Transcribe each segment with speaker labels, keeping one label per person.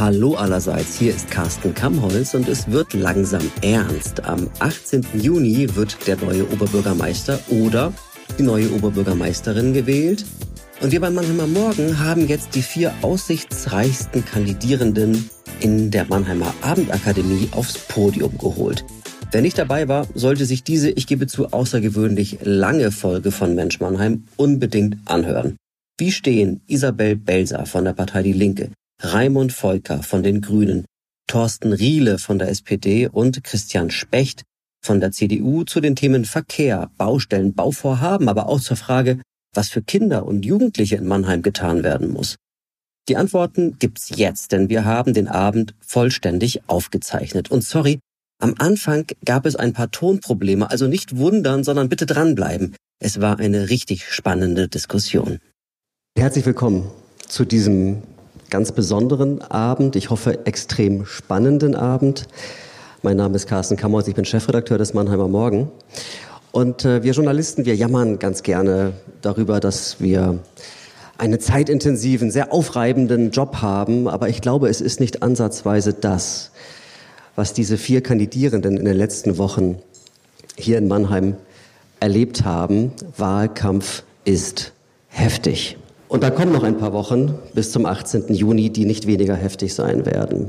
Speaker 1: Hallo allerseits, hier ist Carsten Kammholz und es wird langsam ernst. Am 18. Juni wird der neue Oberbürgermeister oder die neue Oberbürgermeisterin gewählt. Und wir bei Mannheimer Morgen haben jetzt die vier aussichtsreichsten Kandidierenden in der Mannheimer Abendakademie aufs Podium geholt. Wer nicht dabei war, sollte sich diese, ich gebe zu, außergewöhnlich lange Folge von Mensch Mannheim unbedingt anhören. Wie stehen Isabel Belser von der Partei Die Linke, Raimund Volker von den Grünen, Thorsten Riele von der SPD und Christian Specht von der CDU zu den Themen Verkehr, Baustellen, Bauvorhaben, aber auch zur Frage, was für Kinder und Jugendliche in Mannheim getan werden muss. Die Antworten gibt's jetzt, denn wir haben den Abend vollständig aufgezeichnet. Und sorry, am Anfang gab es ein paar Tonprobleme, also nicht wundern, sondern bitte dranbleiben. Es war eine richtig spannende Diskussion. Herzlich willkommen zu diesem ganz besonderen Abend, ich hoffe extrem spannenden Abend. Mein Name ist Carsten Kammers, ich bin Chefredakteur des Mannheimer Morgen. Und äh, wir Journalisten, wir jammern ganz gerne darüber, dass wir einen zeitintensiven, sehr aufreibenden Job haben. Aber ich glaube, es ist nicht ansatzweise das, was diese vier Kandidierenden in den letzten Wochen hier in Mannheim erlebt haben. Wahlkampf ist heftig. Und da kommen noch ein paar Wochen bis zum 18. Juni, die nicht weniger heftig sein werden.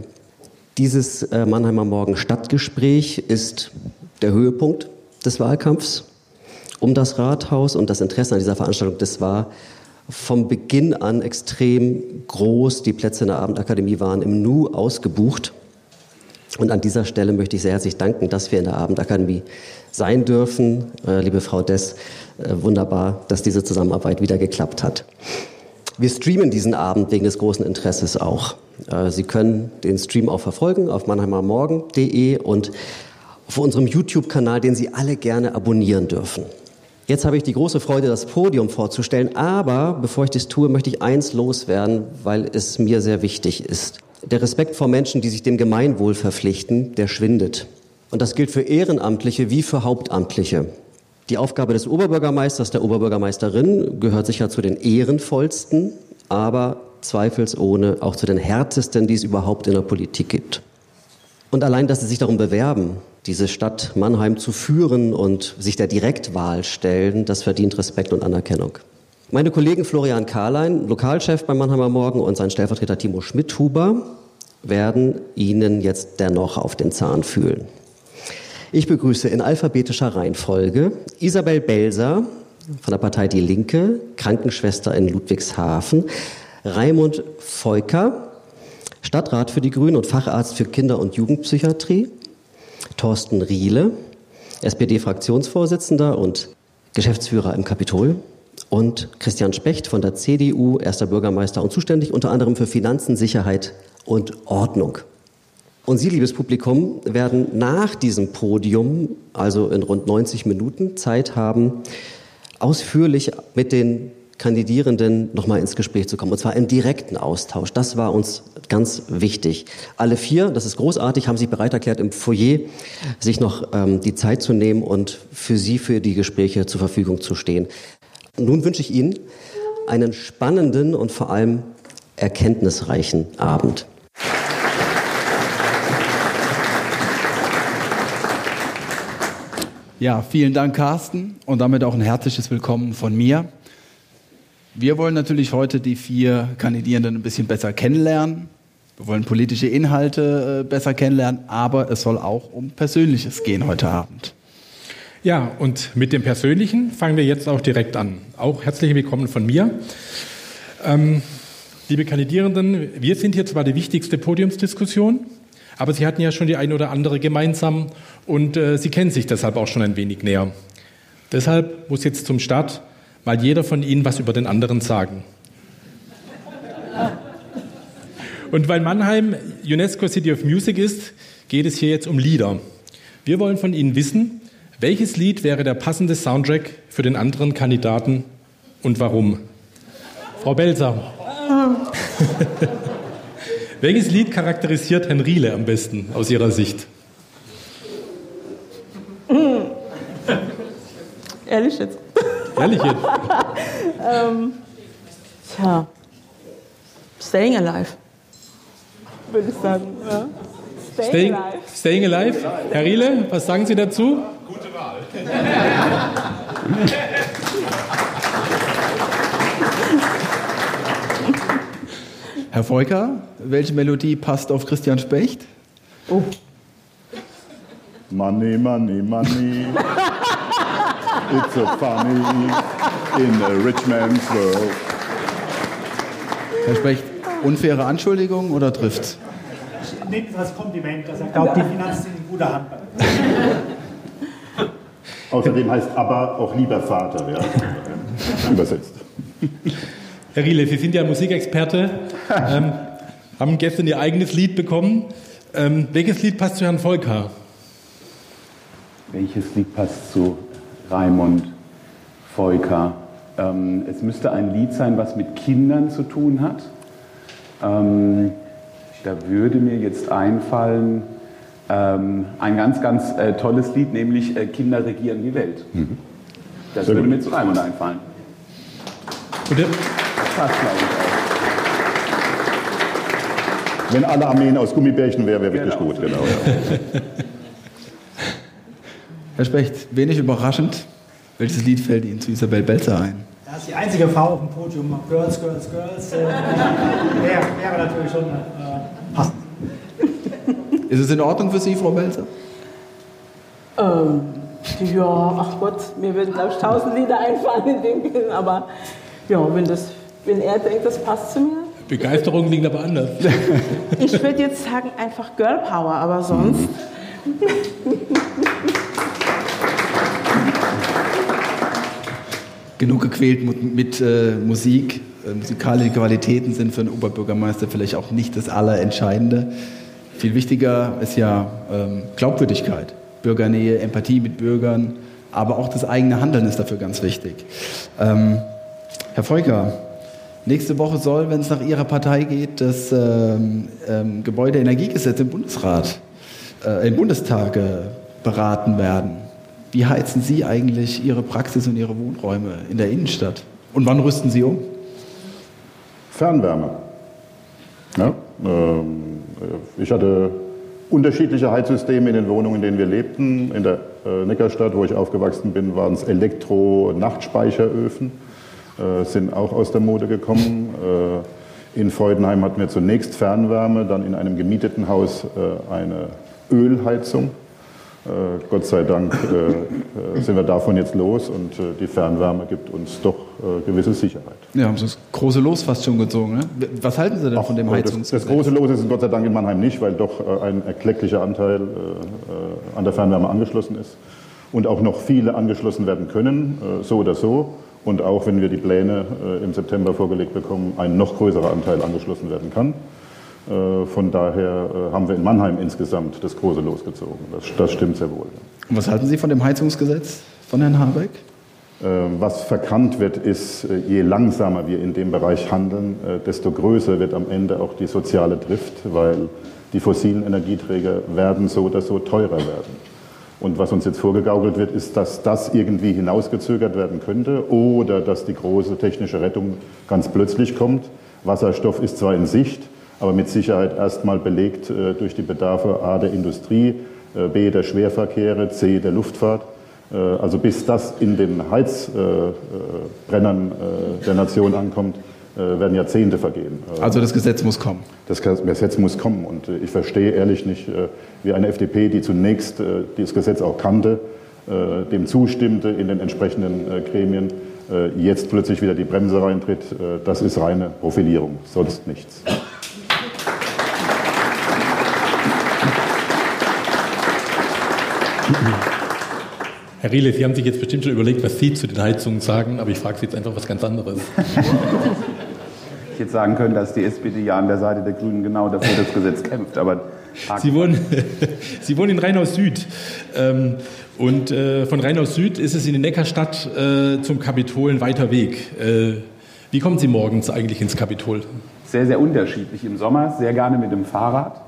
Speaker 1: Dieses äh, Mannheimer Morgen Stadtgespräch ist der Höhepunkt des Wahlkampfs um das Rathaus und das Interesse an dieser Veranstaltung, das war vom Beginn an extrem groß. Die Plätze in der Abendakademie waren im Nu ausgebucht. Und an dieser Stelle möchte ich sehr herzlich danken, dass wir in der Abendakademie sein dürfen. Äh, liebe Frau Dess, äh, wunderbar, dass diese Zusammenarbeit wieder geklappt hat. Wir streamen diesen Abend wegen des großen Interesses auch. Äh, Sie können den Stream auch verfolgen auf mannheimermorgen.de und auf unserem YouTube-Kanal, den Sie alle gerne abonnieren dürfen. Jetzt habe ich die große Freude, das Podium vorzustellen, aber bevor ich das tue, möchte ich eins loswerden, weil es mir sehr wichtig ist. Der Respekt vor Menschen, die sich dem Gemeinwohl verpflichten, der schwindet. Und das gilt für Ehrenamtliche wie für Hauptamtliche. Die Aufgabe des Oberbürgermeisters, der Oberbürgermeisterin gehört sicher zu den ehrenvollsten, aber zweifelsohne auch zu den härtesten, die es überhaupt in der Politik gibt. Und allein, dass sie sich darum bewerben, diese Stadt Mannheim zu führen und sich der Direktwahl stellen, das verdient Respekt und Anerkennung. Meine Kollegen Florian Karlein, Lokalchef beim Mannheimer Morgen und sein Stellvertreter Timo Schmidhuber werden Ihnen jetzt dennoch auf den Zahn fühlen. Ich begrüße in alphabetischer Reihenfolge Isabel Belser von der Partei Die Linke, Krankenschwester in Ludwigshafen, Raimund Volker, Stadtrat für die Grünen und Facharzt für Kinder- und Jugendpsychiatrie, Thorsten Riele, SPD-Fraktionsvorsitzender und Geschäftsführer im Kapitol, und Christian Specht von der CDU, erster Bürgermeister und zuständig unter anderem für Finanzen, Sicherheit und Ordnung. Und Sie, liebes Publikum, werden nach diesem Podium, also in rund 90 Minuten, Zeit haben, ausführlich mit den Kandidierenden nochmal ins Gespräch zu kommen. Und zwar im direkten Austausch. Das war uns ganz wichtig. Alle vier, das ist großartig, haben sich bereit erklärt, im Foyer sich noch ähm, die Zeit zu nehmen und für Sie, für die Gespräche zur Verfügung zu stehen. Nun wünsche ich Ihnen einen spannenden und vor allem erkenntnisreichen Abend.
Speaker 2: Ja, vielen Dank, Carsten, und damit auch ein herzliches Willkommen von mir. Wir wollen natürlich heute die vier Kandidierenden ein bisschen besser kennenlernen. Wir wollen politische Inhalte äh, besser kennenlernen, aber es soll auch um Persönliches gehen heute Abend.
Speaker 3: Ja, und mit dem Persönlichen fangen wir jetzt auch direkt an. Auch herzlich willkommen von mir. Ähm, liebe Kandidierenden, wir sind hier zwar die wichtigste Podiumsdiskussion, aber Sie hatten ja schon die eine oder andere gemeinsam und äh, Sie kennen sich deshalb auch schon ein wenig näher. Deshalb muss jetzt zum Start mal jeder von Ihnen was über den anderen sagen. Und weil Mannheim UNESCO City of Music ist, geht es hier jetzt um Lieder. Wir wollen von Ihnen wissen, welches Lied wäre der passende Soundtrack für den anderen Kandidaten und warum? Frau Belser. Welches Lied charakterisiert Herrn Riele am besten aus Ihrer Sicht?
Speaker 4: Ehrlich jetzt.
Speaker 3: Ehrlich jetzt?
Speaker 4: ähm, tja, Staying Alive. würde ich sagen. Ja.
Speaker 3: Staying, Staying, alive. Staying alive. Herr Riele, was sagen Sie dazu? Gute Wahl.
Speaker 2: Herr Volker, welche Melodie passt auf Christian Specht? Oh.
Speaker 5: Money, money, money. It's so funny in a rich man's world.
Speaker 2: Herr Specht, unfaire Anschuldigung oder trifft's?
Speaker 6: Nehmt es als Kompliment, dass er glaubt, die Finanzen sind in guter Hand.
Speaker 5: Außerdem heißt aber auch lieber Vater, ja. übersetzt.
Speaker 3: Herr Riele, Sie sind ja Musikexperte, ähm, haben gestern Ihr eigenes Lied bekommen. Ähm, welches Lied passt zu Herrn Volker?
Speaker 7: Welches Lied passt zu Raimund Volker? Ähm, es müsste ein Lied sein, was mit Kindern zu tun hat. Ähm, da würde mir jetzt einfallen ähm, ein ganz, ganz äh, tolles Lied, nämlich äh, Kinder regieren die Welt. Mhm. Das Sehr würde gut. mir zu Raimund einfallen.
Speaker 3: Bitte?
Speaker 7: passt, glaube ich.
Speaker 5: Wenn alle Armeen aus Gummibärchen wären, wäre wirklich genau. gut. Genau, ja.
Speaker 2: Herr Specht, wenig überraschend, welches Lied fällt Ihnen zu Isabel Belzer ein?
Speaker 6: Das ist die einzige Frau auf dem Podium. Girls, Girls, Girls. Äh, wäre, wäre natürlich schon äh, passend.
Speaker 2: Ist es in Ordnung für Sie, Frau Belzer?
Speaker 4: Ähm, ja, ach Gott, mir würden, glaube ich, tausend Lieder einfallen in dem Film, aber ja, wenn, das, wenn er denkt, das passt zu mir.
Speaker 3: Begeisterung liegt aber anders.
Speaker 4: ich würde jetzt sagen, einfach Girl Power, aber sonst.
Speaker 2: Genug gequält mit, mit äh, Musik. Äh, musikalische Qualitäten sind für einen Oberbürgermeister vielleicht auch nicht das Allerentscheidende. Viel wichtiger ist ja ähm, Glaubwürdigkeit, Bürgernähe, Empathie mit Bürgern, aber auch das eigene Handeln ist dafür ganz wichtig. Ähm, Herr Volker, nächste Woche soll, wenn es nach Ihrer Partei geht, das ähm, ähm, Gebäudeenergiegesetz im Bundesrat, äh, im Bundestag äh, beraten werden. Wie heizen Sie eigentlich Ihre Praxis und Ihre Wohnräume in der Innenstadt? Und wann rüsten Sie um?
Speaker 5: Fernwärme. Ja, ähm, ich hatte unterschiedliche Heizsysteme in den Wohnungen, in denen wir lebten. In der äh, Neckarstadt, wo ich aufgewachsen bin, waren es Elektro-Nachtspeicheröfen äh, sind auch aus der Mode gekommen. Äh, in Freudenheim hatten wir zunächst Fernwärme, dann in einem gemieteten Haus äh, eine Ölheizung. Äh, Gott sei Dank äh, äh, sind wir davon jetzt los und die Fernwärme gibt uns doch gewisse Sicherheit.
Speaker 2: Ja, haben Sie das große Los fast schon gezogen. Ne? Was halten Sie denn Ach, von dem Heizungsgesetz?
Speaker 5: Das, das, große Los ist Gott sei Dank in Mannheim nicht, weil doch ein erklecklicher Anteil an der Fernwärme angeschlossen ist und auch noch viele angeschlossen werden können, so oder so und auch, wenn wir die Pläne äh, im September vorgelegt bekommen, ein noch größerer Anteil angeschlossen werden kann. Äh, von daher äh, haben wir in Mannheim insgesamt das große losgezogen. Das, das stimmt sehr wohl.
Speaker 2: Und was halten Sie von dem Heizungsgesetz von Herrn Habeck?
Speaker 5: Was verkannt wird, ist, je langsamer wir in dem Bereich handeln, desto größer wird am Ende auch die soziale Drift, weil die fossilen Energieträger werden so oder so teurer werden. Und was uns jetzt vorgegaukelt wird, ist, dass das irgendwie hinausgezögert werden könnte oder dass die große technische Rettung ganz plötzlich kommt. Wasserstoff ist zwar in Sicht, aber mit Sicherheit erstmal belegt äh, durch die Bedarfe A der Industrie, äh, B der Schwerverkehre, C der Luftfahrt. Äh, also bis das in den Heizbrennern äh, äh, der Nation ankommt, werden Jahrzehnte vergehen.
Speaker 2: Äh, also das Gesetz muss kommen.
Speaker 5: Das Gesetz muss kommen. Und äh, ich verstehe ehrlich nicht, wie eine FDP, die zunächst dieses Gesetz auch kannte, dem zustimmte in den entsprechenden Gremien, jetzt plötzlich wieder die Bremse reintritt. Das ist reine Profilierung, sonst nichts.
Speaker 3: Herr Riele, Sie haben sich jetzt bestimmt schon überlegt, was Sie zu den Heizungen sagen, aber ich frage Sie jetzt einfach was ganz anderes.
Speaker 7: jetzt sagen können, dass die SPD ja an der Seite der Grünen genau dafür das Gesetz kämpft. Aber
Speaker 3: Sie wohnen, Sie wohnen in Rheinhaus Süd. Ähm, und äh, von Rheinhaus Süd ist es in die Neckarstadt äh, zum Kapitol ein weiter Weg. Äh, wie kommen Sie morgens eigentlich ins Kapitol?
Speaker 7: Sehr, sehr unterschiedlich. Im Sommer sehr gerne mit dem Fahrrad.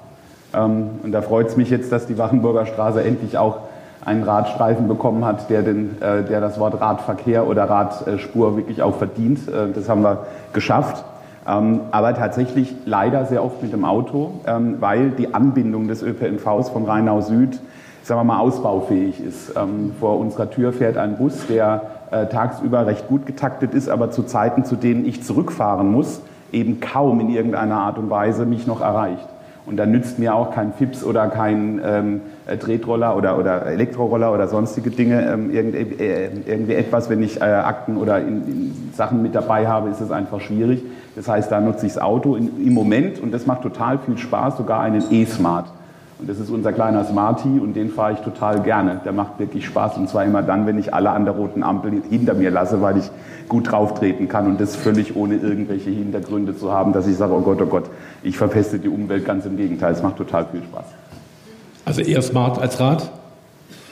Speaker 7: Ähm, und da freut es mich jetzt, dass die Wachenburger Straße endlich auch einen Radstreifen bekommen hat, der, den, der das Wort Radverkehr oder Radspur wirklich auch verdient. Das haben wir geschafft. Ähm, aber tatsächlich leider sehr oft mit dem Auto, ähm, weil die Anbindung des ÖPNVs von Rheinau Süd, sagen wir mal, ausbaufähig ist. Ähm, vor unserer Tür fährt ein Bus, der äh, tagsüber recht gut getaktet ist, aber zu Zeiten, zu denen ich zurückfahren muss, eben kaum in irgendeiner Art und Weise mich noch erreicht. Und da nützt mir auch kein Fips oder kein ähm, äh, Tretroller oder, oder Elektroroller oder sonstige Dinge ähm, irgendwie, äh, irgendwie, etwas, wenn ich äh, Akten oder in, in Sachen mit dabei habe, ist es einfach schwierig. Das heißt, da nutze ich das Auto in, im Moment und das macht total viel Spaß, sogar einen E-Smart. Und das ist unser kleiner Smarty und den fahre ich total gerne. Der macht wirklich Spaß und zwar immer dann, wenn ich alle an der roten Ampel hinter mir lasse, weil ich gut drauftreten kann und das völlig ohne irgendwelche Hintergründe zu haben, dass ich sage, oh Gott, oh Gott, ich verpeste die Umwelt. Ganz im Gegenteil, es macht total viel Spaß.
Speaker 3: Also eher Smart als Rad?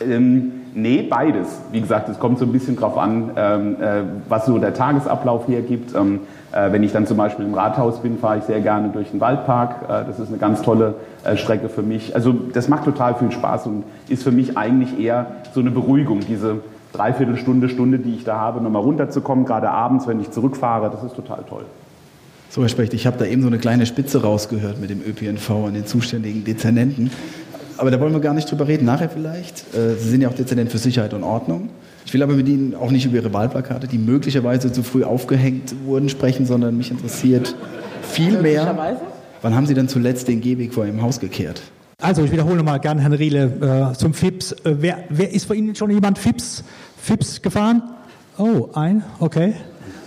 Speaker 7: Ähm, nee, beides. Wie gesagt, es kommt so ein bisschen drauf an, ähm, äh, was so der Tagesablauf hergibt. Ähm, äh, wenn ich dann zum Beispiel im Rathaus bin, fahre ich sehr gerne durch den Waldpark. Äh, das ist eine ganz tolle äh, Strecke für mich. Also das macht total viel Spaß und ist für mich eigentlich eher so eine Beruhigung, diese Dreiviertelstunde, Stunde, die ich da habe, nochmal runterzukommen, gerade abends, wenn ich zurückfahre. Das ist total toll.
Speaker 2: So, Herr Specht, ich habe da eben so eine kleine Spitze rausgehört mit dem ÖPNV und den zuständigen Dezernenten. Aber da wollen wir gar nicht drüber reden, nachher vielleicht. Sie sind ja auch Dezernent für Sicherheit und Ordnung. Ich will aber mit Ihnen auch nicht über Ihre Wahlplakate, die möglicherweise zu früh aufgehängt wurden, sprechen, sondern mich interessiert viel mehr. Wann haben Sie denn zuletzt den Gehweg vor Ihrem Haus gekehrt?
Speaker 6: Also ich wiederhole mal gern, Herrn Riele, äh, zum FIPS. Äh, wer, wer, ist vor Ihnen schon jemand FIPS, FIPS gefahren? Oh, ein, okay.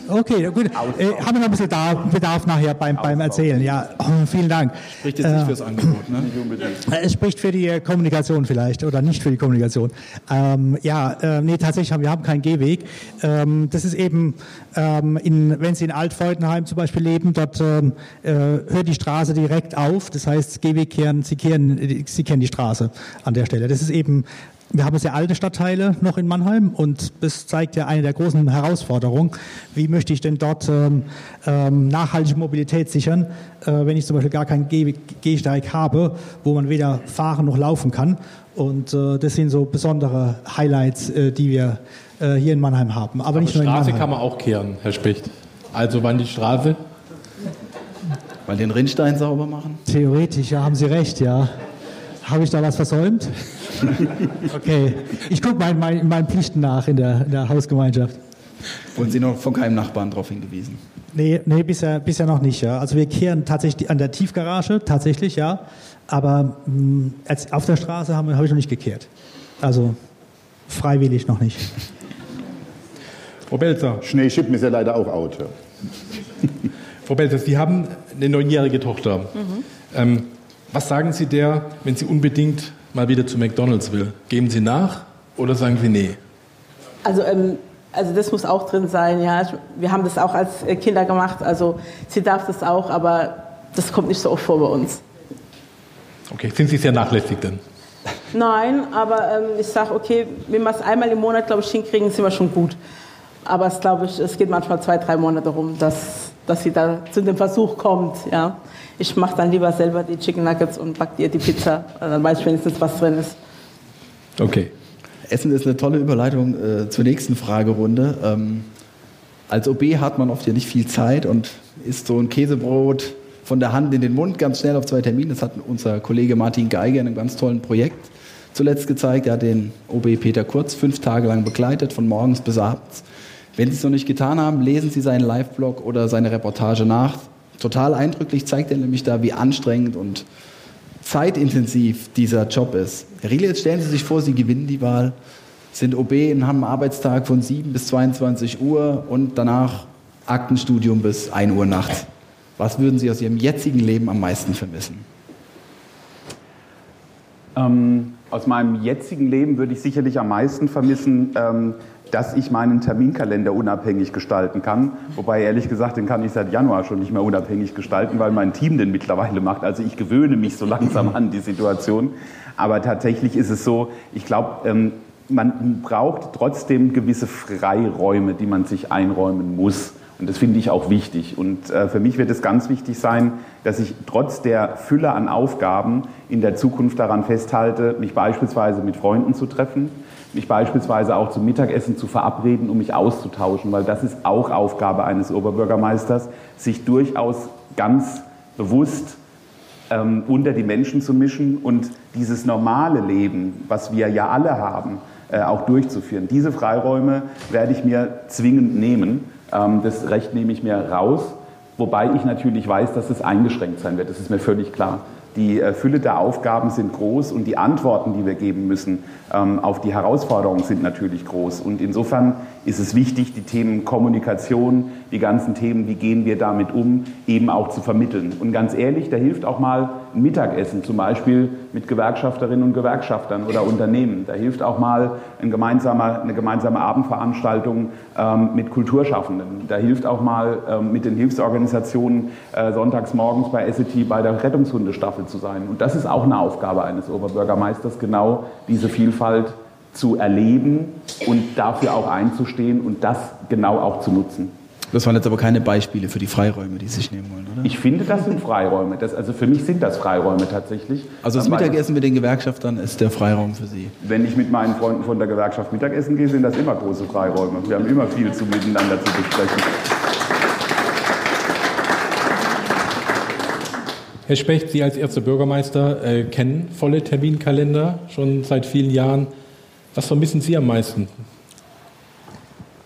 Speaker 6: Okay, gut. Äh, haben wir noch ein bisschen da, Bedarf nachher beim, beim Erzählen. Ja, oh, vielen Dank.
Speaker 2: Spricht jetzt nicht äh, fürs Angebot, ne? Nicht
Speaker 6: unbedingt. Es spricht für die Kommunikation vielleicht oder nicht für die Kommunikation. Ähm, ja, äh, nee, tatsächlich haben wir haben keinen Gehweg. Ähm, das ist eben, ähm, in, wenn Sie in Altfeudenheim zum Beispiel leben, dort ähm, äh, hört die Straße direkt auf. Das heißt, Gehweg kehren, Sie kehren, Sie kennen die Straße an der Stelle. Das ist eben wir haben sehr alte Stadtteile noch in Mannheim und das zeigt ja eine der großen Herausforderungen. Wie möchte ich denn dort ähm, ähm, nachhaltige Mobilität sichern, äh, wenn ich zum Beispiel gar keinen Geh Gehsteig habe, wo man weder fahren noch laufen kann? Und äh, das sind so besondere Highlights, äh, die wir äh, hier in Mannheim haben. Aber, Aber nicht
Speaker 3: nur
Speaker 6: in
Speaker 3: Straße kann man auch kehren, Herr Specht. Also wann die Straße?
Speaker 2: Weil den Rinnstein sauber machen?
Speaker 6: Theoretisch, ja, haben Sie recht, ja. Habe ich da was versäumt? Okay, ich gucke meinen mein, mein Pflichten nach in der, in der Hausgemeinschaft.
Speaker 2: Wurden Sie noch von keinem Nachbarn darauf hingewiesen?
Speaker 6: Nee, nee bisher, bisher noch nicht. Ja. Also wir kehren tatsächlich an der Tiefgarage, tatsächlich, ja. Aber mh, mm, als, auf der Straße habe hab ich noch nicht gekehrt. Also freiwillig noch nicht.
Speaker 3: Frau Belzer.
Speaker 5: Schneeschippen ist ja leider auch out.
Speaker 3: Frau Belzer, Sie haben eine neunjährige Tochter. Mhm. Ähm, was sagen Sie der, wenn sie unbedingt mal wieder zu McDonald's will? Geben Sie nach oder sagen Sie nee?
Speaker 4: Also, ähm, also das muss auch drin sein, ja. Wir haben das auch als Kinder gemacht, also sie darf das auch, aber das kommt nicht so oft vor bei uns.
Speaker 3: Okay, sind Sie sehr nachlässig denn?
Speaker 4: Nein, aber ähm, ich sage, okay, wenn wir es einmal im Monat, glaube ich, hinkriegen, sind wir schon gut. Aber es, glaube ich, es geht manchmal zwei, drei Monate rum, dass, dass sie da zu dem Versuch kommt, ja. Ich mache dann lieber selber die Chicken Nuggets und back dir die Pizza. Dann weiß ich wenigstens, was drin ist.
Speaker 2: Okay. Essen ist eine tolle Überleitung äh, zur nächsten Fragerunde. Ähm, als OB hat man oft ja nicht viel Zeit und isst so ein Käsebrot von der Hand in den Mund ganz schnell auf zwei Termine. Das hat unser Kollege Martin Geiger in einem ganz tollen Projekt zuletzt gezeigt. Er hat den OB Peter Kurz fünf Tage lang begleitet, von morgens bis abends. Wenn Sie es noch nicht getan haben, lesen Sie seinen Live-Blog oder seine Reportage nach total eindrücklich zeigt er nämlich da, wie anstrengend und zeitintensiv dieser Job ist. Herr Riele, jetzt stellen Sie sich vor, Sie gewinnen die Wahl, sind OB und haben einen Arbeitstag von 7 bis 22 Uhr und danach Aktenstudium bis 1 Uhr nachts. Was würden Sie aus Ihrem jetzigen Leben am meisten vermissen?
Speaker 7: Ähm, aus meinem jetzigen Leben würde ich sicherlich am meisten vermissen, ähm, dass ich meinen Terminkalender unabhängig gestalten kann. Wobei ehrlich gesagt, den kann ich seit Januar schon nicht mehr unabhängig gestalten, weil mein Team den mittlerweile macht. Also ich gewöhne mich so langsam an die Situation. Aber tatsächlich ist es so, ich glaube, ähm, man braucht trotzdem gewisse Freiräume, die man sich einräumen muss. Und das finde ich auch wichtig. Und äh, für mich wird es ganz wichtig sein, dass ich trotz der Fülle an Aufgaben in der Zukunft daran festhalte, mich beispielsweise mit Freunden zu treffen, mich beispielsweise auch zum Mittagessen zu verabreden, um mich auszutauschen, weil das ist auch Aufgabe eines Oberbürgermeisters, sich durchaus ganz bewusst ähm, unter die Menschen zu mischen und dieses normale Leben, was wir ja alle haben, äh, auch durchzuführen. Diese Freiräume werde ich mir zwingend nehmen. Ähm, das Recht nehme ich mir raus, wobei ich natürlich weiß, dass es eingeschränkt sein wird. Das ist mir völlig klar. Die äh, Fülle der Aufgaben sind groß und die Antworten, die wir geben müssen ähm, auf die Herausforderungen, sind natürlich groß. Und insofern ist es wichtig, die Themen Kommunikation, die ganzen Themen, wie gehen wir damit um, eben auch zu vermitteln. Und ganz ehrlich, da hilft auch mal Mittagessen, zum Beispiel mit Gewerkschafterinnen und Gewerkschaftern oder Unternehmen. Da hilft auch mal ein eine gemeinsame Abendveranstaltung ähm, mit Kulturschaffenden. Da hilft auch mal ähm, mit den Hilfsorganisationen äh, sonntags morgens bei SET bei der Rettungshundestaffel zu sein. Und das ist auch eine Aufgabe eines Oberbürgermeisters, genau diese Vielfalt zu erleben und dafür auch einzustehen und das genau auch zu nutzen.
Speaker 2: Das waren jetzt aber keine Beispiele für die Freiräume, die Sie sich nehmen wollen, oder?
Speaker 7: Ich finde, das sind Freiräume. Das, also für mich sind das Freiräume tatsächlich.
Speaker 2: Also das Mittagessen mit den Gewerkschaftern ist der Freiraum für Sie?
Speaker 7: Wenn ich mit meinen Freunden von der Gewerkschaft Mittagessen gehe, sind das immer große Freiräume. Wir haben immer viel zu miteinander zu besprechen.
Speaker 3: Herr Specht, Sie als erster Bürgermeister äh, kennen volle Terminkalender schon seit vielen Jahren. Was vermissen Sie am meisten?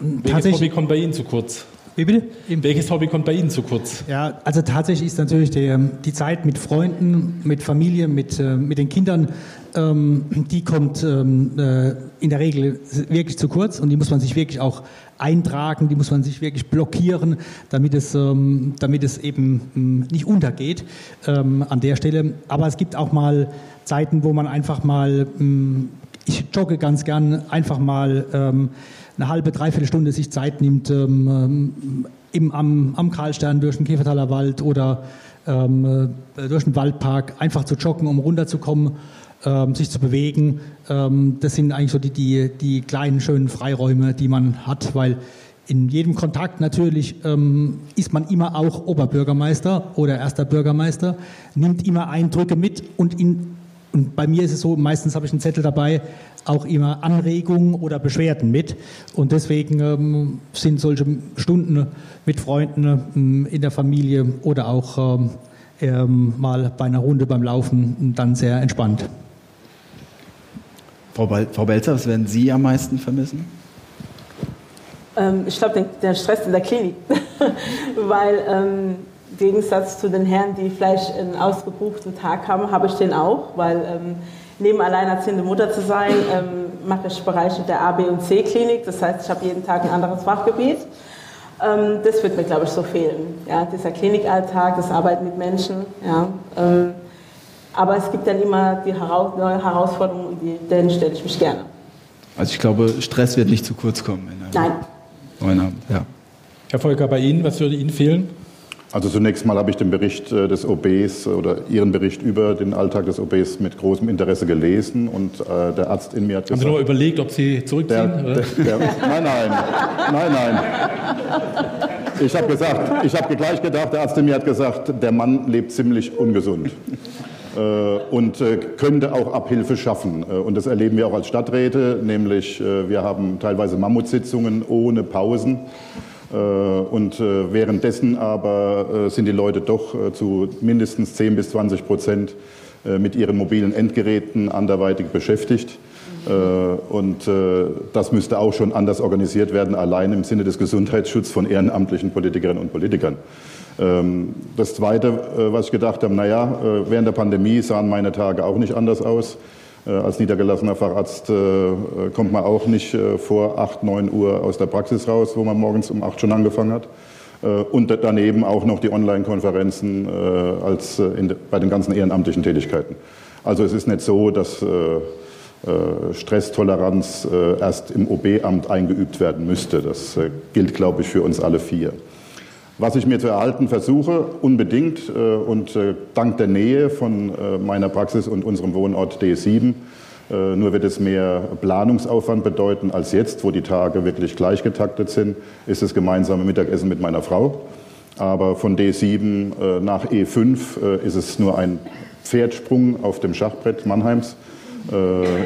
Speaker 3: Welches Hobby kommt bei Ihnen zu kurz?
Speaker 6: Wie bitte?
Speaker 3: Welches Hobby kommt bei Ihnen zu kurz?
Speaker 6: Ja, also tatsächlich ist natürlich die, die Zeit mit Freunden, mit Familie, mit, äh, mit den Kindern, ähm, die kommt ähm, äh, in der Regel wirklich zu kurz und die muss man sich wirklich auch eintragen, die muss man sich wirklich blockieren, damit es, ähm, damit es eben ähm, nicht untergeht ähm, an der Stelle. Aber es gibt auch mal Zeiten, wo man einfach mal, ähm, ich jogge ganz gern, einfach mal eine halbe, dreiviertel Stunde sich Zeit nimmt, ähm, im, am, am Karlstern durch den Käfertaler Wald oder ähm, äh, durch den Waldpark einfach zu joggen, um runterzukommen, ähm, sich zu bewegen. Ähm, das sind eigentlich so die, die, die kleinen, schönen Freiräume, die man hat, weil in jedem Kontakt natürlich ähm, ist man immer auch Oberbürgermeister oder erster Bürgermeister, nimmt immer Eindrücke mit und, in, und bei mir ist es so, meistens habe ich einen Zettel dabei, auch immer Anregungen oder Beschwerden mit. Und deswegen ähm, sind solche Stunden mit Freunden ähm, in der Familie oder auch ähm, ähm mal bei einer Runde beim Laufen dann sehr entspannt.
Speaker 2: Frau, Frau Belzer, was werden Sie am meisten vermissen?
Speaker 4: Ähm, ich glaube, den, Stress in der Klinik. Weil ähm, Gegensatz zu den Herren, die vielleicht einen ausgebuchten Tag haben, habe ich den auch. Weil ähm, neben alleinerziehende Mutter zu sein, ähm, mache ich Bereiche der A, B und C Klinik. Das heißt, ich habe jeden Tag ein anderes Fachgebiet. Ähm, das wird mir, glaube ich, so fehlen. Ja, dieser Klinikalltag, das Arbeiten mit Menschen. Ja, ähm, aber es gibt dann immer die heraus neue Herausforderungen und die, denen stelle ich mich gerne.
Speaker 2: Also ich glaube, Stress wird nicht zu kurz kommen.
Speaker 4: Nein.
Speaker 2: Neuen Abend, ja.
Speaker 3: Herr Volker, bei Ihnen, was würde Ihnen fehlen?
Speaker 5: Also zunächst mal habe ich den Bericht äh, des OBs oder Ihren Bericht über den Alltag des OBs mit großem Interesse gelesen und äh, der Arzt in mir hat
Speaker 3: gesagt... Haben Sie noch überlegt, ob Sie zurückziehen? Der, der, der,
Speaker 5: nein, nein, nein, nein. Ich habe gesagt, ich habe gleich gedacht, der Arzt in mir hat gesagt, der Mann lebt ziemlich ungesund äh, und äh, könnte auch Abhilfe schaffen. Und das erleben wir auch als Stadträte, nämlich wir haben teilweise Mammutsitzungen ohne Pausen. Äh, und äh, währenddessen aber äh, sind die Leute doch zu mindestens 10 bis 20 Prozent mit ihren mobilen Endgeräten anderweitig beschäftigt. Und das müsste auch schon anders organisiert werden, allein im Sinne des Gesundheitsschutzes von ehrenamtlichen Politikerinnen und Politikern. Ähm, das Zweite, was ich gedacht habe, naja, während der Pandemie sahen meine Tage auch nicht anders aus. Äh, als niedergelassener Facharzt äh, kommt man auch nicht äh, vor 8, 9 Uhr aus der Praxis raus, wo man morgens um 8 schon angefangen hat. Und daneben auch noch die Online-Konferenzen als bei den ganzen ehrenamtlichen Tätigkeiten. Also es ist nicht so, dass Stresstoleranz erst im OB-Amt eingeübt werden müsste. Das gilt, glaube ich, für uns alle vier. Was ich mir zu erhalten versuche, unbedingt äh, und äh, dank der Nähe von äh, meiner Praxis und unserem Wohnort D7, Äh, nur wird es mehr Planungsaufwand bedeuten als jetzt, wo die Tage wirklich gleichgetaktet sind, ist das gemeinsame Mittagessen mit meiner Frau. Aber von D7 äh, nach E5 äh, ist es nur ein Pferdsprung auf dem Schachbrett Mannheims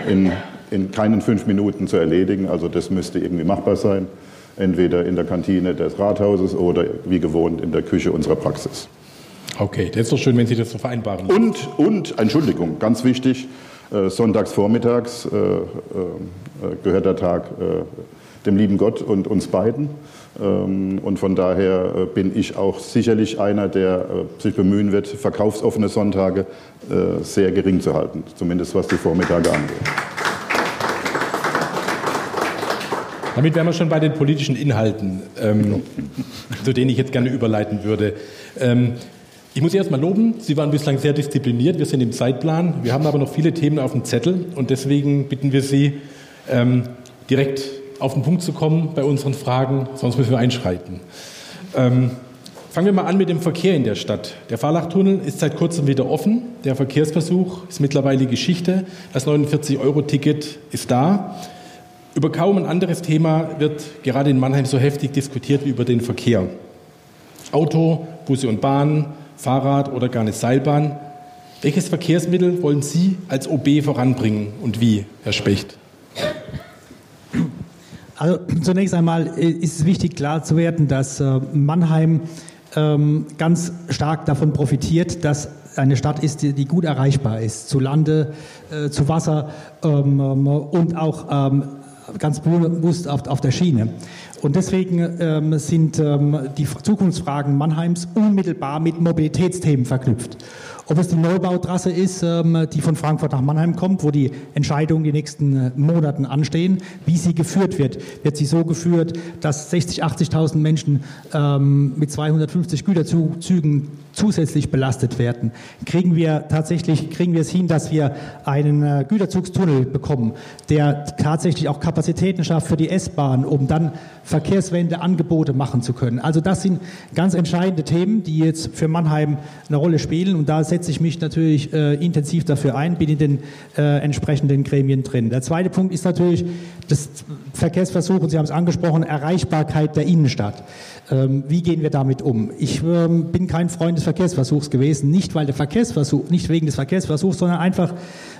Speaker 5: in, in keinen fünf Minuten zu erledigen. Also das müsste irgendwie machbar sein, entweder in der Kantine des Rathauses oder wie gewohnt in der Küche unserer Praxis.
Speaker 3: Okay, das ist doch schön, wenn Sie das so vereinbaren.
Speaker 5: Und, und Entschuldigung, ganz wichtig, äh, sonntags vormittags äh, äh, gehört der Tag dem lieben Gott und uns beiden. Ähm, und von daher bin ich auch sicherlich einer, der sich bemühen wird, verkaufsoffene Sonntage sehr gering zu halten, zumindest was die Vormittage angeht.
Speaker 3: Damit wären wir schon bei den politischen Inhalten, ähm, zu denen ich jetzt gerne überleiten würde. Ähm, ich muss Sie erstmal loben. Sie waren bislang sehr diszipliniert. Wir sind im Zeitplan. Wir haben aber noch viele Themen auf dem Zettel und deswegen bitten wir Sie, ähm, direkt auf den Punkt zu kommen bei unseren Fragen, sonst müssen wir einschreiten. Ähm, fangen wir mal an mit dem Verkehr in der Stadt. Der Fahrlachtunnel ist seit kurzem wieder offen. Der Verkehrsversuch ist mittlerweile Geschichte. Das 49-Euro-Ticket ist da. Über kaum ein anderes Thema wird gerade in Mannheim so heftig diskutiert wie über den Verkehr. Auto, Busse und Bahn, Fahrrad oder gar eine Seilbahn. Welches Verkehrsmittel wollen Sie als OB voranbringen und wie, Herr Specht?
Speaker 6: Also zunächst einmal äh, ist es wichtig klar zu werden, dass äh, Mannheim ähm, ganz stark davon profitiert, dass eine Stadt ist, die, gut erreichbar ist, zu Lande, äh, zu Wasser ähm, ähm, und auch ganz bewusst auf der Schiene. Und deswegen ähm, sind ähm, die Zukunftsfragen Mannheims unmittelbar mit Mobilitätsthemen verknüpft. Ob es die Neubautrasse ist, ähm, die von Frankfurt nach Mannheim kommt, wo die Entscheidungen die nächsten äh, Monaten anstehen, wie sie geführt wird. Wird sie so geführt, dass 60, 80.000 Menschen ähm, mit 250 Güterzügen zusätzlich belastet werden? Kriegen wir tatsächlich, kriegen wir es hin, dass wir einen äh, Güterzugstunnel bekommen, der tatsächlich auch Kapazitäten schafft für die S-Bahn, um dann Verkehrswende Angebote machen zu können? Also das sind ganz entscheidende Themen, die jetzt für Mannheim eine Rolle spielen und da setze ich mich natürlich äh, intensiv dafür ein, bin in den äh, entsprechenden Gremien drin. Der zweite Punkt ist natürlich das Verkehrsversuch, und Sie haben es angesprochen, Erreichbarkeit der Innenstadt. Ähm, wie gehen wir damit um? Ich ähm, bin kein Freund des Verkehrsversuchs gewesen, nicht weil der Verkehrsversuch, nicht wegen des Verkehrsversuchs, sondern einfach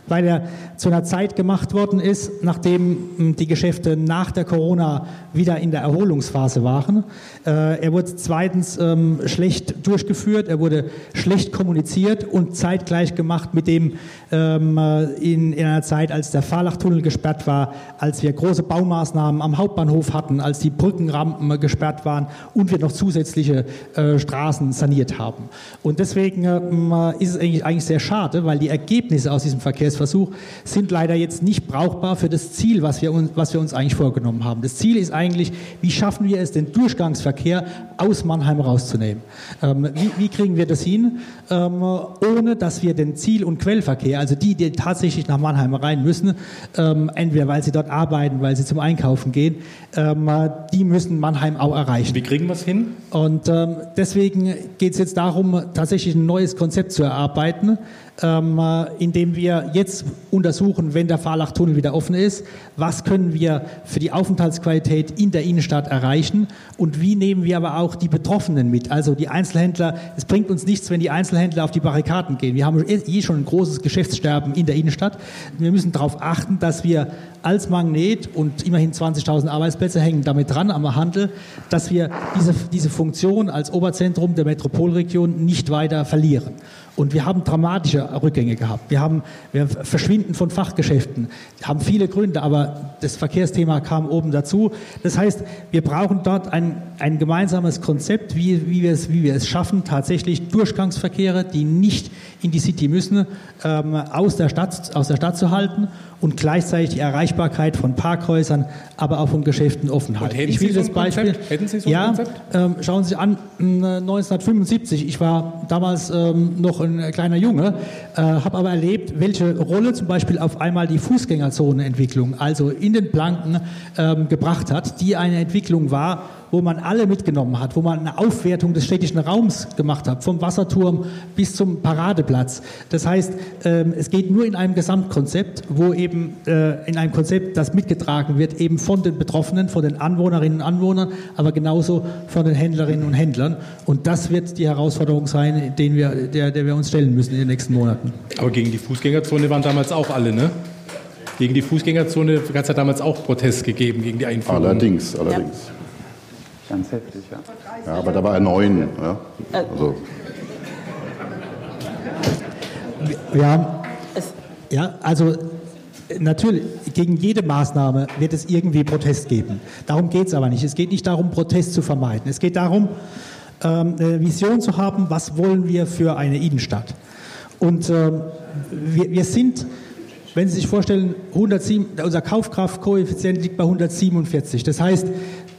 Speaker 6: weil er zu einer Zeit gemacht worden ist, nachdem hm, die Geschäfte nach der Corona wieder in der Erholungsphase waren. Äh, er wurde zweitens ähm, schlecht durchgeführt, er wurde schlecht kommuniziert und zeitgleich gemacht mit dem ähm, äh, in, in einer Zeit, als der Fahrlachtunnel gesperrt war, als wir große Baumaßnahmen am Hauptbahnhof hatten, als die Brückenrampen gesperrt waren und wir noch zusätzliche äh, Straßen saniert haben. Und deswegen ist es eigentlich, eigentlich sehr schade, weil die Ergebnisse aus diesem Verkehrs Versuch sind leider jetzt nicht brauchbar für das Ziel, was wir, uns, was wir uns eigentlich vorgenommen haben. Das Ziel ist eigentlich, wie schaffen wir es, den Durchgangsverkehr aus Mannheim rauszunehmen? Ähm, wie, wie, kriegen wir das hin, ähm, ohne dass wir den Ziel- und Quellverkehr, also die, die tatsächlich nach Mannheim rein müssen, ähm, entweder weil sie dort arbeiten, weil sie zum Einkaufen gehen, ähm, die müssen Mannheim auch erreichen.
Speaker 3: Wie kriegen wir es hin?
Speaker 6: Und ähm, deswegen geht es jetzt darum, tatsächlich ein neues Konzept zu erarbeiten, indem wir jetzt untersuchen, wenn der Fahrlachtunnel wieder offen ist, was können wir für die Aufenthaltsqualität in der Innenstadt erreichen und wie nehmen wir aber auch die Betroffenen mit, also die Einzelhändler. Es bringt uns nichts, wenn die Einzelhändler auf die Barrikaden gehen. Wir haben eh schon ein großes Geschäftssterben in der Innenstadt. Wir müssen darauf achten, dass wir als Magnet und immerhin 20.000 Arbeitsplätze hängen damit dran am Handel, dass wir diese, diese Funktion als Oberzentrum der Metropolregion nicht weiter verlieren. Und wir haben dramatische Rückgänge gehabt. Wir haben wir Verschwinden von Fachgeschäften. Haben viele Gründe, aber das Verkehrsthema kam oben dazu. Das heißt, wir brauchen dort ein, ein gemeinsames Konzept, wie, wie, wir es, wie wir es schaffen, tatsächlich Durchgangsverkehre, die nicht in die City müssen, ähm, aus, der Stadt, aus der Stadt zu halten und gleichzeitig die Erreichbarkeit von Parkhäusern, aber auch von Geschäften offen halten.
Speaker 3: ich will Sie das so Beispiel. Hätten Sie so
Speaker 6: ein ja, Konzept? Ähm, schauen Sie an, 1975, ich war damals ähm, noch ein kleiner Junge, äh, habe aber erlebt, welche Rolle zum Beispiel auf einmal die Fußgängerzonenentwicklung, also in den Planken, ähm, gebracht hat, die eine Entwicklung war, wo man alle mitgenommen hat, wo man eine Aufwertung des städtischen Raums gemacht hat, vom Wasserturm bis zum Paradeplatz. Das heißt, ähm, es geht nur in einem Gesamtkonzept, wo eben äh, in einem Konzept, das mitgetragen wird, eben von den Betroffenen, von den Anwohnerinnen und Anwohnern, aber genauso von den Händlerinnen und Händlern. Und das wird die Herausforderung sein, den wir, der, der wir uns stellen müssen in den nächsten Monaten.
Speaker 3: Aber gegen die Fußgängerzone waren damals auch alle, ne? Gegen die Fußgängerzone hat es ja damals auch Protest gegeben, gegen die Einführung.
Speaker 5: Allerdings, allerdings. Ja.
Speaker 7: Ganz heftig, ja.
Speaker 5: Ja, aber da war er neun. Ja. Also.
Speaker 6: Ja, ja, also natürlich, gegen jede Maßnahme wird es irgendwie Protest geben. Darum geht es aber nicht. Es geht nicht darum, Protest zu vermeiden. Es geht darum, ähm, eine Vision zu haben, was wollen wir für eine Innenstadt. Und ähm, wir, wir sind wenn Sie sich vorstellen, 107, unser Kaufkraftkoeffizient liegt bei 147. Das heißt,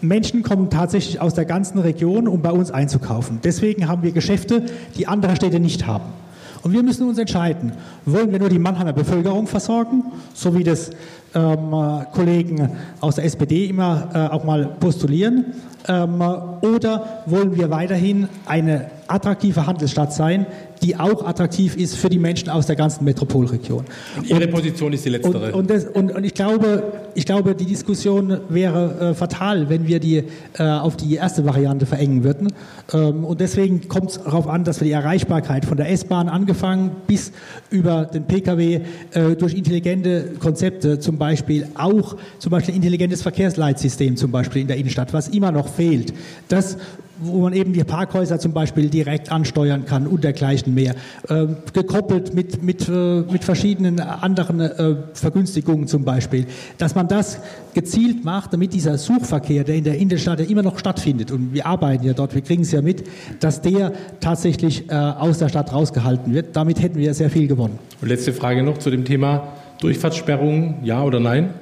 Speaker 6: Menschen kommen tatsächlich aus der ganzen Region, um bei uns einzukaufen. Deswegen haben wir Geschäfte, die andere Städte nicht haben. Und wir müssen uns entscheiden, wollen wir nur die Mannheimer Bevölkerung versorgen, so wie das ähm, Kollegen aus der SPD immer äh, auch mal postulieren, ähm, oder wollen wir weiterhin eine attraktive Handelsstadt sein, die auch attraktiv ist für die Menschen aus der ganzen Metropolregion.
Speaker 3: Und Ihre Position ist die letztere.
Speaker 6: Und, das, und ich, glaube, ich glaube, die Diskussion wäre äh, fatal, wenn wir die äh, auf die erste Variante verengen würden. Ähm, und deswegen kommt es darauf an, dass wir die Erreichbarkeit von der S-Bahn angefangen bis über den Pkw äh, durch intelligente Konzepte, zum Beispiel auch zum Beispiel intelligentes Verkehrsleitsystem zum Beispiel in der Innenstadt, was immer noch fehlt. Das wo man eben die Parkhäuser zum Beispiel direkt ansteuern kann und dergleichen mehr. Äh, gekoppelt mit, mit, äh, mit verschiedenen anderen äh, Vergünstigungen zum Beispiel. Dass man das gezielt macht, damit dieser Suchverkehr, der in der Innenstadt ja immer noch stattfindet, und wir arbeiten ja dort, wir kriegen es ja mit, dass der tatsächlich äh, aus der Stadt rausgehalten wird. Damit hätten wir sehr viel gewonnen.
Speaker 3: Und letzte Frage noch zu dem Thema Durchfahrtssperrungen, ja oder nein?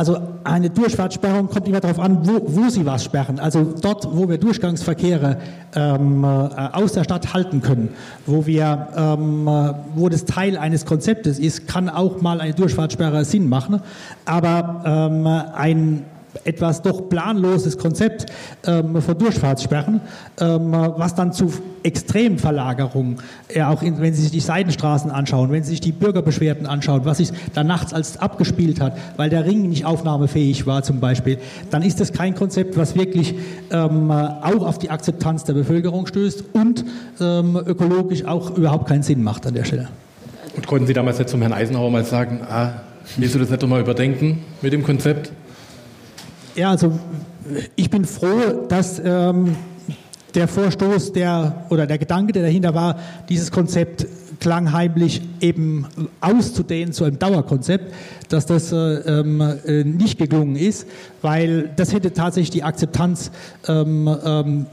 Speaker 6: Also eine Durchfahrtssperrung kommt immer darauf an, wo, wo, Sie was sperren. Also dort, wo wir Durchgangsverkehre ähm, äh, aus der Stadt halten können, wo, wir, ähm, äh, wo das Teil eines Konzeptes ist, kann auch mal eine Durchfahrtssperre Sinn machen. Aber ähm, ein etwas doch planloses Konzept ähm, von Durchfahrtssperren, ähm, was dann zu Extremverlagerungen, ja, auch in, wenn Sie sich die Seitenstraßen anschauen, wenn Sie sich die Bürgerbeschwerden anschauen, was sich da nachts als abgespielt hat, weil der Ring nicht aufnahmefähig war zum Beispiel, dann ist das kein Konzept, was wirklich ähm, auch auf die Akzeptanz der Bevölkerung stößt und ähm, ökologisch auch überhaupt keinen Sinn macht an der Stelle.
Speaker 3: Und konnten Sie damals jetzt zum Herrn Eisenhower mal sagen, ah, willst du das nicht nochmal überdenken mit dem Konzept?
Speaker 6: Ja, also ich bin froh, dass ähm, der Vorstoß der, oder der Gedanke, der dahinter war, dieses Konzept klangheimlich eben auszudehnen zu einem Dauerkonzept, dass das äh, ähm, äh, nicht geglungen ist, weil das hätte tatsächlich die Akzeptanz ähm, ähm,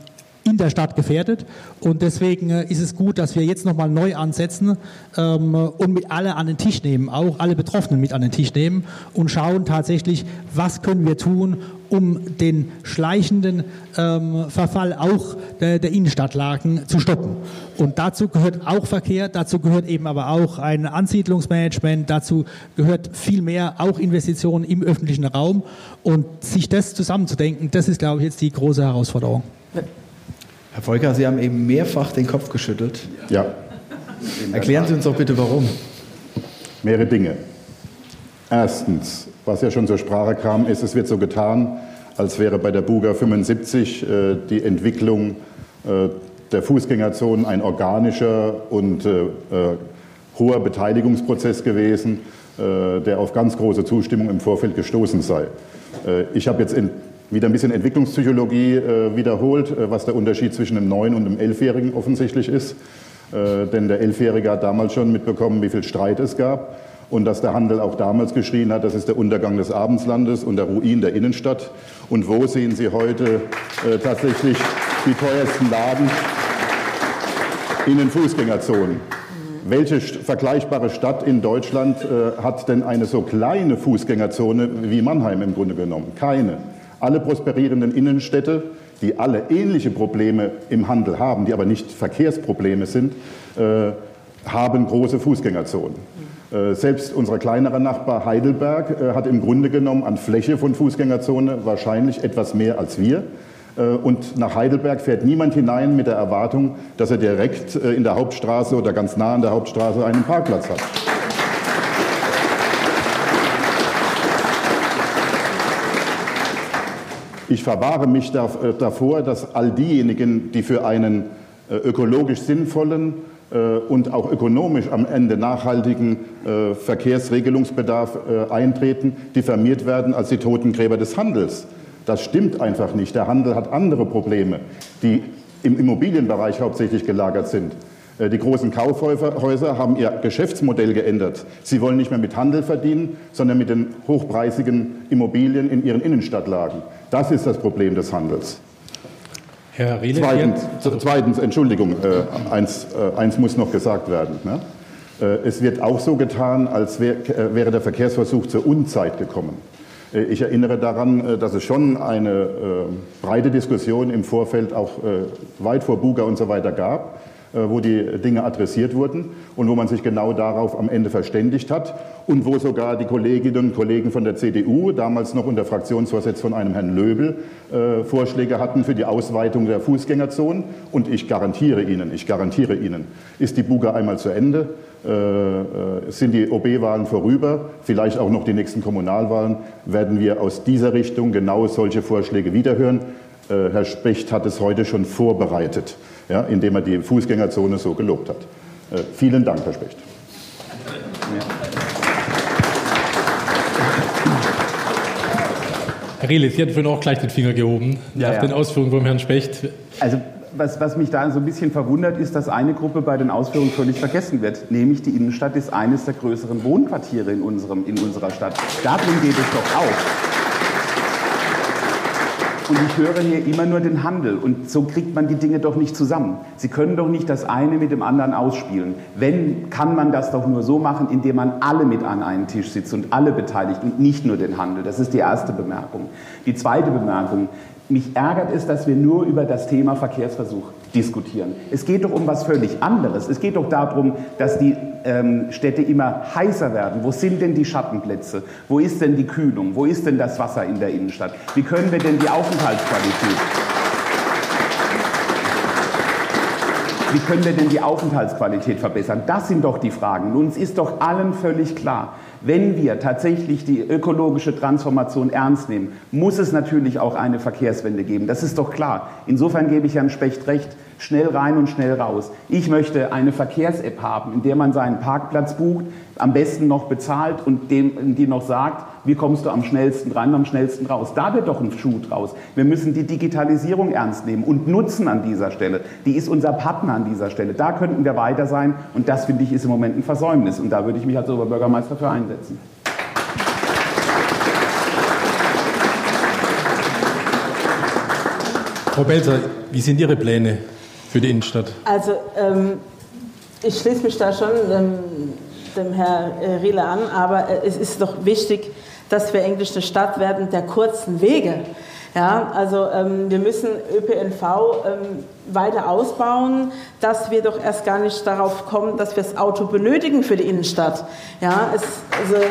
Speaker 6: in der Stadt gefährdet. Und deswegen äh, ist es gut, dass wir jetzt nochmal neu ansetzen ähm, und mit alle an den Tisch nehmen, auch alle Betroffenen mit an den Tisch nehmen und schauen tatsächlich, was können wir tun, um den schleichenden ähm, Verfall auch der, der, Innenstadtlagen zu stoppen. Und dazu gehört auch Verkehr, dazu gehört eben aber auch ein Ansiedlungsmanagement, dazu gehört viel mehr auch Investitionen im öffentlichen Raum. Und sich das zusammenzudenken, das ist, glaube ich, jetzt die große Herausforderung.
Speaker 2: Herr Volker, Sie haben eben mehrfach den Kopf geschüttelt.
Speaker 5: Ja.
Speaker 2: Erklären Sie uns doch bitte, warum.
Speaker 5: Mehrere Dinge. Erstens, was ja schon zur Sprache kam, ist, es wird so getan, als wäre bei der Buga 75 äh, die Entwicklung äh, der Fußgängerzonen ein organischer und äh, äh hoher Beteiligungsprozess gewesen, äh, der auf ganz große Zustimmung im Vorfeld gestoßen sei. Äh, ich habe jetzt in wieder ein bisschen Entwicklungspsychologie äh, wiederholt, äh, was der Unterschied zwischen dem Neun- und dem Elfjährigen offensichtlich ist. Äh, denn der Elfjährige hat damals schon mitbekommen, wie viel Streit es gab und dass der Handel auch damals geschrien hat, das ist der Untergang des Abendslandes und der Ruin der Innenstadt. Und wo sehen Sie heute äh, tatsächlich die teuersten Laden? In den Fußgängerzonen. Welche vergleichbare Stadt in Deutschland äh, hat denn eine so kleine Fußgängerzone wie Mannheim im Grunde genommen? Keine. Alle prosperierenden Innenstädte, die alle ähnliche Probleme im Handel haben, die aber nicht Verkehrsprobleme sind, äh, haben große Fußgängerzonen. Äh, selbst unser kleinerer Nachbar Heidelberg äh, hat im Grunde genommen an Fläche von Fußgängerzone wahrscheinlich etwas mehr als wir. Äh, und nach Heidelberg fährt niemand hinein mit der Erwartung, dass er direkt in der Hauptstraße oder ganz nah an der Hauptstraße einen Parkplatz hat. Ich verwahre mich davor, dass all diejenigen, die für einen ökologisch sinnvollen, äh, und auch ökonomisch am Ende nachhaltigen äh, Verkehrsregelungsbedarf äh, eintreten, diffamiert werden als die Totengräber des Handels. Das stimmt einfach nicht. Der Handel hat andere Probleme, die im Immobilienbereich hauptsächlich gelagert sind. Die großen Kaufhäuser haben ihr Geschäftsmodell geändert. Sie wollen nicht mehr mit Handel verdienen, sondern mit den hochpreisigen Immobilien in ihren Innenstadtlagen. Das ist das Problem des Handels.
Speaker 3: Herr Riele,
Speaker 5: zweitens, zweitens, Entschuldigung, äh, eins, äh, eins, muss noch gesagt werden. Ne? Äh, es wird auch so getan, als wär, äh, wäre der Verkehrsversuch zur Unzeit gekommen. Äh, ich erinnere daran, äh, dass es schon eine breite Diskussion im Vorfeld auch weit vor Buga und so weiter gab äh, wo die Dinge adressiert wurden und wo man sich genau darauf am Ende verständigt hat und wo sogar die Kolleginnen und Kollegen von der CDU, damals noch unter Fraktionsvorsitz von einem Herrn Löbel, äh, Vorschläge hatten für die Ausweitung der Fußgängerzonen. Und ich garantiere Ihnen, ich garantiere Ihnen, ist die Buga einmal zu Ende, äh, äh sind die OB-Wahlen vorüber, vielleicht auch noch die nächsten Kommunalwahlen, werden wir aus dieser Richtung genau solche Vorschläge wiederhören. Äh, Herr Specht hat es heute schon vorbereitet ja, indem er die Fußgängerzone so gelobt hat. Äh, vielen Dank, Herr Specht.
Speaker 3: Herr Rehle, Sie hatten vorhin auch gleich den Finger gehoben
Speaker 7: ja,
Speaker 3: nach ja. den Ausführungen vom Herrn Specht.
Speaker 7: Also was, was, mich da so ein bisschen verwundert, ist, dass eine Gruppe bei den Ausführungen völlig vergessen wird, nämlich die Innenstadt ist eines der größeren Wohnquartiere in, unserem, in unserer Stadt. Darum geht es doch auch. Und ich höre hier immer nur den Handel. Und so kriegt man die Dinge doch nicht zusammen. Sie können doch nicht das eine mit dem anderen ausspielen. Wenn, kann man das doch nur so machen, indem man alle mit an einen Tisch sitzt und alle beteiligt und nicht nur den Handel. Das ist die erste Bemerkung. Die zweite Bemerkung. Mich ärgert es, dass wir nur über das Thema Verkehrsversuch diskutieren. Es geht doch um was völlig anderes. Es geht doch darum, dass die ähm, Städte immer heißer werden. Wo sind denn die Schattenplätze? Wo ist denn die Kühlung? Wo ist denn das Wasser in der Innenstadt? Wie können wir denn die Aufenthaltsqualität? Wie können wir denn die Aufenthaltsqualität verbessern? Das sind doch die Fragen. Uns ist doch allen völlig klar, wenn wir tatsächlich die ökologische Transformation ernst nehmen, muss es natürlich auch eine Verkehrswende geben. Das ist doch klar. Insofern gebe ich Herrn Specht recht schnell rein und schnell raus. Ich möchte eine Verkehrs-App haben, in der man seinen Parkplatz bucht, am besten noch bezahlt und dem, die noch sagt, wie kommst du am schnellsten rein, am schnellsten raus. Da wird doch ein Schuh draus. Wir müssen die Digitalisierung ernst nehmen und nutzen an dieser Stelle. Die ist unser Partner an dieser Stelle. Da könnten wir weiter sein und das finde ich ist im Moment ein Versäumnis und da würde ich mich als Oberbürgermeister für einsetzen.
Speaker 3: Frau Belzer, wie sind Ihre Pläne für die Innenstadt?
Speaker 4: Also ähm, ich schließe mich da schon ähm, dem Herrn äh, Riele an, aber äh, es ist doch wichtig, dass wir eigentlich eine Stadt werden der kurzen Wege. Ja, also ähm, wir müssen ÖPNV ähm, weiter ausbauen, dass wir doch erst gar nicht darauf kommen, dass wir das Auto benötigen für die Innenstadt. Ja, es, also,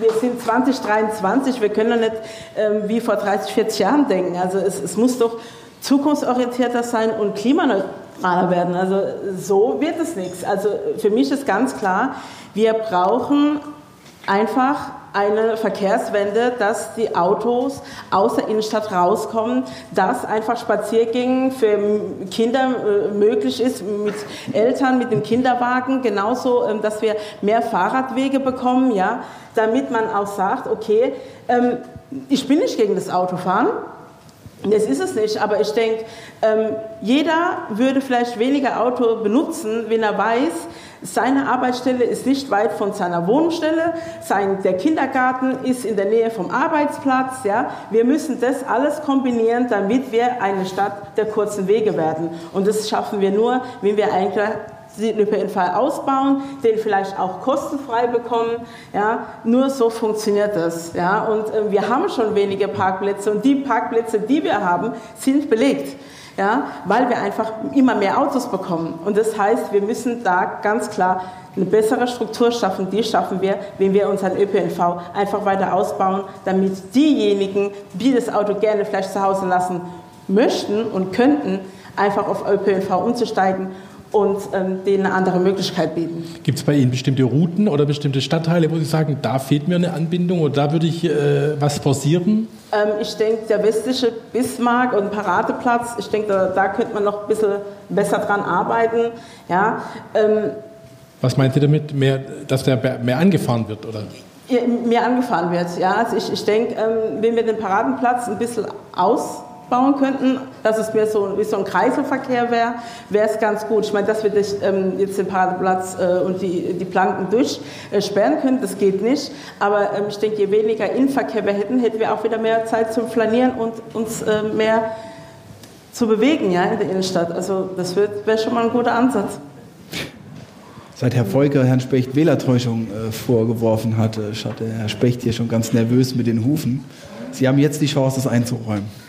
Speaker 4: wir sind 2023, wir können doch nicht ähm, wie vor 30, 40 Jahren denken. Also es, es muss doch zukunftsorientierter sein und klimaneutraler werden. Also so wird es nichts. Also für mich ist ganz klar, wir brauchen einfach eine Verkehrswende, dass die Autos aus der Innenstadt rauskommen, dass einfach Spaziergängen für Kinder äh, möglich ist, mit Eltern, mit dem Kinderwagen, genauso, ähm, dass wir mehr Fahrradwege bekommen, ja, damit man auch sagt, okay, ähm, ich bin nicht gegen das Autofahren, das ist es nicht, aber ich denke, ähm, jeder würde vielleicht weniger Auto benutzen, wenn er weiß, seine Arbeitsstelle ist nicht weit von seiner Wohnstelle, sein, der Kindergarten ist in der Nähe vom Arbeitsplatz. Ja. Wir müssen das alles kombinieren, damit wir eine Stadt der kurzen Wege werden. Und das schaffen wir nur, wenn wir eigentlich den ÖPNV ausbauen, den vielleicht auch kostenfrei bekommen. Ja, nur so funktioniert das. Ja, und äh, wir haben schon wenige Parkplätze und die Parkplätze, die wir haben, sind belegt. ja, weil wir einfach immer mehr Autos bekommen. Und das heißt, wir müssen da ganz klar eine bessere Struktur schaffen. Die schaffen wir, wenn wir unseren ÖPNV einfach weiter ausbauen, damit diejenigen, die das Auto gerne vielleicht zu Hause lassen möchten und könnten, einfach auf ÖPNV umzusteigen und ähm, denen eine andere Möglichkeit bieten.
Speaker 3: Gibt es bei Ihnen bestimmte Routen oder bestimmte Stadtteile, wo Sie sagen, da fehlt mir eine Anbindung oder da würde ich äh, was forcieren?
Speaker 4: Ähm, ich denke, der westliche Bismarck und Paradeplatz, ich denke, da, da, könnte man noch ein bisschen besser dran arbeiten. Ja, ähm,
Speaker 3: was meint Sie damit, mehr, dass der mehr angefahren wird? Oder?
Speaker 4: Mehr angefahren wird, ja. Also ich, ich denke, ähm, wenn wir den Paradenplatz ein bisschen aus bauen könnten, dass es mehr so, wie so ein Kreiselverkehr wäre, wäre es ganz gut. Ich meine, dass wir das, ähm, jetzt den Paradeplatz äh, und die, die Planken durchsperren äh, können, das geht nicht. Aber ähm, ich denke, je weniger Innenverkehr wir hätten, hätten wir auch wieder mehr Zeit zum Flanieren und uns äh, mehr zu bewegen ja, in der Innenstadt. Also das wäre schon mal ein guter Ansatz.
Speaker 2: Seit Herr Volker Herrn Specht Wählertäuschung äh, vorgeworfen hatte, schaute Herr Specht hier schon ganz nervös mit den Hufen. Sie haben jetzt die Chance, das einzuräumen.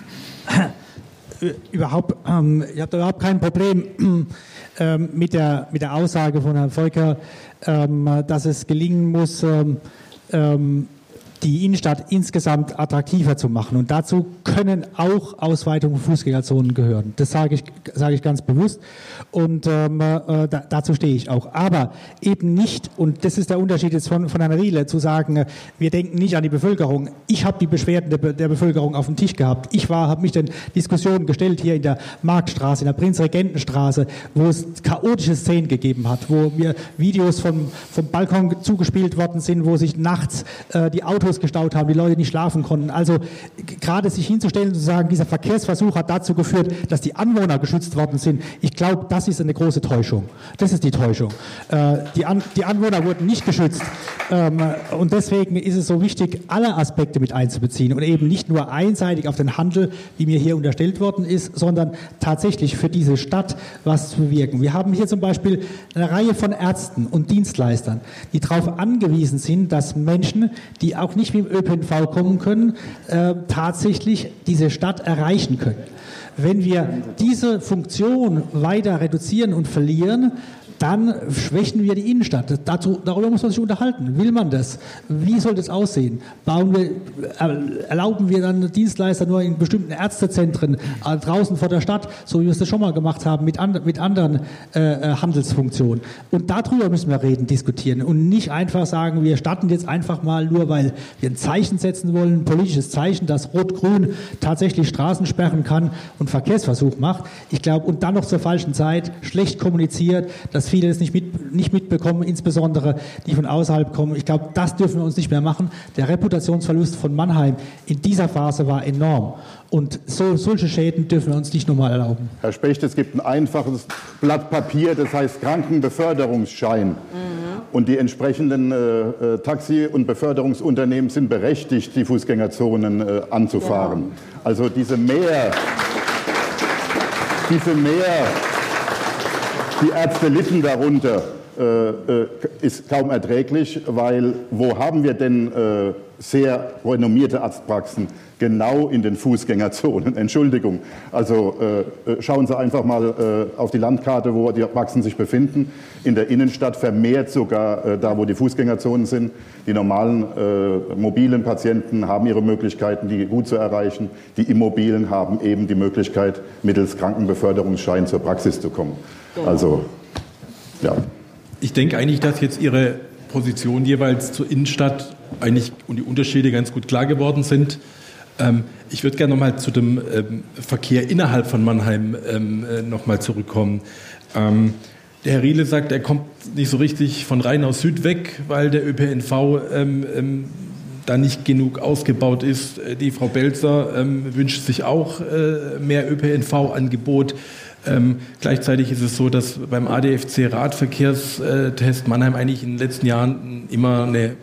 Speaker 6: überhaupt, ähm, ich habe überhaupt kein Problem ähm, mit, der, mit der Aussage von Herrn Volker, ähm, dass es gelingen muss, ähm, ähm, die Innenstadt insgesamt attraktiver zu machen. Und dazu können auch Ausweitungen von Fußgängerzonen gehören. Das sage ich, sage ich ganz bewusst. Und ähm, äh, da, dazu stehe ich auch. Aber eben nicht, und das ist der Unterschied jetzt von, von Herrn Riele, zu sagen, äh, wir denken nicht an die Bevölkerung. Ich habe die Beschwerden der, der, Bevölkerung auf dem Tisch gehabt. Ich habe mich den Diskussionen gestellt hier in der Marktstraße, in der Prinzregentenstraße, wo es chaotische Szenen gegeben hat, wo mir Videos vom, vom Balkon zugespielt worden sind, wo sich nachts äh, die Autos Autos gestaut haben, die Leute nicht schlafen konnten. Also gerade sich hinzustellen und zu sagen, dieser Verkehrsversuch hat dazu geführt, dass die Anwohner geschützt worden sind, ich glaube, das ist eine große Täuschung. Das ist die Täuschung. Äh, die, An die Anwohner wurden nicht geschützt. Ähm, und deswegen ist es so wichtig, alle Aspekte mit einzubeziehen und eben nicht nur einseitig auf den Handel, wie mir hier unterstellt worden ist, sondern tatsächlich für diese Stadt was zu bewirken. Wir haben hier zum Beispiel eine Reihe von Ärzten und Dienstleistern, die darauf angewiesen sind, dass Menschen, die auch nicht mit dem ÖPNV kommen können, äh, tatsächlich diese Stadt erreichen können. Wenn wir diese Funktion weiter reduzieren und verlieren, dann schwächen wir die Innenstadt. Dazu, darüber muss man sich unterhalten. Will man das? Wie soll das aussehen? Wir, erlauben wir dann Dienstleister nur in bestimmten Ärztezentren äh, draußen vor der Stadt, so wie wir es schon mal gemacht haben mit, and, mit anderen äh, äh, Handelsfunktionen? Und darüber müssen wir reden, diskutieren und nicht einfach sagen, wir starten jetzt einfach mal nur, weil wir ein Zeichen setzen wollen, ein politisches Zeichen, das Rot-Grün tatsächlich Straßen sperren kann und Verkehrsversuch macht. Ich glaube, und dann noch zur falschen Zeit schlecht kommuniziert, dass dass viele das nicht, mit, nicht mitbekommen, insbesondere die von außerhalb kommen. Ich glaube, das dürfen wir uns nicht mehr machen. Der Reputationsverlust von Mannheim in dieser Phase war enorm. Und so, solche Schäden dürfen wir uns nicht nochmal erlauben.
Speaker 5: Herr Specht, es gibt ein einfaches Blatt Papier, das heißt Krankenbeförderungsschein. Mhm. Und die entsprechenden äh, äh, Taxi- und Beförderungsunternehmen sind berechtigt, die Fußgängerzonen äh, anzufahren. Ja. Also diese Mehr, diese Mehr die Ärzte litten darunter, äh, äh, ist kaum erträglich, weil wo haben wir denn äh, sehr renommierte Arztpraxen? Genau in den Fußgängerzonen. Entschuldigung. Also schauen Sie einfach mal auf die Landkarte, wo die Praxen sich befinden. In der Innenstadt vermehrt sogar da, wo die Fußgängerzonen sind. Die normalen mobilen Patienten haben ihre Möglichkeiten, die gut zu erreichen. Die Immobilen haben eben die Möglichkeit, mittels Krankenbeförderungsschein zur Praxis zu kommen. Also, ja.
Speaker 3: Ich denke eigentlich, dass jetzt Ihre Position jeweils zur Innenstadt eigentlich und die Unterschiede ganz gut klar geworden sind. Ähm, ich würde gerne nochmal zu dem ähm, Verkehr innerhalb von Mannheim ähm, äh, nochmal zurückkommen. Ähm, der Herr Riele sagt, er kommt nicht so richtig von Rhein aus Süd weg, weil der ÖPNV ähm, ähm, da nicht genug ausgebaut ist. Äh, die Frau Belzer wünscht sich auch äh, mehr ÖPNV-Angebot. Ähm, gleichzeitig ist es so, dass beim ADFC Radverkehrstest Mannheim eigentlich in den letzten Jahren immer eine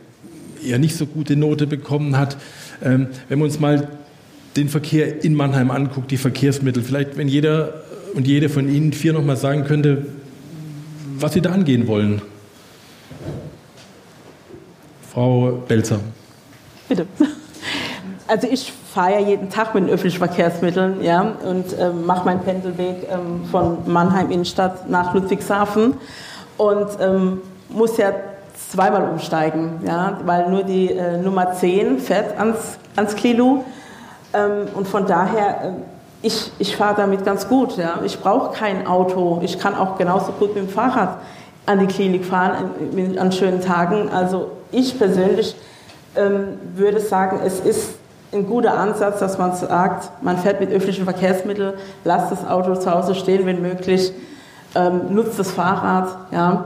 Speaker 3: eher nicht so gute Note bekommen hat. Ähm, wenn wir uns mal den Verkehr in Mannheim anguckt, die Verkehrsmittel, vielleicht wenn jeder und jede von Ihnen vier nochmal sagen könnte, was Sie da angehen wollen. Frau Belzer.
Speaker 4: Bitte. Also ich fahre ja jeden Tag mit den öffentlichen Verkehrsmitteln ja, und äh, mache meinen Pendelweg ähm, von Mannheim Innenstadt nach Ludwigshafen und ähm, muss ja zweimal umsteigen, ja, weil nur die äh, Nummer 10 fährt ans, ans Klilu ähm, und von daher, äh, ich, ich fahre damit ganz gut. Ja. Ich brauche kein Auto, ich kann auch genauso gut mit dem Fahrrad an die Klinik fahren an, an schönen Tagen. Also ich persönlich ähm, würde sagen, es ist ein guter Ansatz, dass man sagt, man fährt mit öffentlichen Verkehrsmitteln, lasst das Auto zu Hause stehen, wenn möglich, ähm, nutzt das Fahrrad. Ja.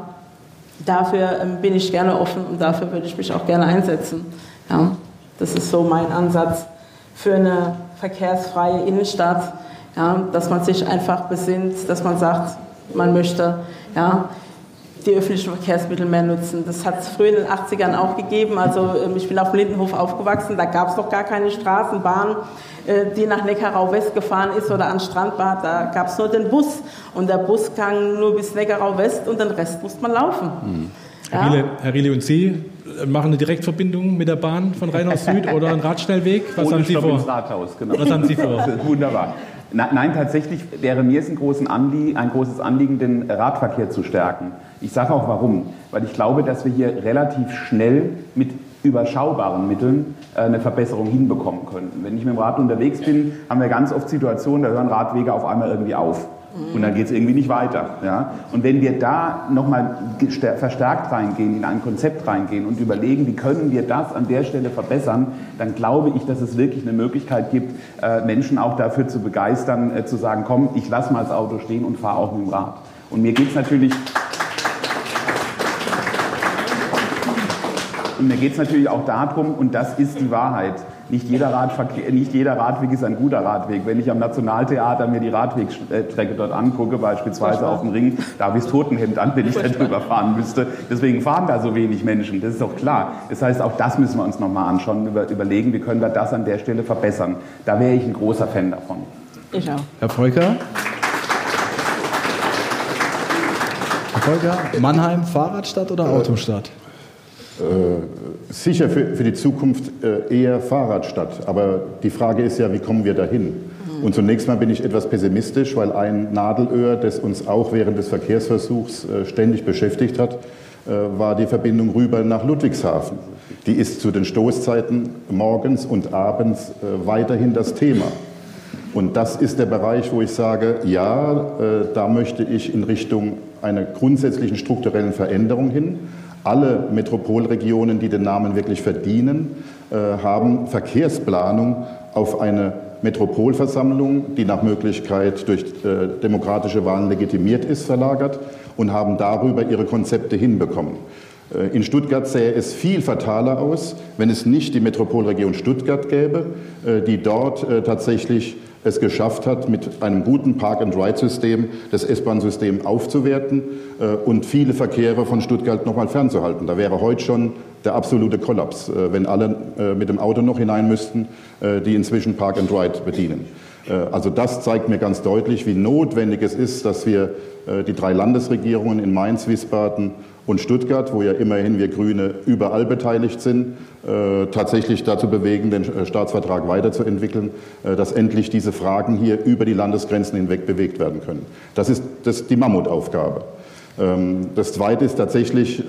Speaker 4: Dafür ähm, bin ich gerne offen und dafür würde ich mich auch gerne einsetzen. Ja. Das ist so mein Ansatz für eine verkehrsfreie Innenstadt, ja, dass man sich einfach besinnt, dass man sagt, man möchte ja, die öffentlichen Verkehrsmittel mehr nutzen. Das hat es früher in den 80ern auch gegeben. Also ähm, ich bin auf dem Lindenhof aufgewachsen, da gab es noch gar keine Straßenbahn, äh, die nach Neckarau West gefahren ist oder an Strandbad. Da gab es nur den Bus und der Bus kam nur bis Neckarau West und den Rest musste man laufen.
Speaker 3: Mhm. Ja. Herr, Riele, Herr Riele und Sie machen eine Direktverbindung mit der Bahn von Rhein aus Süd oder einen Radschnellweg?
Speaker 7: Was Ohne haben Sie Stopp vor? Ins Rathaus, genau. Was haben Sie vor? Wunderbar. Nein, tatsächlich wäre mir es ein, Anliegen, ein großes Anliegen, den Radverkehr zu stärken. Ich sage auch warum. Weil ich glaube, dass wir hier relativ schnell mit überschaubaren Mitteln äh, eine Verbesserung hinbekommen könnten. Wenn ich mit dem Rad unterwegs bin, haben wir ganz oft Situationen, da hören Radwege auf einmal irgendwie auf. Und dann geht es irgendwie nicht weiter. Ja? Und wenn wir da nochmal verstärkt reingehen, in ein Konzept reingehen und überlegen, wie können wir das an der Stelle verbessern, dann glaube ich, dass es wirklich eine Möglichkeit gibt, äh, Menschen auch dafür zu begeistern, äh, zu sagen, komm, ich lass mal das Auto stehen und fahre auch mit dem Rad. Und mir geht es natürlich... Und mir geht es natürlich auch darum, und das ist die Wahrheit, nicht jeder, Radverkehr, nicht jeder Radweg ist ein guter Radweg. Wenn ich am Nationaltheater mir die Radwegstrecke dort angucke, beispielsweise auf dem Ring, da habe ich das Totenhemd an, wenn ich da drüber fahren müsste. Deswegen fahren da so wenig Menschen, das ist doch klar. Das heißt, auch das müssen wir uns nochmal anschauen, über, überlegen, wie können wir das an der Stelle verbessern. Da wäre ich ein großer Fan davon.
Speaker 2: Ich auch. Herr Volker? Herr Volker, Mannheim Fahrradstadt oder Autostadt?
Speaker 5: Äh, sicher für, für die Zukunft äh, eher Fahrradstadt. Aber die Frage ist ja, wie kommen wir dahin? Und zunächst mal bin ich etwas pessimistisch, weil ein Nadelöhr, das uns auch während des Verkehrsversuchs äh, ständig beschäftigt hat, war die Verbindung rüber nach Ludwigshafen. Die ist zu den Stoßzeiten morgens und abends weiterhin das Thema. Und das ist der Bereich, wo ich sage, ja, da möchte ich in Richtung einer grundsätzlichen strukturellen Veränderung hin alle Metropolregionen, die den Namen wirklich verdienen, äh, haben Verkehrsplanung auf eine Metropolversammlung, die nach Möglichkeit durch äh, demokratische Wahlen legitimiert ist, verlagert und haben darüber ihre Konzepte hinbekommen. Äh, in Stuttgart sähe es viel fataler aus, wenn es nicht die Metropolregion Stuttgart gäbe, die dort tatsächlich es geschafft hat, mit einem guten Park-and-Ride-System das S-Bahn-System aufzuwerten äh, und viele Verkehre von Stuttgart nochmal fernzuhalten. Da wäre heute schon der absolute Kollaps, äh, wenn alle äh, mit dem Auto noch hinein müssten, die inzwischen Park-and-Ride bedienen. Also das zeigt mir ganz deutlich, wie notwendig es ist, dass wir die drei Landesregierungen in Mainz, Wiesbaden und Stuttgart, wo ja immerhin wir Grüne überall beteiligt sind, tatsächlich dazu bewegen, den äh, Staatsvertrag weiterzuentwickeln, äh, dass endlich diese Fragen hier über die Landesgrenzen hinweg bewegt werden können. Das ist das die Mammutaufgabe. Ähm, das Zweite ist tatsächlich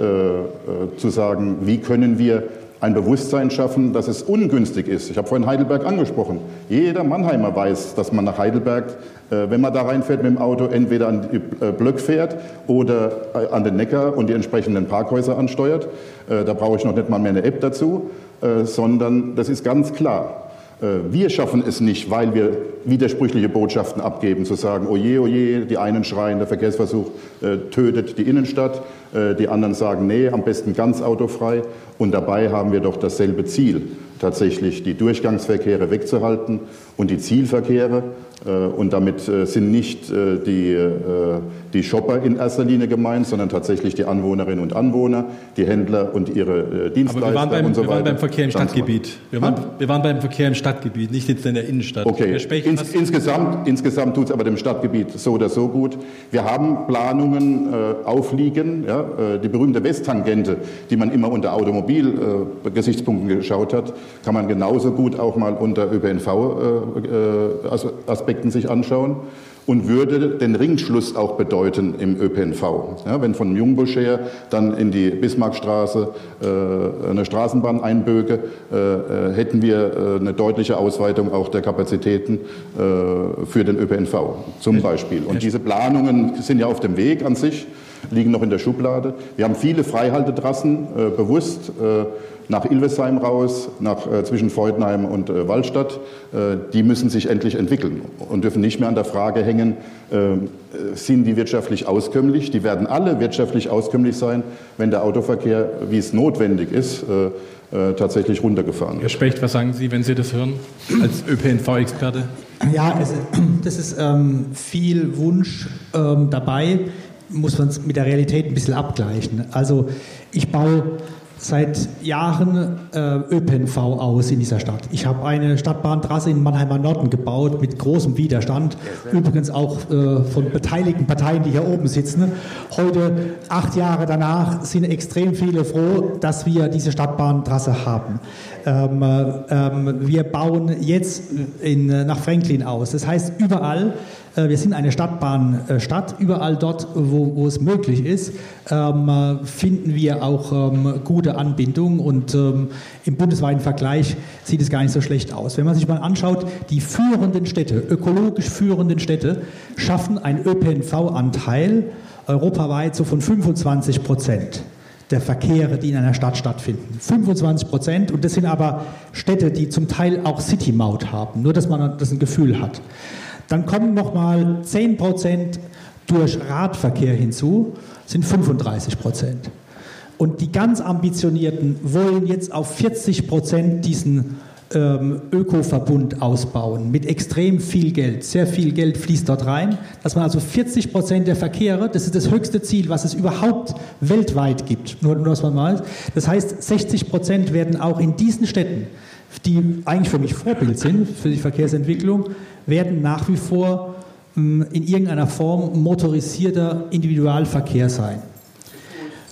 Speaker 5: zu sagen, wie können wir ein Bewusstsein schaffen, dass es ungünstig ist. Ich habe vorhin Heidelberg angesprochen. Jeder Mannheimer weiß, dass man nach Heidelberg, äh, wenn man da reinfährt mit dem Auto, entweder an die äh, Blöck fährt oder äh, an den Neckar und die entsprechenden Parkhäuser ansteuert. Da brauche ich noch nicht mal mehr eine App dazu, sondern das ist ganz klar. Äh, wir schaffen es nicht, weil wir widersprüchliche Botschaften abgeben, zu sagen, oje, oje, die einen schreien, der Verkehrsversuch äh, tötet die Innenstadt, äh, die anderen sagen, nee, am besten ganz autofrei. Und dabei haben wir doch dasselbe Ziel, tatsächlich die Durchgangsverkehre wegzuhalten und die Zielverkehre, Äh, und damit äh, sind nicht äh, die, die Shopper in erster Linie gemeint, sondern tatsächlich die Anwohnerinnen und Anwohner, die Händler und ihre Dienstleister
Speaker 3: Aber wir waren beim,
Speaker 5: und so
Speaker 3: wir waren beim Verkehr im Stadtgebiet. Wir waren, wir waren, beim Verkehr im Stadtgebiet, nicht jetzt in der Innenstadt.
Speaker 5: Okay, Ins, insgesamt, insgesamt tut es aber dem Stadtgebiet so oder so gut. Wir haben Planungen äh, aufliegen, ja, äh, die berühmte Westtangente, die man immer unter Automobilgesichtspunkten äh, geschaut hat, kann man genauso gut auch mal unter ÖPNV-Aspekten Aspekten sich anschauen und würde den Ringschluss auch bedeuten im ÖPNV. Ja, wenn von Jungbusch her dann in die Bismarckstraße äh, eine Straßenbahn einböge, äh, äh hätten wir äh, eine deutliche Ausweitung auch der Kapazitäten äh, für den ÖPNV zum Beispiel. Und diese Planungen sind ja auf dem Weg an sich, liegen noch in der Schublade. Wir haben viele Freihaltetrassen äh, bewusst nach Ilvesheim raus, nach, äh, zwischen Freudenheim und äh, Waldstadt, äh, die müssen sich endlich entwickeln und dürfen nicht mehr an der Frage hängen, äh, sind die wirtschaftlich auskömmlich? Die werden alle wirtschaftlich auskömmlich sein, wenn der Autoverkehr, wie es notwendig ist, äh, äh, tatsächlich runtergefahren wird.
Speaker 3: Herr Specht, was sagen Sie, wenn Sie das hören, als ÖPNV-Experte?
Speaker 6: Ja, es, das ist ähm, viel Wunsch ähm, dabei, muss man es mit der Realität ein bisschen abgleichen. Also ich baue seit Jahren äh, ÖPNV aus in dieser Stadt. Ich habe eine Stadtbahntrasse in Mannheimer Norden gebaut mit großem Widerstand. Übrigens auch äh, von beteiligten Parteien, die hier oben sitzen. Heute, acht Jahre danach, sind extrem viele froh, dass wir diese Stadtbahntrasse haben. Ähm, äh, ähm, wir bauen jetzt in, nach Franklin aus. Das heißt, überall wir sind eine Stadtbahnstadt. Äh, Überall dort, wo, wo es möglich ist, ähm, äh, finden wir auch ähm, gute Anbindung und ähm, im bundesweiten Vergleich sieht es gar nicht so schlecht aus. Wenn man sich mal anschaut, die führenden Städte, ökologisch führenden Städte, schaffen einen ÖPNV-Anteil europaweit so von 25 Prozent der Verkehre, die in einer Stadt stattfinden. 25 Prozent. Und das sind aber Städte, die zum Teil auch City-Maut haben. Nur, dass man das ein Gefühl hat. Dann kommen nochmal 10 Prozent durch Radverkehr hinzu, sind 35 Prozent. Und die ganz Ambitionierten wollen jetzt auf 40 Prozent diesen ähm, Ökoverbund ausbauen mit extrem viel Geld. Sehr viel Geld fließt dort rein, dass man also 40 Prozent der Verkehre, das ist das höchste Ziel, was es überhaupt weltweit gibt, nur, nur dass man weiß. Das heißt, 60 Prozent werden auch in diesen Städten, die eigentlich für mich Vorbild sind für die Verkehrsentwicklung, werden nach wie vor hm, in irgendeiner Form motorisierter Individualverkehr sein.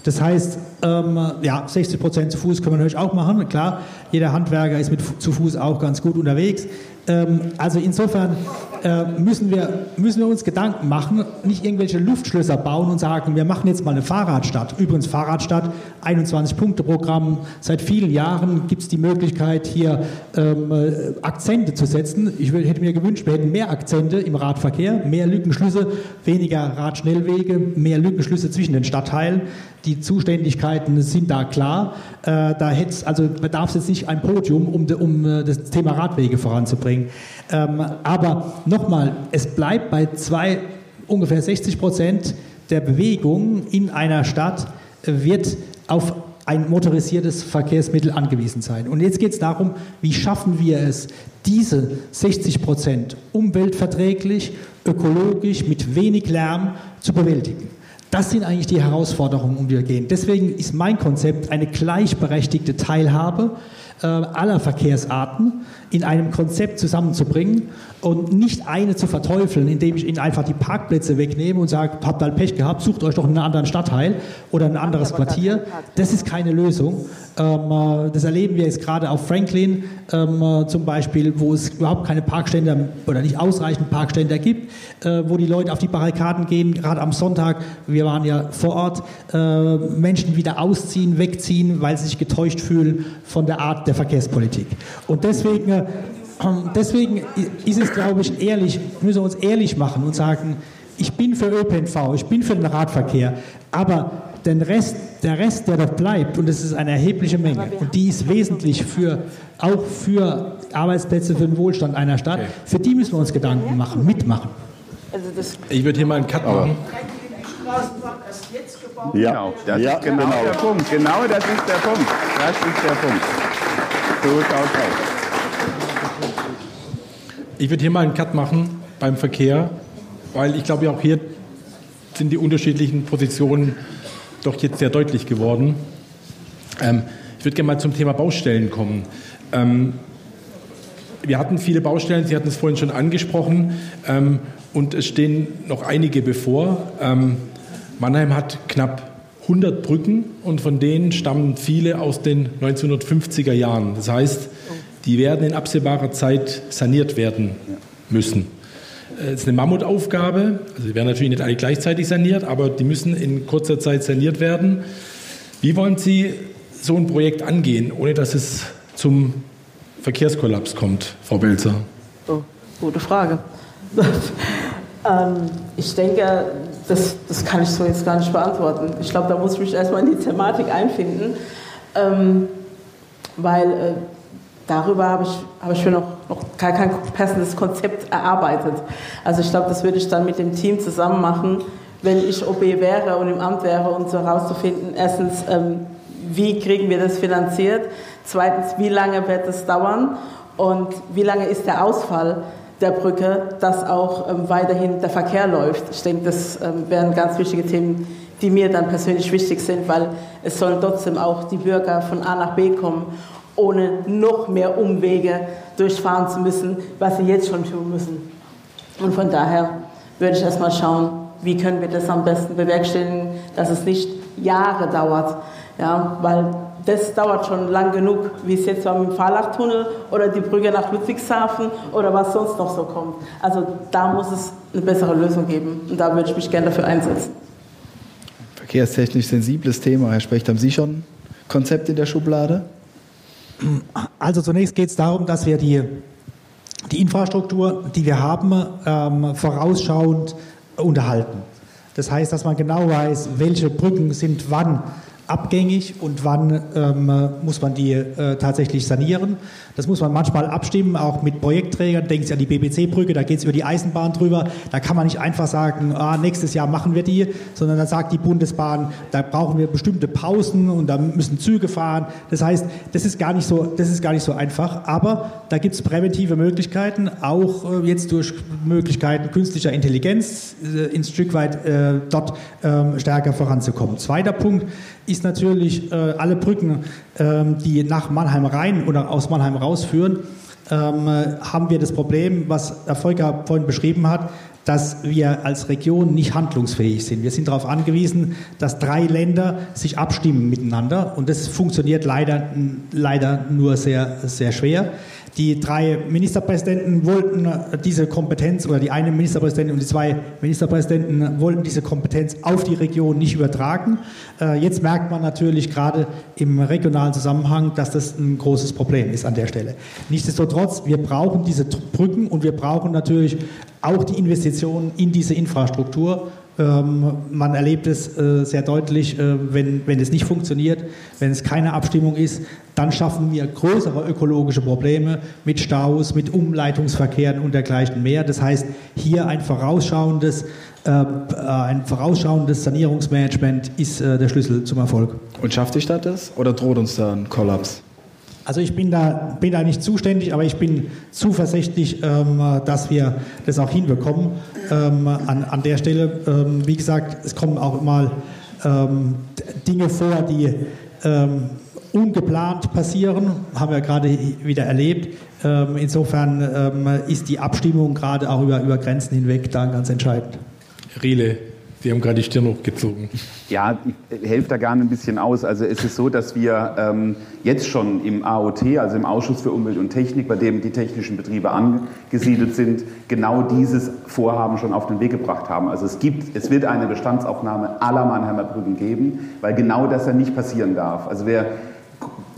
Speaker 6: Das heißt, ähm, ja, 60 Prozent zu Fuß können wir natürlich auch machen. Klar, jeder Handwerker ist mit zu Fuß auch ganz gut unterwegs. Ähm, also insofern äh, müssen, wir, müssen wir uns Gedanken machen, nicht irgendwelche Luftschlösser bauen und sagen, wir machen jetzt mal eine Fahrradstadt. Übrigens Fahrradstadt, 21-Punkte-Programm. Seit vielen Jahren gibt es die Möglichkeit, hier ähm, äh, Akzente zu setzen. Ich hätte mir gewünscht, wir hätten mehr Akzente im Radverkehr, mehr Lückenschlüsse, weniger Radschnellwege, mehr Lückenschlüsse zwischen den Stadtteilen. Die Zuständigkeiten sind da klar. Äh, da also bedarf es jetzt nicht ein Podium, um, um äh, das Thema Radwege voranzubringen. Ähm, aber nochmal, es bleibt bei zwei, ungefähr 60 Prozent der Bewegung in einer Stadt wird auf ein motorisiertes Verkehrsmittel angewiesen sein. Und jetzt geht es darum, wie schaffen wir es, diese 60 Prozent umweltverträglich, ökologisch, mit wenig Lärm zu bewältigen. Das sind eigentlich die Herausforderungen, um die wir gehen. Deswegen ist mein Konzept eine gleichberechtigte Teilhabe äh, aller Verkehrsarten in einem Konzept zusammenzubringen und nicht eine zu verteufeln, indem ich ihnen einfach die Parkplätze wegnehme und sage, habt halt Pech gehabt, sucht euch doch einen anderen Stadtteil oder ein anderes Quartier. Das ist keine Lösung. Ähm, äh, das erleben wir jetzt gerade auf Franklin ähm, äh, zum Beispiel, wo es überhaupt keine Parkständer oder nicht ausreichend Parkständer gibt, wo die Leute auf die Barrikaden gehen, gerade am Sonntag. Wir waren ja vor Ort, Menschen wieder ausziehen, wegziehen, weil sie sich getäuscht fühlen von der Art der Verkehrspolitik. Und deswegen, äh, deswegen ist es, glaube ich, ehrlich, müssen wir uns ehrlich machen und sagen, ich bin für ÖPNV, ich bin für den Radverkehr, aber den Rest, der Rest, der dort bleibt, und das ist eine erhebliche Menge, und die ist wesentlich für, auch für Arbeitsplätze, für den Wohlstand einer Stadt, okay. für die müssen wir uns Gedanken machen, mitmachen.
Speaker 3: Also ich würde hier mal einen Cut machen.
Speaker 7: Ja, genau, das ja, ist genau, genau, der Punkt. Genau das ist der Punkt. Das ist der Punkt. So schaut aus.
Speaker 3: Ich würde hier mal einen Cut machen. beim Verkehr, weil ich glaube, auch hier sind die unterschiedlichen Positionen doch jetzt sehr deutlich geworden. Ähm, ich würde gerne mal zum Thema Baustellen kommen. Ähm, wir hatten viele Baustellen, Sie hatten es vorhin schon angesprochen, ähm, und es stehen noch einige bevor. Ähm, Mannheim hat knapp 100 Brücken und von denen stammen viele aus den 1950er Jahren. Das heißt, die werden in absehbarer Zeit saniert werden müssen. Es äh, ist eine Mammutaufgabe. Also die werden natürlich nicht alle gleichzeitig saniert, aber die müssen in kurzer Zeit saniert werden. Wie wollen Sie so ein Projekt angehen, ohne dass es zum Verkehrskollaps kommt, Frau Belzer?
Speaker 4: Oh, gute Frage. ähm, ich denke, das, das kann ich so jetzt gar nicht beantworten. Ich glaube, da muss ich mich erstmal in die Thematik einfinden, ähm, weil äh, darüber habe ich, hab ich mir noch, noch gar kein passendes Konzept erarbeitet. Also ich glaube, das würde ich dann mit dem Team zusammen machen, wenn ich OB wäre und im Amt wäre, um so herauszufinden, erstens, ähm, wie kriegen wir das finanziert, zweitens, wie lange wird es dauern und wie lange ist der Ausfall der Brücke, dass auch ähm, weiterhin der Verkehr läuft. Ich denke, das ähm, wären ganz wichtige Themen, die mir dann persönlich wichtig sind, weil es sollen trotzdem auch die Bürger von A nach B kommen, ohne noch mehr Umwege durchfahren zu müssen, was sie jetzt schon tun müssen. Und von daher würde ich erstmal schauen, wie können wir das am besten bewerkstelligen, dass es nicht Jahre dauert, ja, weil das dauert schon lang genug, wie es jetzt war mit dem Fahrlachtunnel oder die Brücke nach Ludwigshafen oder was sonst noch so kommt. Also da muss es eine bessere Lösung geben und da würde ich mich gerne dafür einsetzen.
Speaker 2: Verkehrstechnisch sensibles Thema. Herr Specht, haben Sie schon Konzept in der Schublade?
Speaker 6: Also zunächst geht es darum, dass wir die, die Infrastruktur, die wir haben, ähm, vorausschauend unterhalten. Das heißt, dass man genau weiß, welche Brücken sind wann abgängig und wann ähm, muss man die äh, tatsächlich sanieren. Das muss man manchmal abstimmen, auch mit Projektträgern. Denken Sie an die BBC-Brücke, da geht es über die Eisenbahn drüber. Da kann man nicht einfach sagen, ah, nächstes Jahr machen wir die, sondern dann sagt die Bundesbahn, da brauchen wir bestimmte Pausen und da müssen Züge fahren. Das heißt, das ist gar nicht so, das ist gar nicht so einfach. Aber da gibt es präventive Möglichkeiten, auch äh, jetzt durch Möglichkeiten künstlicher Intelligenz äh, ein Stück weit äh, dort ähm, stärker voranzukommen. Zweiter Punkt ist natürlich äh, alle Brücken, ähm, die nach Mannheim rein oder aus Mannheim rausführen, ähm, haben wir das Problem, was Herr Volker vorhin beschrieben hat, dass wir als Region nicht handlungsfähig sind. Wir sind darauf angewiesen, dass drei Länder sich abstimmen miteinander und das funktioniert leider, leider nur sehr, sehr schwer. Die drei Ministerpräsidenten wollten diese Kompetenz, oder die eine Ministerpräsidentin und die zwei Ministerpräsidenten wollten diese Kompetenz auf die Region nicht übertragen. Äh, jetzt merkt man natürlich gerade im regionalen Zusammenhang, dass das ein großes Problem ist an der Stelle. Nichtsdestotrotz, wir brauchen diese Brücken und wir brauchen natürlich auch die Investitionen in diese Infrastruktur. Ähm, man erlebt es äh, sehr deutlich, äh, wenn, wenn es nicht funktioniert, wenn es keine Abstimmung ist, dann schaffen wir größere ökologische Probleme mit Staus, mit Umleitungsverkehren und dergleichen mehr. Das heißt, hier ein vorausschauendes, äh, ein vorausschauendes Sanierungsmanagement ist der Schlüssel zum Erfolg.
Speaker 2: Und schafft die Stadt das oder droht uns da ein Kollaps?
Speaker 6: Also ich bin da, bin da nicht zuständig, aber ich bin zuversichtlich, ähm, dass wir das auch hinbekommen. Ähm, an, an der Stelle, ähm, wie gesagt, es kommen auch mal ähm, Dinge vor, die ähm, ungeplant passieren, haben wir gerade wieder erlebt. Ähm, insofern ist die Abstimmung gerade auch über, über Grenzen hinweg da ganz entscheidend.
Speaker 3: Riele, Sie haben gerade die Stirn hochgezogen.
Speaker 7: Ja, ich helfe da gerne ein bisschen aus. Also es ist so, dass wir ähm, jetzt schon im AOT, also im Ausschuss für Umwelt und Technik, bei dem die technischen Betriebe angesiedelt sind, genau dieses Vorhaben schon auf den Weg gebracht haben. Also es gibt, es wird eine Bestandsaufnahme aller Mannheimer Brücken geben, weil genau das ja nicht passieren darf. Also wer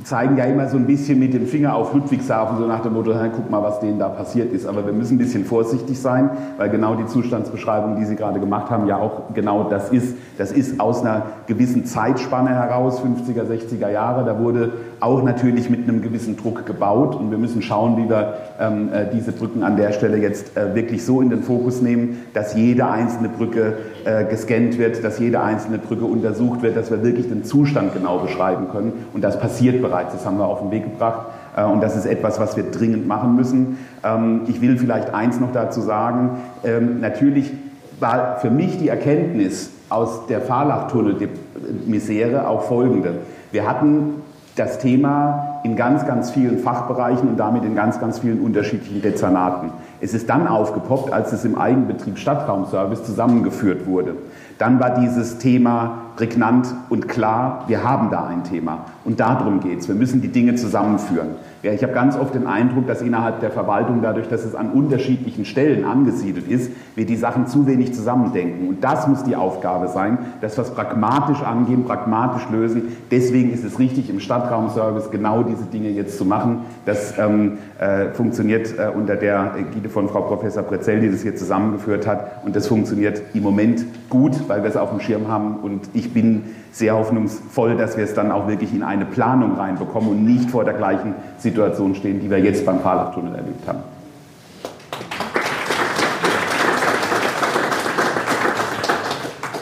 Speaker 7: zeigen ja immer so ein bisschen mit dem Finger auf Ludwigshafen, so nach dem Motto, guck mal, was denen da passiert ist. Aber wir müssen ein bisschen vorsichtig sein, weil genau die Zustandsbeschreibung, die Sie gerade gemacht haben, ja auch genau das ist. Das ist aus einer gewissen Zeitspanne heraus, 50er, 60er Jahre. Da wurde auch natürlich mit einem gewissen Druck gebaut und wir müssen schauen, wie wir ähm, äh, diese Brücken an der Stelle jetzt äh, wirklich so in den Fokus nehmen, dass jede einzelne Brücke äh, gescannt wird, dass jede einzelne Brücke untersucht wird, dass wir wirklich den Zustand genau beschreiben können. Und das passiert bereits, das haben wir auf den Weg gebracht. Äh, und das ist etwas, was wir dringend machen müssen. Ähm, ich will vielleicht eins noch dazu sagen. Ähm, natürlich war für mich die Erkenntnis aus der Fahrlachtunnel-Misere auch folgende. Wir hatten das Thema in ganz, ganz vielen Fachbereichen und damit in ganz, ganz vielen unterschiedlichen Dezernaten. Es ist dann aufgepoppt, als es im Eigenbetrieb Stadtraumservice zusammengeführt wurde. Dann war dieses Thema prägnant und klar, wir haben da ein Thema. Und darum geht es. Wir müssen die Dinge zusammenführen. Ja, ich habe ganz oft den Eindruck, dass innerhalb der Verwaltung, dadurch, dass es an unterschiedlichen Stellen angesiedelt ist, wir die Sachen zu wenig zusammendenken. Und das muss die Aufgabe sein, dass wir es pragmatisch angehen, pragmatisch lösen. Deswegen ist es richtig, im Stadtraumservice genau diese Dinge jetzt zu machen. Das ähm, äh, funktioniert äh, unter der Ägide von Frau Professor Prezell, die das hier zusammengeführt hat. Und das funktioniert im Moment gut, weil wir es auf dem Schirm haben. Und ich bin sehr hoffnungsvoll, dass wir es dann auch wirklich in eine Planung reinbekommen und nicht vor der gleichen Situation stehen, die wir jetzt beim Fahrlachtunnel erlebt haben.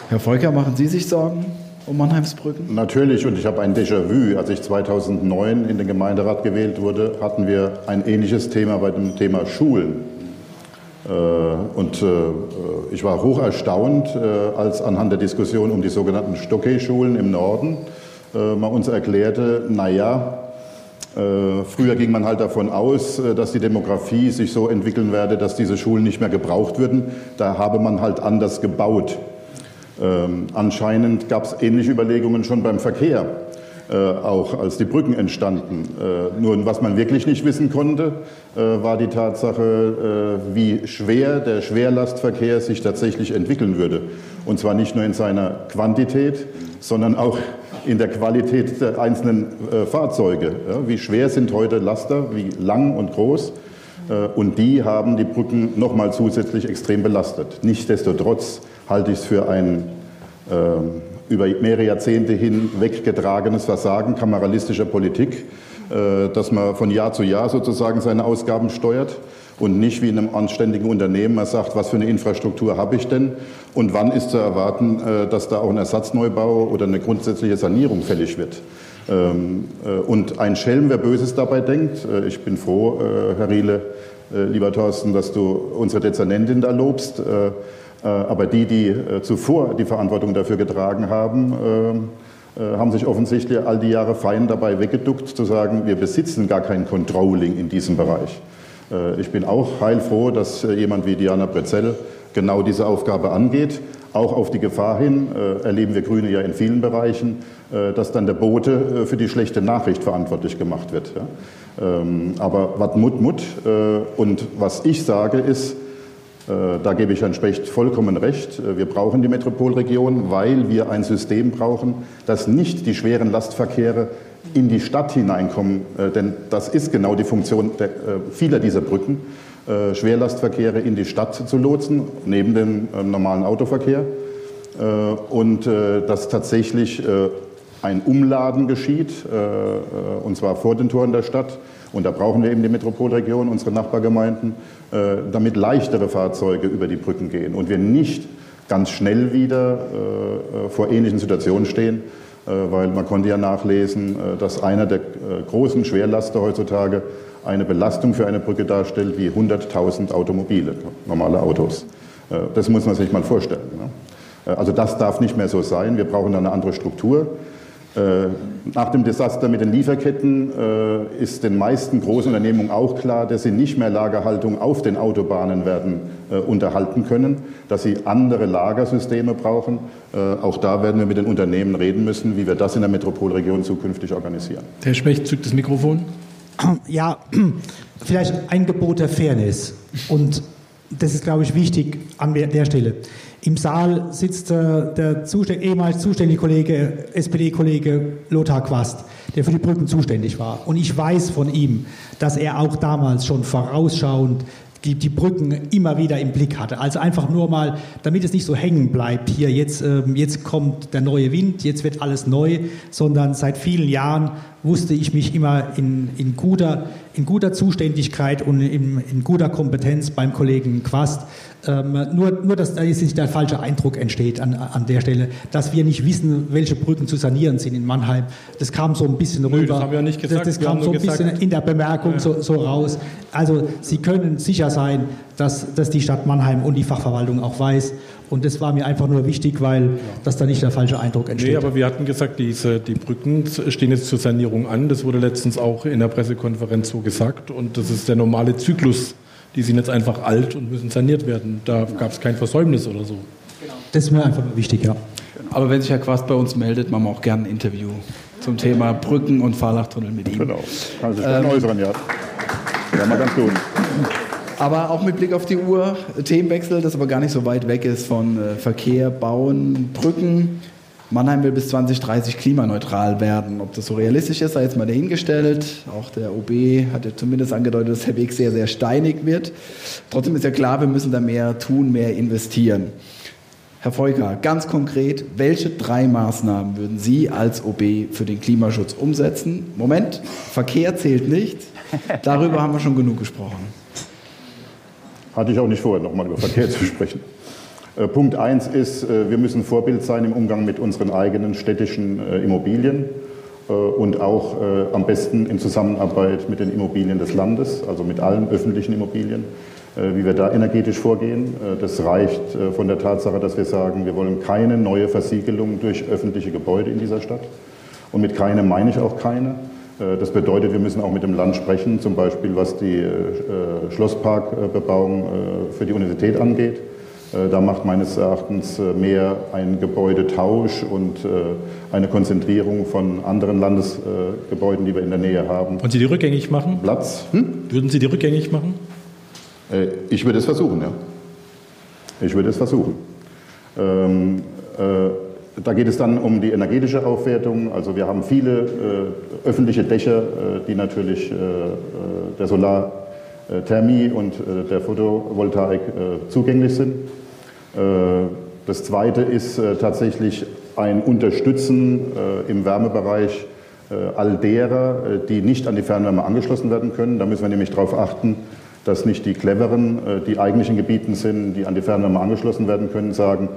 Speaker 2: Herr Volker, machen Sie sich Sorgen um Mannheimsbrücken?
Speaker 5: Natürlich, und ich habe ein Déjà-vu. Als ich 2009 in den Gemeinderat gewählt wurde, hatten wir ein ähnliches Thema bei dem Thema Schulen. Äh, und äh, ich war hoch erstaunt, äh, als anhand der Diskussion um die sogenannten Stockey-Schulen im Norden man uns erklärte, naja, früher ging man halt davon aus, dass die Demografie sich so entwickeln werde, dass diese Schulen nicht mehr gebraucht würden. Da habe man halt anders gebaut. Ähm, anscheinend gab es ähnliche Überlegungen schon beim Verkehr. Äh, auch als die Brücken entstanden. Äh, nur was man wirklich nicht wissen konnte, äh, war die Tatsache, wie schwer der Schwerlastverkehr sich tatsächlich entwickeln würde. Und zwar nicht nur in seiner Quantität, sondern auch in der Qualität der einzelnen Fahrzeuge. Wie schwer sind heute Laster, wie lang und groß? Und die haben die Brücken nochmal zusätzlich extrem belastet. Nichtsdestotrotz halte ich es für ein ähm, über mehrere Jahrzehnte hin weggetragenes Versagen kameralistischer Politik, äh, dass man von Jahr zu Jahr sozusagen seine Ausgaben steuert und nicht wie in einem anständigen Unternehmen man sagt, was für eine Infrastruktur habe ich denn und wann ist zu erwarten, äh, dass da auch ein Ersatzneubau oder eine grundsätzliche Sanierung fällig wird. Ähm, äh, und ein Schelm, wer Böses dabei denkt, ich bin froh, Herr Riele, lieber Thorsten, dass du unsere Dezernentin da lobst. Äh, aber die, die äh, zuvor die Verantwortung dafür getragen haben, äh, haben sich offensichtlich all die Jahre fein dabei weggeduckt, zu sagen, wir besitzen gar kein Controlling in diesem Bereich. Ich bin auch heilfroh, dass jemand wie Diana Brezell genau diese Aufgabe angeht. Auch auf die Gefahr hin erleben wir Grüne ja in vielen Bereichen, dass dann der Bote für die schlechte Nachricht verantwortlich gemacht wird. Ähm, aber was Mut, Mut. Und was ich sage ist, da gebe ich Herrn Specht vollkommen recht. Äh, wir brauchen die Metropolregion, weil wir ein System brauchen, das nicht die schweren Lastverkehre in die Stadt hineinkommen, äh, denn das ist genau die Funktion vieler dieser Brücken, Schwerlastverkehre in die Stadt zu lotsen, neben dem normalen Autoverkehr. Und dass tatsächlich ein Umladen geschieht, und zwar vor den Toren der Stadt, und da brauchen wir eben die Metropolregion, unsere Nachbargemeinden, äh, damit leichtere Fahrzeuge über die Brücken gehen und wir nicht ganz schnell wieder äh, vor ähnlichen Situationen stehen, äh, weil man konnte ja nachlesen, dass einer der großen Schwerlaster heutzutage eine Belastung für eine Brücke darstellt wie 100.000 Automobile, normale Autos. Das muss man sich mal vorstellen. Ne? Also das darf nicht mehr so sein. Wir brauchen eine andere Struktur. Äh, nach dem Desaster mit den Lieferketten äh, ist den meisten großen Unternehmungen auch klar, dass sie nicht mehr Lagerhaltung auf den Autobahnen werden äh, unterhalten können, dass sie andere Lagersysteme brauchen. Auch da werden wir mit den Unternehmen reden müssen, wie wir das in der Metropolregion zukünftig organisieren.
Speaker 2: Herr Schmecht zückt das Mikrofon.
Speaker 6: Ja, vielleicht ein Gebot der Fairness. Und das ist, glaube ich, wichtig an der Stelle. Im Saal sitzt äh, der Zuständ ehemals zuständige Kollege, SPD-Kollege Lothar Quast, der für die Brücken zuständig war. Und ich weiß von ihm, dass er auch damals schon vorausschauend die, die Brücken immer wieder im Blick hatte. Also einfach nur mal, damit es nicht so hängen bleibt, hier jetzt, ähm, jetzt kommt der neue Wind, jetzt wird alles neu, sondern seit vielen Jahren wusste ich mich immer in, in, guter, in guter Zuständigkeit und in, in guter Kompetenz beim Kollegen Quast Ähm, nur, nur, dass da jetzt nicht der falsche Eindruck entsteht an, an der Stelle, dass wir nicht wissen, welche Brücken zu sanieren sind in Mannheim. Das kam so ein bisschen
Speaker 3: Nö,
Speaker 6: rüber.
Speaker 3: das haben wir nicht gesagt.
Speaker 6: Das, das kam so ein bisschen
Speaker 3: gesagt-
Speaker 6: in der Bemerkung
Speaker 3: Ja.
Speaker 6: so, so raus. Also Sie können sicher sein, dass, dass die Stadt Mannheim und die Fachverwaltung auch weiß. Und das war mir einfach nur wichtig, weil dass da nicht der falsche Eindruck entsteht.
Speaker 3: Nee, aber wir hatten gesagt, diese, die Brücken stehen jetzt zur Sanierung an. Das wurde letztens auch in der Pressekonferenz so gesagt. Und das ist der normale Zyklus. Die sind jetzt einfach alt und müssen saniert werden. Da gab es kein Versäumnis oder so.
Speaker 6: das ist mir einfach nur wichtig, ja.
Speaker 2: Aber wenn sich Herr Quast bei uns meldet, machen wir auch gerne ein Interview zum Thema Brücken und Fahrlachtunnel mit ihm.
Speaker 5: Genau. Kann sich gerne äußern, ja. Ja, mal ganz gut.
Speaker 2: Aber auch mit Blick auf die Uhr, Themenwechsel, das aber gar nicht so weit weg ist von äh, Verkehr, Bauen, Brücken. Mannheim will bis 2030 klimaneutral werden. Ob das so realistisch ist, sei jetzt mal dahingestellt. Auch der OB hat ja zumindest angedeutet, dass der Weg sehr, sehr steinig wird. Trotzdem ist ja klar, wir müssen da mehr tun, mehr investieren. Herr Feuker, ganz konkret, welche drei Maßnahmen würden Sie als OB für den Klimaschutz umsetzen? Moment, Verkehr zählt nicht. Darüber haben wir schon genug gesprochen.
Speaker 5: Hatte ich auch nicht vor, nochmal über Verkehr zu sprechen. Äh, Punkt eins ist, äh, wir müssen Vorbild sein im Umgang mit unseren eigenen städtischen äh, Immobilien und auch am besten in Zusammenarbeit mit den Immobilien des Landes, also mit allen öffentlichen Immobilien, wie wir da energetisch vorgehen. Das reicht von der Tatsache, dass wir sagen, wir wollen keine neue Versiegelung durch öffentliche Gebäude in dieser Stadt. Und mit keine meine ich auch keine. Äh, Das bedeutet, wir müssen auch mit dem Land sprechen, zum Beispiel was die äh, äh, Schlossparkbebauung für die Universität angeht. Da macht meines Erachtens mehr ein Gebäudetausch und eine Konzentrierung von anderen Landesgebäuden, die wir in der Nähe haben.
Speaker 3: Wollen Sie die rückgängig machen?
Speaker 5: Platz. Hm?
Speaker 3: Würden Sie die rückgängig machen?
Speaker 5: Ich würde es versuchen, ja. Ich würde es versuchen. Ähm, äh, da geht es dann um die energetische Aufwertung. Also wir haben viele äh, öffentliche Dächer, äh, die natürlich äh, äh, der Solarthermie und äh, der Photovoltaik äh, zugänglich sind. Das Zweite ist tatsächlich ein Unterstützen im Wärmebereich all derer, die nicht an die Fernwärme angeschlossen werden können. Da müssen wir nämlich darauf achten, dass nicht die Cleveren, die eigentlichen Gebieten sind, die an die Fernwärme angeschlossen werden können, sagen,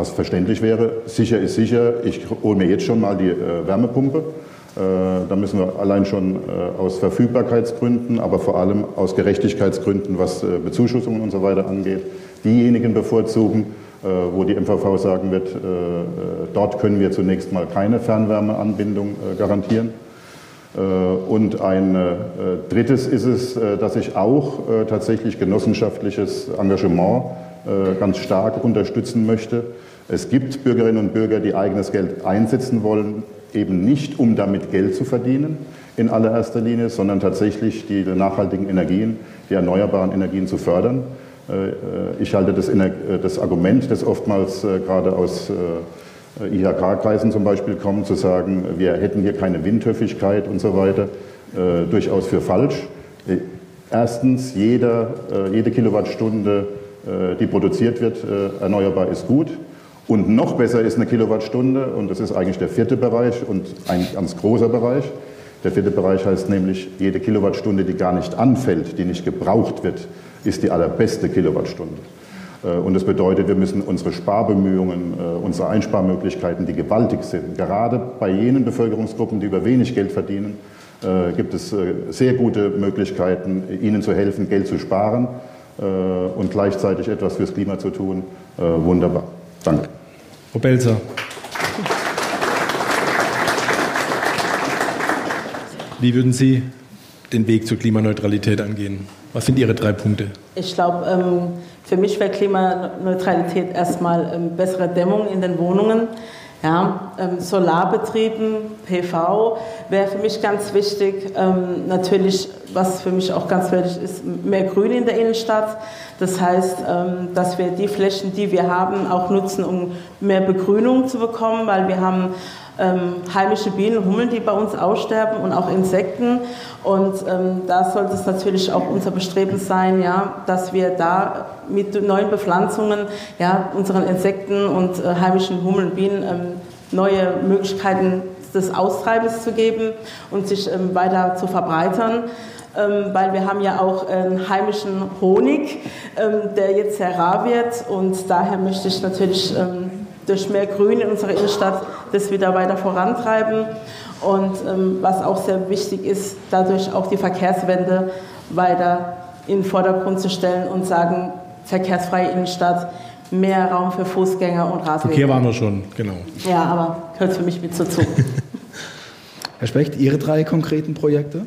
Speaker 5: was verständlich wäre, sicher ist sicher, ich hole mir jetzt schon mal die äh, Wärmepumpe. Äh, da müssen wir allein schon äh, aus Verfügbarkeitsgründen, aber vor allem aus Gerechtigkeitsgründen, was äh, Bezuschussungen und so weiter angeht, diejenigen bevorzugen, äh, wo die MVV sagen wird, äh, dort können wir zunächst mal keine Fernwärmeanbindung garantieren. Und ein drittes ist es, dass ich auch tatsächlich genossenschaftliches Engagement ganz stark unterstützen möchte. Es gibt Bürgerinnen und Bürger, die eigenes Geld einsetzen wollen, eben nicht um damit Geld zu verdienen in allererster Linie, sondern tatsächlich die nachhaltigen Energien, die erneuerbaren Energien zu fördern. Äh, äh, Ich halte das, äh, das Argument, das oftmals gerade aus IHK-Kreisen zum Beispiel kommt, zu sagen, wir hätten hier keine Windhöfigkeit und so weiter, durchaus für falsch. Erstens, jeder, jede Kilowattstunde, die produziert wird, erneuerbar ist gut. Und noch besser ist eine Kilowattstunde, und das ist eigentlich der vierte Bereich und ein ganz großer Bereich. Der vierte Bereich heißt nämlich, jede Kilowattstunde, die gar nicht anfällt, die nicht gebraucht wird, ist die allerbeste Kilowattstunde. Äh, Und das bedeutet, wir müssen unsere Sparbemühungen, äh, unsere Einsparmöglichkeiten, die gewaltig sind, gerade bei jenen Bevölkerungsgruppen, die über wenig Geld verdienen, äh, gibt es sehr gute Möglichkeiten, ihnen zu helfen, Geld zu sparen und gleichzeitig etwas fürs Klima zu tun. Wunderbar. Danke.
Speaker 3: Frau Belzer. Wie würden Sie den Weg zur Klimaneutralität angehen? Was sind Ihre drei Punkte?
Speaker 4: Ich glaube, ähm, für mich wäre Klimaneutralität erstmal ähm, bessere Dämmung in den Wohnungen. Ja, ähm, Solarbetrieben, PV wäre für mich ganz wichtig. Ähm, natürlich, was für mich auch ganz wichtig ist, mehr Grün in der Innenstadt. Das heißt, ähm, dass wir die Flächen, die wir haben, auch nutzen, um mehr Begrünung zu bekommen, weil wir haben ähm, heimische Bienen Hummeln, die bei uns aussterben und auch Insekten. Und ähm, da sollte es natürlich auch unser Bestreben sein, ja, dass wir da mit neuen Bepflanzungen ja, unseren Insekten und äh, heimischen Hummeln Bienen ähm, neue Möglichkeiten des Austreibens zu geben und sich ähm, weiter zu verbreitern. ähm, weil wir haben ja auch einen heimischen Honig, ähm, der jetzt sehr rar wird und daher möchte ich natürlich ähm, durch mehr Grün in unserer Innenstadt das wieder weiter vorantreiben und ähm, was auch sehr wichtig ist, dadurch auch die Verkehrswende weiter in den Vordergrund zu stellen und sagen, verkehrsfreie Innenstadt, mehr Raum für Fußgänger und Radwege.
Speaker 3: Verkehr waren wir schon, genau.
Speaker 4: Ja, aber gehört für mich mit dazu.
Speaker 2: Herr Specht, Ihre drei konkreten Projekte?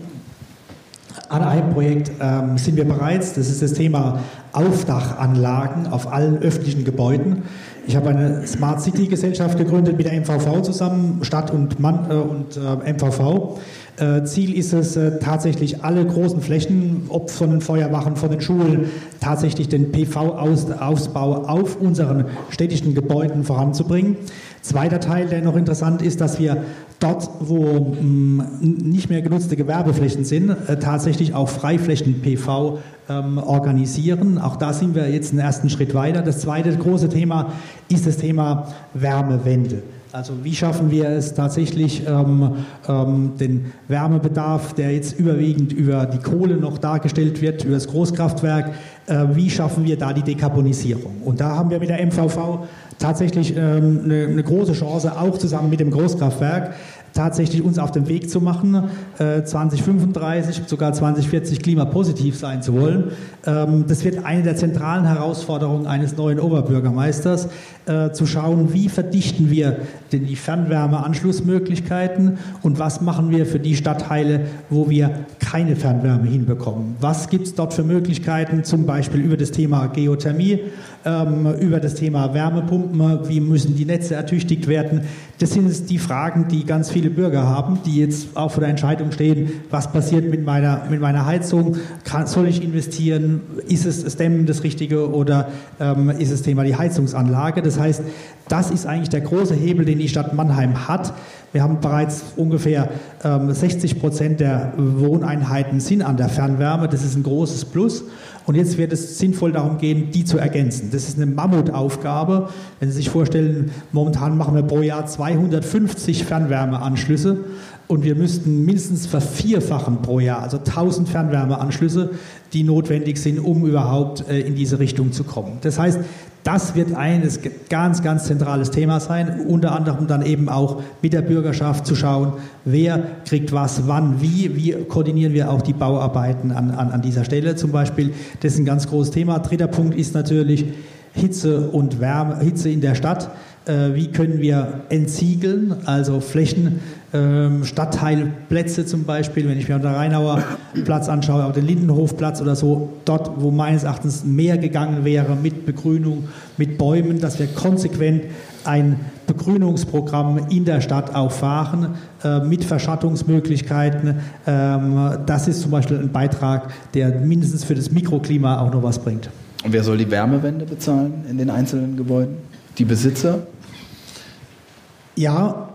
Speaker 6: An einem Projekt ähm, sind wir bereits. Das ist das Thema Aufdachanlagen auf allen öffentlichen Gebäuden. Ich habe eine Smart City Gesellschaft gegründet mit der MVV zusammen, Stadt und, Mann, äh, und äh, MVV. Äh, Ziel ist es äh, tatsächlich alle großen Flächen, ob von den Feuerwachen, von den Schulen, tatsächlich den PV-Ausbau auf unseren städtischen Gebäuden voranzubringen. Zweiter Teil, der noch interessant ist, dass wir dort, wo mh, nicht mehr genutzte Gewerbeflächen sind, äh, tatsächlich auch Freiflächen PV ähm, organisieren. Auch da sind wir jetzt einen ersten Schritt weiter. Das zweite große Thema ist das Thema Wärmewende. Also wie schaffen wir es tatsächlich, ähm, ähm, den Wärmebedarf, der jetzt überwiegend über die Kohle noch dargestellt wird, über das Großkraftwerk, äh, wie schaffen wir da die Dekarbonisierung? Und da haben wir mit der MVV tatsächlich ähm, eine, eine große Chance, auch zusammen mit dem Großkraftwerk, tatsächlich uns auf den Weg zu machen, äh, 2035, sogar 2040 klimapositiv sein zu wollen. Ähm, das wird eine der zentralen Herausforderungen eines neuen Oberbürgermeisters, äh, zu schauen, wie verdichten wir denn die Fernwärmeanschlussmöglichkeiten und was machen wir für die Stadtteile, wo wir keine Fernwärme hinbekommen. Was gibt es dort für Möglichkeiten, zum Beispiel über das Thema Geothermie, ähm, über das Thema Wärmepumpen, wie müssen die Netze ertüchtigt werden. Das sind die Fragen, die ganz viele Bürger haben, die jetzt auch vor der Entscheidung stehen, was passiert mit meiner, mit meiner Heizung, Kann, soll ich investieren, ist es das Dämmen das Richtige oder ähm, ist das Thema die Heizungsanlage. Das heißt, das ist eigentlich der große Hebel, den die Stadt Mannheim hat. Wir haben bereits ungefähr ähm, 60 Prozent der Wohneinheiten sind an der Fernwärme. Das ist ein großes Plus. Und jetzt wird es sinnvoll darum gehen, die zu ergänzen. Das ist eine Mammutaufgabe. Wenn Sie sich vorstellen, momentan machen wir pro Jahr 250 Fernwärmeanschlüsse und wir müssten mindestens vervierfachen pro Jahr, also 1000 Fernwärmeanschlüsse, die notwendig sind, um überhaupt äh, in diese Richtung zu kommen. Das heißt, das wird ein ganz, ganz zentrales Thema sein, unter anderem dann eben auch mit der Bürgerschaft zu schauen, wer kriegt was, wann, wie, wie koordinieren wir auch die Bauarbeiten an, an, an dieser Stelle zum Beispiel. Das ist ein ganz großes Thema. Dritter Punkt ist natürlich Hitze und Wärme, Hitze in der Stadt. Äh, wie können wir entsiegeln, also Flächen, Stadtteilplätze zum Beispiel, wenn ich mir den Rheinauer Platz anschaue, auch den Lindenhofplatz oder so, dort, wo meines Erachtens mehr gegangen wäre mit Begrünung, mit Bäumen, dass wir konsequent ein Begrünungsprogramm in der Stadt auch fahren, äh, mit Verschattungsmöglichkeiten. Ähm, das ist zum Beispiel ein Beitrag, der mindestens für das Mikroklima auch noch was bringt.
Speaker 2: Und wer soll die Wärmewende bezahlen in den einzelnen Gebäuden? Die Besitzer?
Speaker 6: Ja,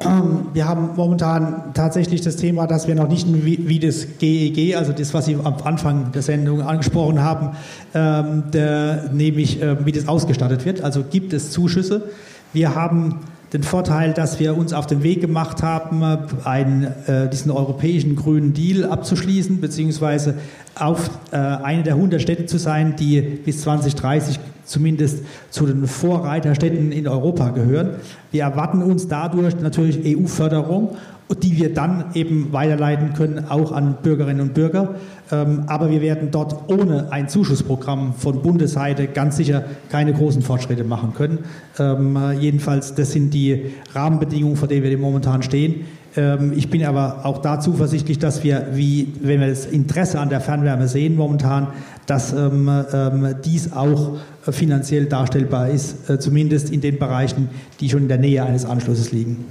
Speaker 6: wir haben momentan tatsächlich das Thema, dass wir noch nicht wie, das GEG, also das, was Sie am Anfang der Sendung angesprochen haben, ähm, der, nämlich äh, wie das ausgestattet wird. Also gibt es Zuschüsse. Wir haben den Vorteil, dass wir uns auf den Weg gemacht haben, einen, äh, diesen europäischen grünen Deal abzuschließen, beziehungsweise auf äh, eine der 100 Städte zu sein, die bis 2030 zumindest zu den Vorreiterstädten in Europa gehören. Wir erwarten uns dadurch natürlich EU-Förderung, die wir dann eben weiterleiten können, auch an Bürgerinnen und Bürger. Ähm, aber wir werden dort ohne ein Zuschussprogramm von Bundesseite ganz sicher keine großen Fortschritte machen können. Ähm, jedenfalls, das sind die Rahmenbedingungen, vor denen wir momentan stehen. Ähm, ich bin aber auch da zuversichtlich, dass wir, wie, wenn wir das Interesse an der Fernwärme sehen momentan, dass ähm, ähm, dies auch finanziell darstellbar ist, äh, zumindest in den Bereichen, die schon in der Nähe eines Anschlusses liegen.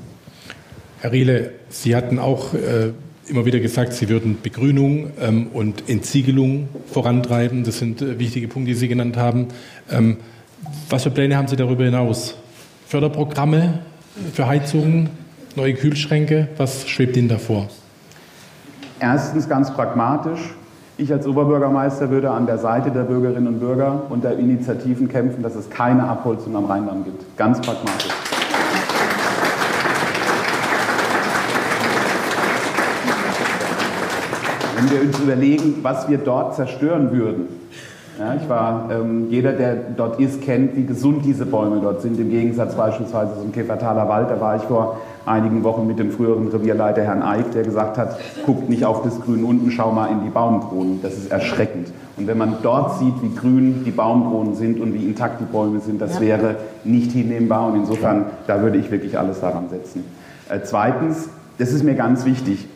Speaker 3: Herr Riele, Sie hatten auch äh, immer wieder gesagt, Sie würden Begrünung ähm, und Entsiegelung vorantreiben. Das sind äh, wichtige Punkte, die Sie genannt haben. Ähm, was für Pläne haben Sie darüber hinaus? Förderprogramme für Heizungen? neue Kühlschränke? Was schwebt Ihnen davor?
Speaker 7: Erstens ganz pragmatisch. Ich als Oberbürgermeister würde an der Seite der Bürgerinnen und Bürger und der Initiativen kämpfen, dass es keine Abholzung am Rheinland gibt. Ganz pragmatisch. Wenn wir uns überlegen, was wir dort zerstören würden. Ja, ich war, ähm, jeder, der dort ist, kennt, wie gesund diese Bäume dort sind. Im Gegensatz beispielsweise zum Käfertaler Wald, da war ich vor einigen Wochen mit dem früheren Revierleiter Herrn Eick, der gesagt hat, guckt nicht auf das Grün unten, schau mal in die Baumkronen. Das ist erschreckend. Und wenn man dort sieht, wie grün die Baumkronen sind und wie intakt die Bäume sind, das ja. wäre nicht hinnehmbar. Und insofern, da würde ich wirklich alles daran setzen. Äh, zweitens, das ist mir ganz wichtig.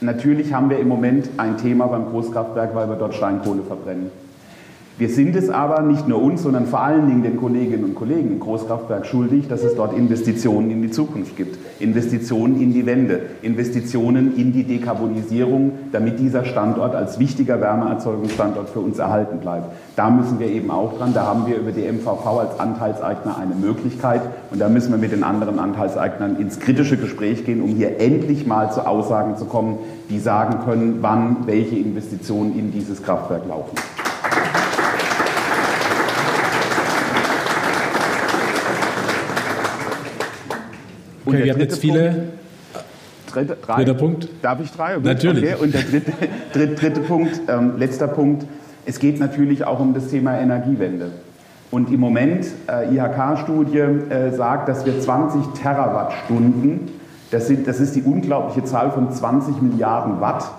Speaker 7: Natürlich haben wir im Moment ein Thema beim Großkraftwerk, weil wir dort Steinkohle verbrennen. Wir sind es aber nicht nur uns, sondern vor allen Dingen den Kolleginnen und Kollegen im Großkraftwerk schuldig, dass es dort Investitionen in die Zukunft gibt, Investitionen in die Wende, Investitionen in die Dekarbonisierung, damit dieser Standort als wichtiger Wärmeerzeugungsstandort für uns erhalten bleibt. Da müssen wir eben auch dran. Da haben wir über die MVV als Anteilseigner eine Möglichkeit und da müssen wir mit den anderen Anteilseignern ins kritische Gespräch gehen, um hier endlich mal zu Aussagen zu kommen, die sagen können, wann welche Investitionen in dieses Kraftwerk laufen.
Speaker 3: Okay, wir haben jetzt viele.
Speaker 7: Dritte, drei. Dritter Punkt. Darf ich drei?
Speaker 3: Natürlich.
Speaker 7: Okay. Und der dritte, dritte, dritte Punkt, ähm, letzter Punkt. Es geht natürlich auch um das Thema Energiewende. Und im Moment, äh, IHK-Studie äh, sagt, dass wir 20 Terawattstunden, das, sind, das ist die unglaubliche Zahl von 20 Milliarden Watt,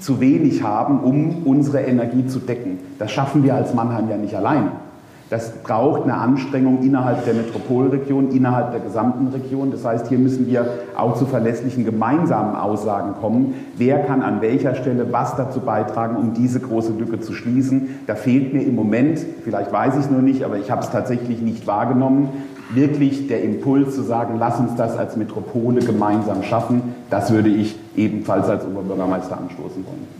Speaker 7: zu wenig haben, um unsere Energie zu decken. Das schaffen wir als Mannheim ja nicht allein. Das braucht eine Anstrengung innerhalb der Metropolregion, innerhalb der gesamten Region. Das heißt, hier müssen wir auch zu verlässlichen gemeinsamen Aussagen kommen. Wer kann an welcher Stelle was dazu beitragen, um diese große Lücke zu schließen? Da fehlt mir im Moment, vielleicht weiß ich es nur nicht, aber ich habe es tatsächlich nicht wahrgenommen, wirklich der Impuls zu sagen, lass uns das als Metropole gemeinsam schaffen. Das würde ich ebenfalls als Oberbürgermeister anstoßen wollen.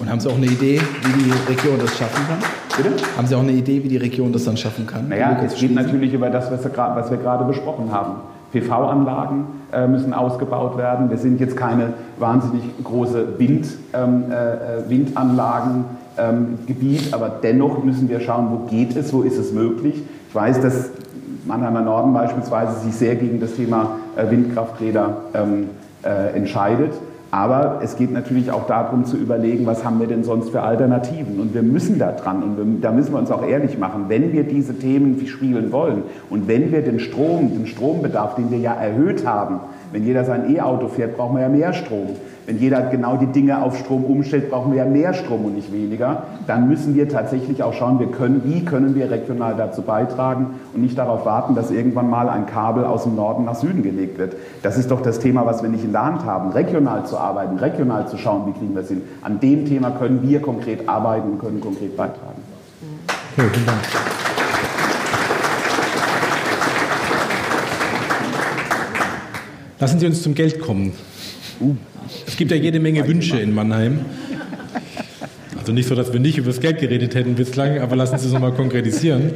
Speaker 2: Und haben Sie auch eine Idee, wie die Region das schaffen kann? Bitte? Haben Sie auch eine Idee, wie die Region das dann schaffen kann?
Speaker 7: Naja, es geht natürlich über das, was wir gerade besprochen haben. PV-Anlagen äh, müssen ausgebaut werden. Wir sind jetzt keine wahnsinnig große Wind, ähm, äh, Windanlagengebiet, ähm, aber dennoch müssen wir schauen, wo geht es, wo ist es möglich. Ich weiß, dass Mannheimer Norden beispielsweise sich sehr gegen das Thema äh, Windkrafträder ähm, äh, entscheidet. Aber es geht natürlich auch darum zu überlegen, was haben wir denn sonst für Alternativen. Und wir müssen da dran und wir, da müssen wir uns auch ehrlich machen, wenn wir diese Themen spielen wollen und wenn wir den Strom, den Strombedarf, den wir ja erhöht haben, wenn jeder sein E-Auto fährt, brauchen wir ja mehr Strom. Wenn jeder genau die Dinge auf Strom umstellt, brauchen wir ja mehr Strom und nicht weniger. Dann müssen wir tatsächlich auch schauen, wir können, wie können wir regional dazu beitragen und nicht darauf warten, dass irgendwann mal ein Kabel aus dem Norden nach Süden gelegt wird. Das ist doch das Thema, was wir nicht in der Hand haben. Regional zu arbeiten, regional zu schauen, wie kriegen wir es hin. An dem Thema können wir konkret arbeiten und können konkret beitragen. Okay, vielen Dank.
Speaker 3: Lassen Sie uns zum Geld kommen. Uh. Es gibt ja jede Menge Wünsche in Mannheim. Also nicht so, dass wir nicht über das Geld geredet hätten bislang, aber lassen Sie es nochmal konkretisieren.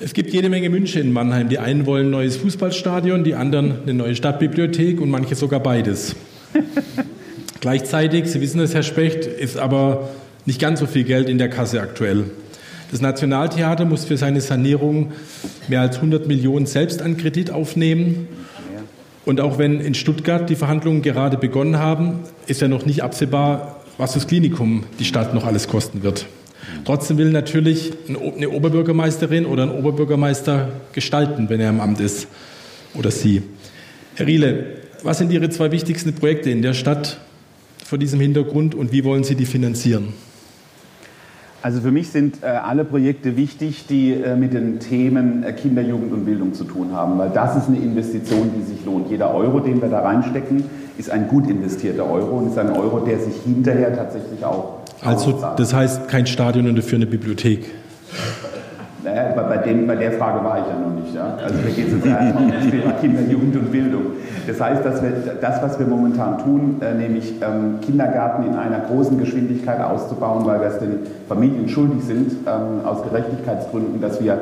Speaker 3: Es gibt jede Menge Wünsche in Mannheim. Die einen wollen ein neues Fußballstadion, die anderen eine neue Stadtbibliothek und manche sogar beides. Gleichzeitig, Sie wissen es, Herr Specht, ist aber nicht ganz so viel Geld in der Kasse aktuell. Das Nationaltheater muss für seine Sanierung mehr als 100 Millionen selbst an Kredit aufnehmen. Und auch wenn in Stuttgart die Verhandlungen gerade begonnen haben, ist ja noch nicht absehbar, was das Klinikum die Stadt noch alles kosten wird. Trotzdem will natürlich eine Oberbürgermeisterin oder ein Oberbürgermeister gestalten, wenn er im Amt ist oder sie. Herr Riele, was sind Ihre zwei wichtigsten Projekte in der Stadt vor diesem Hintergrund und wie wollen Sie die finanzieren?
Speaker 7: Also für mich sind äh, alle Projekte wichtig, die äh, mit den Themen äh, Kinder, Jugend und Bildung zu tun haben, weil das ist eine Investition, die sich lohnt. Jeder Euro, den wir da reinstecken, ist ein gut investierter Euro und ist ein Euro, der sich hinterher tatsächlich auch
Speaker 3: Also das heißt kein Stadion und dafür eine Bibliothek?
Speaker 7: Naja, bei, dem, bei der Frage war ich ja noch nicht. Ja? Also da geht es jetzt erstmal um das Thema Kinder, Jugend und Bildung. Das heißt, dass wir das, was wir momentan tun, äh, nämlich ähm, Kindergarten in einer großen Geschwindigkeit auszubauen, weil wir es den Familien schuldig sind, ähm, aus Gerechtigkeitsgründen, dass wir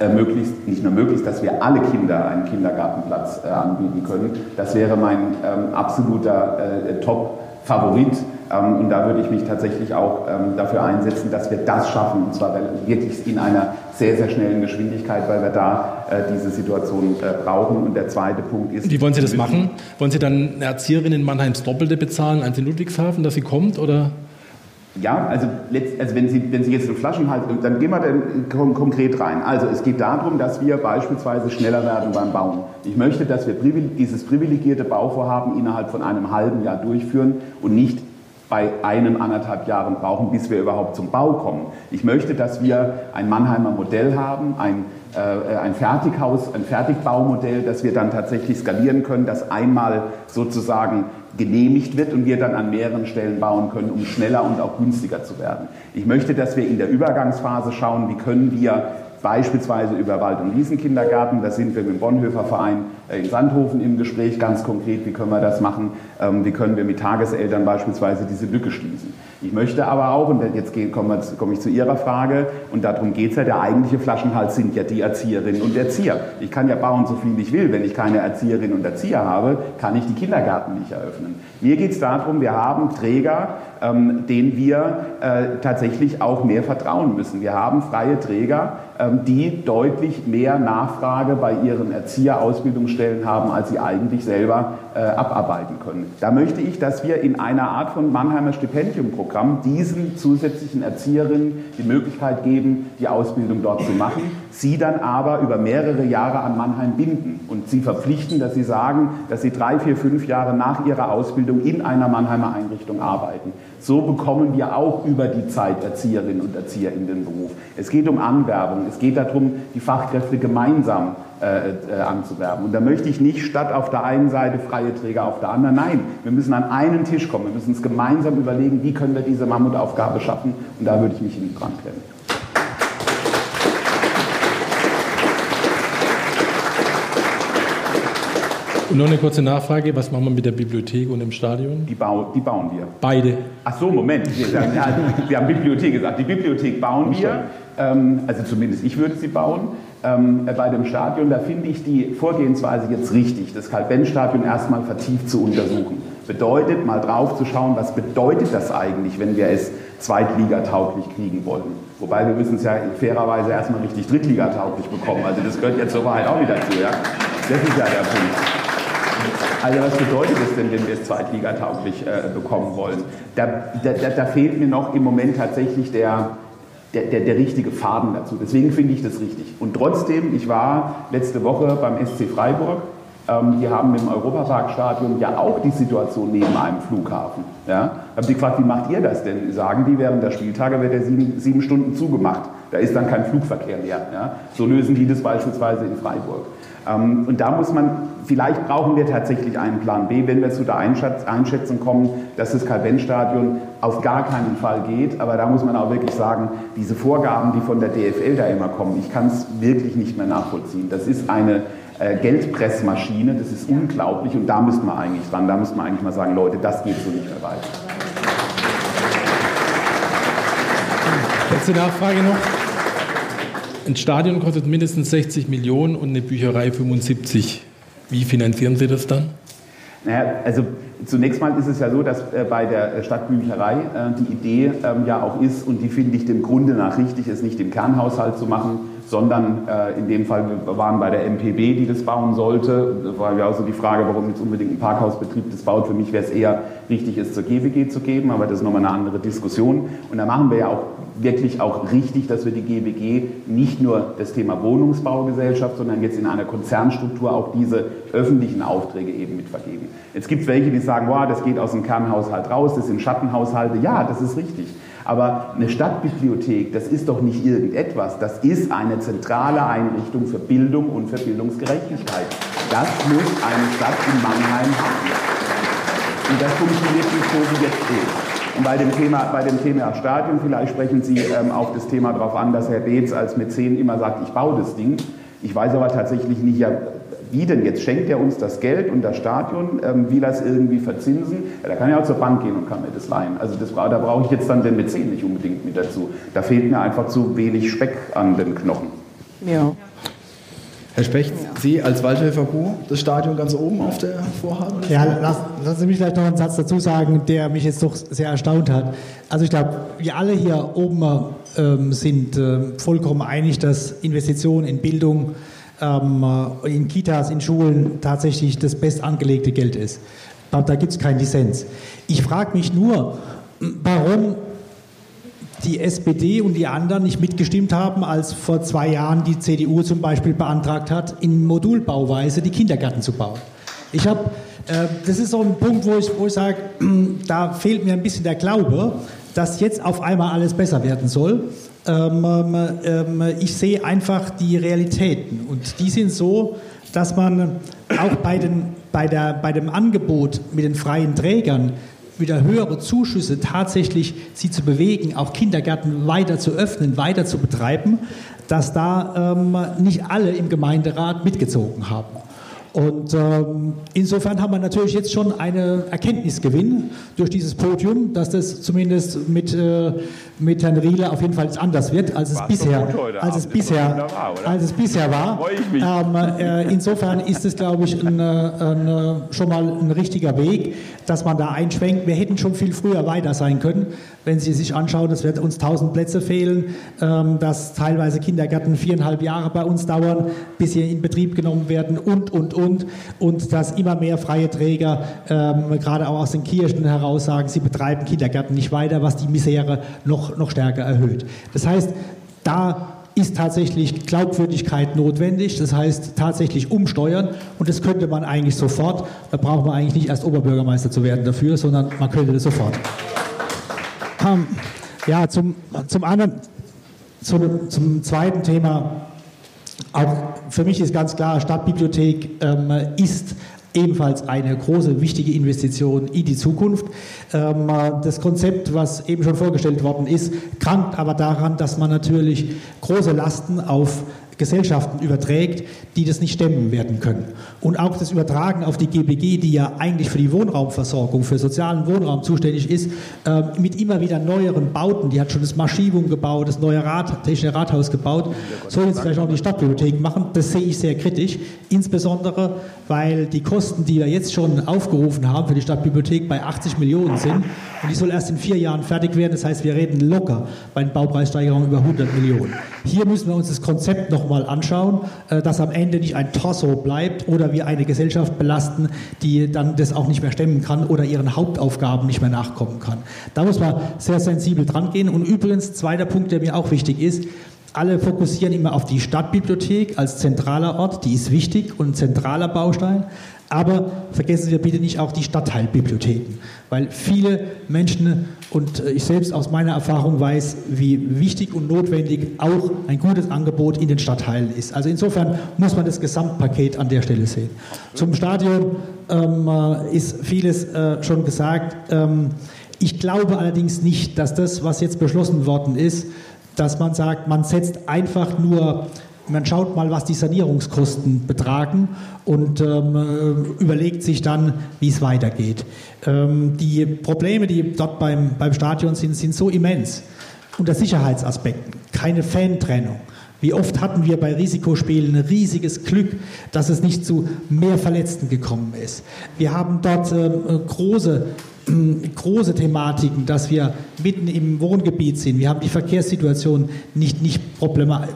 Speaker 7: äh, möglichst, nicht nur möglichst, dass wir alle Kinder einen Kindergartenplatz äh, anbieten können. Das wäre mein ähm, absoluter äh, Top-Favorit Ähm, und da würde ich mich tatsächlich auch ähm, dafür einsetzen, dass wir das schaffen, und zwar wirklich in einer sehr, sehr schnellen Geschwindigkeit, weil wir da äh, diese Situation äh, brauchen. Und der zweite Punkt ist...
Speaker 3: Wie wollen Sie das machen? Wollen Sie dann eine Erzieherin in Mannheims Doppelte bezahlen als in Ludwigshafen, dass sie kommt, oder...
Speaker 7: Ja, also, also wenn, Sie, wenn Sie jetzt einen Flaschenhals, dann gehen wir dann konkret rein. Also es geht darum, dass wir beispielsweise schneller werden beim Bauen. Ich möchte, dass wir dieses privilegierte Bauvorhaben innerhalb von einem halben Jahr durchführen und nicht bei einem, anderthalb Jahren brauchen, bis wir überhaupt zum Bau kommen. Ich möchte, dass wir ein Mannheimer Modell haben, ein, äh, ein Fertighaus, ein Fertigbaumodell, das wir dann tatsächlich skalieren können, das einmal sozusagen genehmigt wird und wir dann an mehreren Stellen bauen können, um schneller und auch günstiger zu werden. Ich möchte, dass wir in der Übergangsphase schauen, wie können wir beispielsweise über Wald- und Wiesenkindergarten. Da sind wir mit dem Bonhoeffer Verein äh, in Sandhofen im Gespräch ganz konkret, wie können wir das machen, ähm, wie können wir mit Tageseltern beispielsweise diese Lücke schließen. Ich möchte aber auch, und jetzt komme ich zu Ihrer Frage, und darum geht es ja, der eigentliche Flaschenhals sind ja die Erzieherinnen und Erzieher. Ich kann ja bauen, so viel ich will. Wenn ich keine Erzieherinnen und Erzieher habe, kann ich die Kindergärten nicht eröffnen. Mir geht es darum, wir haben Träger, ähm, denen wir äh, tatsächlich auch mehr vertrauen müssen. Wir haben freie Träger, ähm, die deutlich mehr Nachfrage bei ihren Erzieherausbildungsstellen haben, als sie eigentlich selber äh, abarbeiten können. Da möchte ich, dass wir in einer Art von Mannheimer Stipendiumprogramm diesen zusätzlichen Erzieherinnen die Möglichkeit geben, die Ausbildung dort zu machen, sie dann aber über mehrere Jahre an Mannheim binden und sie verpflichten, dass sie sagen, dass sie drei, vier, fünf Jahre nach ihrer Ausbildung in einer Mannheimer Einrichtung arbeiten. So bekommen wir auch über die Zeit Erzieherinnen und Erzieher in den Beruf. Es geht um Anwerbung, es geht darum, die Fachkräfte gemeinsam äh, äh, anzuwerben. Und da möchte ich nicht statt auf der einen Seite freie Träger auf der anderen. Nein, wir müssen an einen Tisch kommen. Wir müssen uns gemeinsam überlegen, wie können wir diese Mammutaufgabe schaffen. Und da würde ich mich in dran klemmen.
Speaker 3: Und noch eine kurze Nachfrage, was machen wir mit der Bibliothek und dem Stadion?
Speaker 7: Die, bau, die bauen wir.
Speaker 3: Beide?
Speaker 7: Ach so, Moment. Wir, haben, wir haben Bibliothek gesagt. Die Bibliothek bauen wir. Ähm, also zumindest ich würde sie bauen. Ähm, bei dem Stadion, da finde ich die Vorgehensweise jetzt richtig, das Karl-Benz-Stadion erstmal vertieft zu untersuchen. Bedeutet, mal drauf zu schauen, was bedeutet das eigentlich, wenn wir es zweitligatauglich kriegen wollen. Wobei wir müssen es ja fairerweise erstmal richtig drittligatauglich bekommen. Also das gehört ja zur Wahrheit auch wieder dazu. Ja? Das ist ja der Punkt. Also was bedeutet es denn, wenn wir es zweitligatauglich äh, bekommen wollen? Da, da, da, fehlt mir noch im Moment tatsächlich der, der, der, der richtige Faden dazu. Deswegen finde ich das richtig. Und trotzdem, ich war letzte Woche beim SC Freiburg. Ähm, die haben im Europaparkstadion ja auch die Situation neben einem Flughafen. Ja? Haben die gefragt, wie macht ihr das denn? Sagen die, während der Spieltage wird er sieben, sieben Stunden zugemacht. Da ist dann kein Flugverkehr mehr. Ja? So lösen die das beispielsweise in Freiburg. Ähm, und da muss man, vielleicht brauchen wir tatsächlich einen Plan B, wenn wir zu der Einschätzung kommen, dass das Karl-Benz-Stadion auf gar keinen Fall geht. Aber da muss man auch wirklich sagen, diese Vorgaben, die von der DFL da immer kommen, ich kann es wirklich nicht mehr nachvollziehen. Das ist eine äh, Geldpressmaschine, das ist unglaublich und da müsste man eigentlich dran, da müsste man eigentlich mal sagen, Leute, das geht so nicht mehr weiter.
Speaker 3: Letzte Nachfrage noch. Ein Stadion kostet mindestens 60 Millionen und eine Bücherei 75. Wie finanzieren Sie das dann?
Speaker 7: Naja, also zunächst mal ist es ja so, dass äh, bei der Stadtbücherei äh, die Idee ähm, ja auch ist, und die finde ich dem Grunde nach richtig, es nicht im Kernhaushalt zu machen, sondern äh, in dem Fall, wir waren bei der MPB, die das bauen sollte. Da war ja auch so die Frage, warum jetzt unbedingt ein Parkhausbetrieb das baut. Für mich wäre es eher richtig, es zur GWG zu geben, aber das ist nochmal eine andere Diskussion. Und da machen wir ja auch wirklich auch richtig, dass wir die GWG nicht nur das Thema Wohnungsbaugesellschaft, sondern jetzt in einer Konzernstruktur auch diese öffentlichen Aufträge eben mitvergeben. Jetzt gibt es welche, die sagen, wow, das geht aus dem Kernhaushalt raus, das sind Schattenhaushalte. Ja, das ist richtig. Aber eine Stadtbibliothek, das ist doch nicht irgendetwas. Das ist eine zentrale Einrichtung für Bildung und für Bildungsgerechtigkeit. Das muss eine Stadt in Mannheim haben. Und das funktioniert nicht so, wie jetzt ist. Bei dem Thema, bei dem Thema Stadion, vielleicht sprechen Sie ähm, auf das Thema darauf an, dass Herr Beetz als Mäzen immer sagt, ich baue das Ding. Ich weiß aber tatsächlich nicht, ja, wie denn jetzt? Schenkt er uns das Geld und das Stadion? Ähm, will er es irgendwie verzinsen? Ja, da kann er auch zur Bank gehen und kann mir das leihen. Also das, da brauche ich jetzt dann den Mäzen nicht unbedingt mit dazu. Da fehlt mir einfach zu wenig Speck an den Knochen.
Speaker 4: Ja.
Speaker 2: Herr Specht, Sie als Waldhöfer Bu, das Stadion ganz oben auf der Vorhaben?
Speaker 6: Ja, lass, lassen Sie mich vielleicht noch einen Satz dazu sagen, der mich jetzt doch sehr erstaunt hat. Also ich glaube, wir alle hier oben ähm, sind äh, vollkommen einig, dass Investitionen in Bildung, ähm, in Kitas, in Schulen tatsächlich das bestangelegte Geld ist. Da gibt es keinen Dissens. Ich frage mich nur, warum die SPD und die anderen nicht mitgestimmt haben, als vor zwei Jahren die CDU zum Beispiel beantragt hat, in Modulbauweise die Kindergärten zu bauen. Ich habe, äh, das ist so ein Punkt, wo ich, wo ich sage, da fehlt mir ein bisschen der Glaube, dass jetzt auf einmal alles besser werden soll. Ähm, ähm, ich sehe einfach die Realitäten und die sind so, dass man auch bei, den, bei, der, bei dem Angebot mit den freien Trägern wieder höhere Zuschüsse tatsächlich sie zu bewegen, auch Kindergärten weiter zu öffnen, weiter zu betreiben, dass da ähm, nicht alle im Gemeinderat mitgezogen haben. Und ähm, insofern haben wir natürlich jetzt schon einen Erkenntnisgewinn durch dieses Podium, dass das zumindest mit, äh, mit Herrn Riele auf jeden Fall anders wird, als es War's bisher, als es bisher, als es bisher war. Ähm, äh, insofern ist es, glaube ich, ein, ein, schon mal ein richtiger Weg, dass man da einschwenkt. Wir hätten schon viel früher weiter sein können, wenn Sie sich anschauen, es wird uns 1000 Plätze fehlen, ähm, dass teilweise Kindergärten viereinhalb Jahre bei uns dauern, bis sie in Betrieb genommen werden und, und, und. Und dass immer mehr freie Träger, ähm, gerade auch aus den Kirchen heraus sagen, sie betreiben Kindergärten nicht weiter, was die Misere noch, noch stärker erhöht. Das heißt, da ist tatsächlich Glaubwürdigkeit notwendig, das heißt tatsächlich umsteuern und das könnte man eigentlich sofort. Da braucht man eigentlich nicht erst Oberbürgermeister zu werden dafür, sondern man könnte das sofort. Ja, zum, zum anderen, zum, zum zweiten Thema. Auch für mich ist ganz klar, Stadtbibliothek ähm, ist ebenfalls eine große, wichtige Investition in die Zukunft. Ähm, das Konzept, was eben schon vorgestellt worden ist, krankt aber daran, dass man natürlich große Lasten auf Gesellschaften überträgt, die das nicht stemmen werden können. Und auch das Übertragen auf die GBG, die ja eigentlich für die Wohnraumversorgung, für sozialen Wohnraum zuständig ist, äh, mit immer wieder neueren Bauten, die hat schon das Maschivum gebaut, das neue Rat, Technische Rathaus gebaut, soll jetzt vielleicht auch die Stadtbibliothek machen. Das sehe ich sehr kritisch, insbesondere weil die Kosten, die wir jetzt schon aufgerufen haben für die Stadtbibliothek, bei 80 Millionen sind und die soll erst in vier Jahren fertig werden. Das heißt, wir reden locker bei den Baupreissteigerungen über 100 Millionen. Hier müssen wir uns das Konzept noch mal anschauen, äh, dass am Ende nicht ein Torso bleibt oder wir eine Gesellschaft belasten, die dann das auch nicht mehr stemmen kann oder ihren Hauptaufgaben nicht mehr nachkommen kann. Da muss man sehr sensibel dran gehen. Und übrigens, zweiter Punkt, der mir auch wichtig ist, alle fokussieren immer auf die Stadtbibliothek als zentraler Ort, die ist wichtig und ein zentraler Baustein. Aber vergessen wir bitte nicht auch die Stadtteilbibliotheken, weil viele Menschen und ich selbst aus meiner Erfahrung weiß, wie wichtig und notwendig auch ein gutes Angebot in den Stadtteilen ist. Also insofern muss man das Gesamtpaket an der Stelle sehen. Zum Stadion ähm, äh, ist vieles äh, schon gesagt. Ähm, ich glaube allerdings nicht, dass das, was jetzt beschlossen worden ist, dass man sagt, man setzt einfach nur man schaut mal, was die Sanierungskosten betragen und ähm, äh, überlegt sich dann, wie es weitergeht. Ähm, die Probleme, die dort beim, beim Stadion sind, sind so immens. Unter Sicherheitsaspekten, keine Fantrennung. Wie oft hatten wir bei Risikospielen ein riesiges Glück, dass es nicht zu mehr Verletzten gekommen ist. Wir haben dort äh, große große Thematiken, dass wir mitten im Wohngebiet sind. Wir haben die Verkehrssituation nicht, nicht,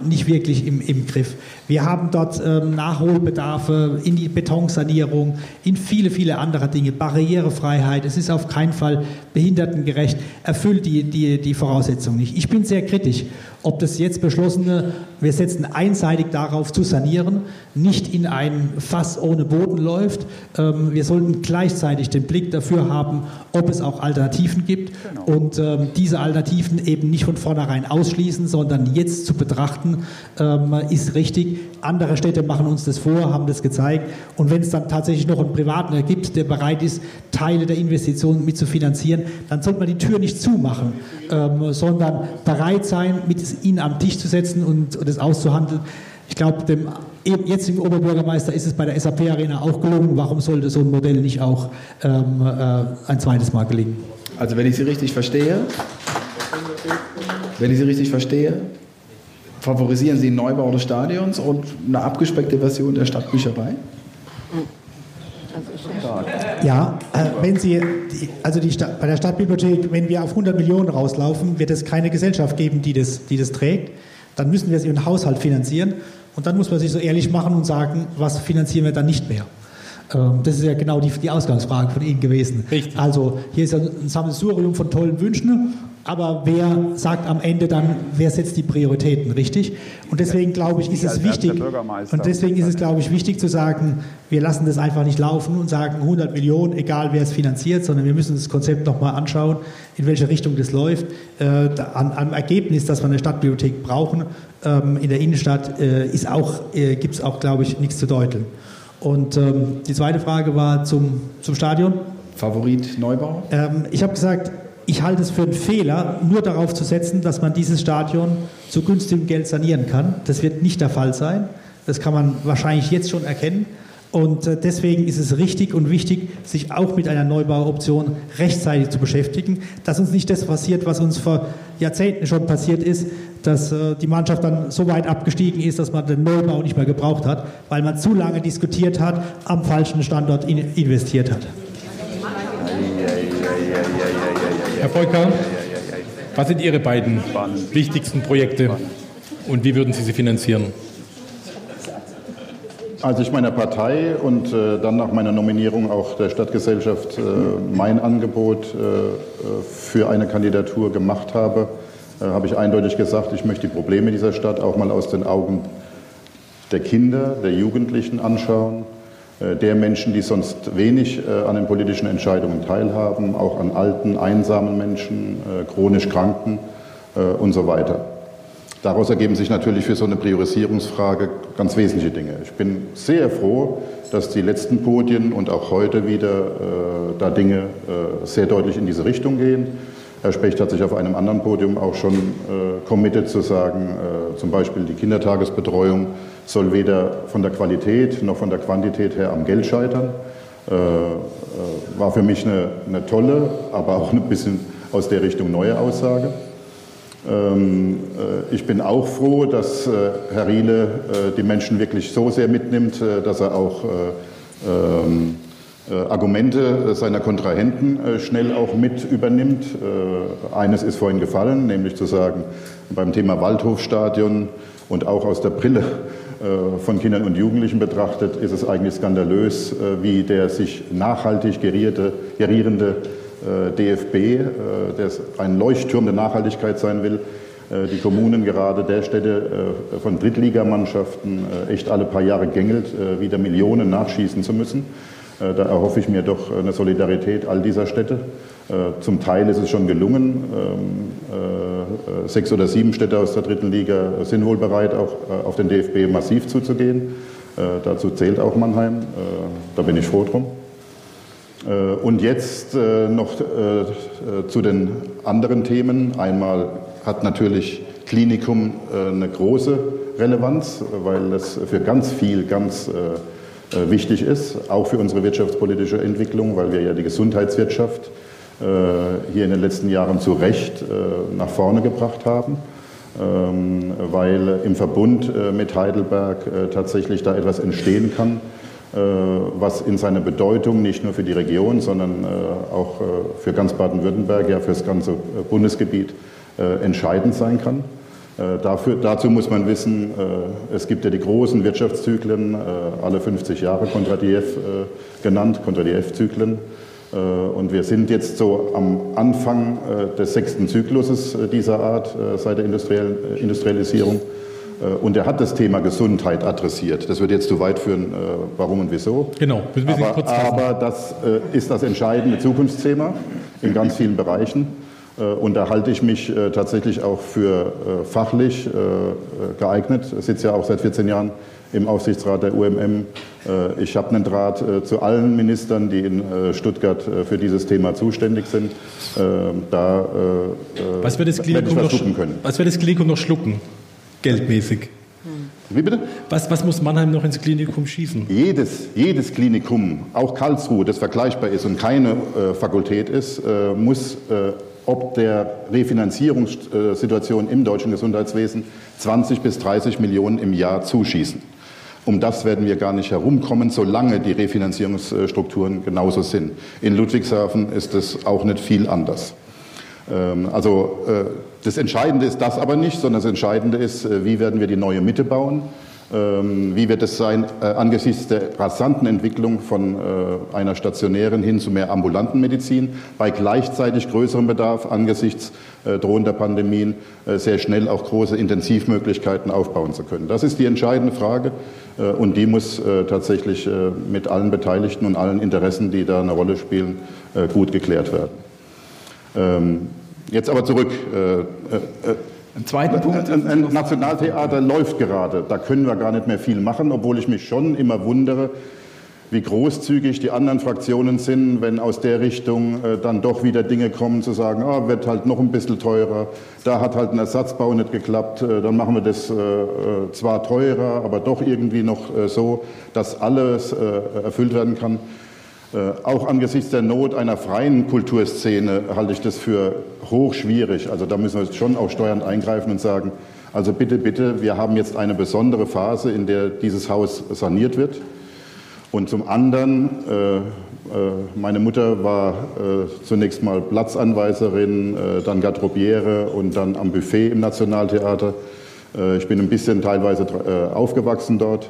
Speaker 6: nicht wirklich im, im Griff. Wir haben dort ähm, Nachholbedarfe in die Betonsanierung, in viele, viele andere Dinge. Barrierefreiheit, es ist auf keinen Fall behindertengerecht, erfüllt die, die, die Voraussetzungen nicht. Ich bin sehr kritisch ob das jetzt beschlossene, wir setzen einseitig darauf zu sanieren, nicht in ein Fass ohne Boden läuft. Ähm, wir sollten gleichzeitig den Blick dafür haben, ob es auch Alternativen gibt genau. und ähm, diese Alternativen eben nicht von vornherein ausschließen, sondern jetzt zu betrachten, ähm, ist richtig. Andere Städte machen uns das vor, haben das gezeigt und wenn es dann tatsächlich noch einen Privaten gibt, der bereit ist, Teile der Investitionen mit zu finanzieren, dann sollte man die Tür nicht zumachen, sondern bereit sein, mit ihn am Tisch zu setzen und, und das auszuhandeln. Ich glaube, dem jetzigen Oberbürgermeister ist es bei der SAP Arena auch gelungen. Warum sollte so ein Modell nicht auch ähm, äh, ein zweites Mal gelingen?
Speaker 2: Also wenn ich Sie richtig verstehe, wenn ich Sie richtig verstehe, Favorisieren Sie einen Neubau des Stadions und eine abgespeckte Version der Stadtbücherei?
Speaker 6: Ja, äh, wenn Sie, die, also die bei der Stadtbibliothek, wenn wir auf 100 Millionen rauslaufen, wird es keine Gesellschaft geben, die das, die das trägt. Dann müssen wir es im Haushalt finanzieren. Und dann muss man sich so ehrlich machen und sagen, was finanzieren wir dann nicht mehr. Ähm, das ist ja genau die, die Ausgangsfrage von Ihnen gewesen.
Speaker 3: Richtig.
Speaker 6: Also hier ist ein Sammelsurium von tollen Wünschen, aber wer sagt am Ende dann, wer setzt die Prioritäten, richtig? Und deswegen glaube ich, ist es wichtig, und deswegen ist es glaube ich wichtig zu sagen, wir lassen das einfach nicht laufen und sagen 100 Millionen, egal wer es finanziert, sondern wir müssen das Konzept nochmal anschauen, in welche Richtung das läuft. Äh, an, am Ergebnis, das wir eine Stadtbibliothek brauchen, ähm, in der Innenstadt, äh, ist auch, äh, gibt es auch, glaube ich, nichts zu deuteln. Und ähm, die zweite Frage war zum, zum Stadion.
Speaker 2: Favorit Neubau?
Speaker 6: Ähm, ich habe gesagt, ich halte es für einen Fehler, nur darauf zu setzen, dass man dieses Stadion zu günstigem Geld sanieren kann. Das wird nicht der Fall sein. Das kann man wahrscheinlich jetzt schon erkennen. Und äh, deswegen ist es richtig und wichtig, sich auch mit einer Neubauoption rechtzeitig zu beschäftigen, dass uns nicht das passiert, was uns vor Jahrzehnten schon passiert ist, dass äh, die Mannschaft dann so weit abgestiegen ist, dass man den Neubau nicht mehr gebraucht hat, weil man zu lange diskutiert hat, am falschen Standort investiert hat.
Speaker 3: Volker, was sind Ihre beiden wichtigsten Projekte und wie würden Sie sie finanzieren?
Speaker 5: Als ich meiner Partei und äh, dann nach meiner Nominierung auch der Stadtgesellschaft äh, mein Angebot äh, für eine Kandidatur gemacht habe, äh, habe ich eindeutig gesagt, ich möchte die Probleme dieser Stadt auch mal aus den Augen der Kinder, der Jugendlichen anschauen, äh, der Menschen, die sonst wenig äh, an den politischen Entscheidungen teilhaben, auch an alten, einsamen Menschen, chronisch Kranken und so weiter. Daraus ergeben sich natürlich für so eine Priorisierungsfrage ganz wesentliche Dinge. Ich bin sehr froh, dass die letzten Podien und auch heute wieder äh, da Dinge äh, sehr deutlich in diese Richtung gehen. Herr Specht hat sich auf einem anderen Podium auch schon äh, committed zu sagen, äh, zum Beispiel die Kindertagesbetreuung soll weder von der Qualität noch von der Quantität her am Geld scheitern. Äh, äh war für mich eine, eine, tolle, aber auch ein bisschen aus der Richtung neue Aussage. Ähm, äh, ich bin auch froh, dass äh, Herr Riele äh, die Menschen wirklich so sehr mitnimmt, äh, dass er auch ähm, äh, Argumente seiner Kontrahenten schnell auch mit übernimmt. Eines ist vorhin gefallen, nämlich zu sagen, beim Thema Waldhofstadion und auch aus der Brille von Kindern und Jugendlichen betrachtet, ist es eigentlich skandalös, wie der sich nachhaltig gerierte, gerierende DFB, der ein Leuchtturm der Nachhaltigkeit sein will, die Kommunen gerade der Städte von Drittligamannschaften echt alle paar Jahre gängelt, wieder Millionen nachschießen zu müssen. Äh, da erhoffe ich mir doch eine Solidarität all dieser Städte. Äh, zum Teil ist es schon gelungen. Ähm, äh, sechs oder sieben Städte aus der dritten Liga sind wohl bereit, auch auf den DFB massiv zuzugehen. Dazu zählt auch Mannheim. Da bin ich froh drum. Und jetzt noch zu den anderen Themen. Einmal hat natürlich Klinikum eine große Relevanz, weil es für ganz viel, ganz äh, wichtig ist, auch für unsere wirtschaftspolitische Entwicklung, weil wir ja die Gesundheitswirtschaft äh, hier in den letzten Jahren zu Recht äh, nach vorne gebracht haben, ähm, weil im Verbund mit Heidelberg tatsächlich da etwas entstehen kann, was in seiner Bedeutung nicht nur für die Region, sondern auch für ganz Baden-Württemberg, ja für das ganze Bundesgebiet entscheidend sein kann. Äh, dafür, dazu muss man wissen, äh, es gibt ja die großen Wirtschaftszyklen, äh, alle 50 Jahre Kondratiev genannt, Kondratiev-Zyklen. Und wir sind jetzt so am Anfang des sechsten Zykluses dieser Art seit der Industrialisierung. Und er hat das Thema Gesundheit adressiert. Das wird jetzt zu weit führen, warum und wieso.
Speaker 3: Genau,
Speaker 5: aber, aber das ist das entscheidende Zukunftsthema in ganz vielen Bereichen. Äh, und da halte ich mich äh, tatsächlich auch für äh, fachlich geeignet. Ich sitze ja auch seit 14 Jahren im Aufsichtsrat der UMM. Ich habe einen Draht zu allen Ministern, die in Stuttgart für dieses Thema zuständig sind. Da
Speaker 3: was wird das Klinikum noch, was wird das Klinikum noch schlucken, geldmäßig?
Speaker 5: Wie bitte?
Speaker 3: Was, was, muss Mannheim noch ins Klinikum schießen?
Speaker 5: Jedes, jedes Klinikum, auch Karlsruhe, das vergleichbar ist und keine äh, Fakultät ist, äh, muss äh, ob der Refinanzierungssituation im deutschen Gesundheitswesen 20 bis 30 Millionen im Jahr zuschießen. Um das werden wir gar nicht herumkommen, solange die Refinanzierungsstrukturen genauso sind. In Ludwigshafen ist es auch nicht viel anders. Ähm, also äh, das Entscheidende ist das aber nicht, sondern das Entscheidende ist, äh, wie werden wir die neue Mitte bauen wie wird es sein äh, angesichts der rasanten Entwicklung von äh, einer stationären hin zu mehr ambulanten Medizin, bei gleichzeitig größerem Bedarf angesichts äh, drohender Pandemien sehr schnell auch große Intensivmöglichkeiten aufbauen zu können? Das ist die entscheidende Frage und die muss tatsächlich mit allen Beteiligten und allen Interessen, die da eine Rolle spielen, gut geklärt werden. Ähm, jetzt aber zurück.
Speaker 2: Ein zweiter Punkt.
Speaker 5: Ein Nationaltheater läuft gerade. Da können wir gar nicht mehr viel machen, obwohl ich mich schon immer wundere, wie großzügig die anderen Fraktionen sind, wenn aus der Richtung äh, dann doch wieder Dinge kommen, zu sagen, ah, wird halt noch ein bisschen teurer, da hat halt ein Ersatzbau nicht geklappt, äh, dann machen wir das äh, äh zwar teurer, aber doch irgendwie noch äh, so, dass alles äh, erfüllt werden kann. Äh, auch angesichts der Not einer freien Kulturszene halte ich das für hochschwierig. Also da müssen wir schon auch steuernd eingreifen und sagen, also bitte, bitte, wir haben jetzt eine besondere Phase, in der dieses Haus saniert wird. Und zum anderen, äh, äh, meine Mutter war äh, zunächst mal Platzanweiserin, äh, dann Garderobiere und dann am Buffet im Nationaltheater. Äh, ich bin ein bisschen teilweise aufgewachsen dort.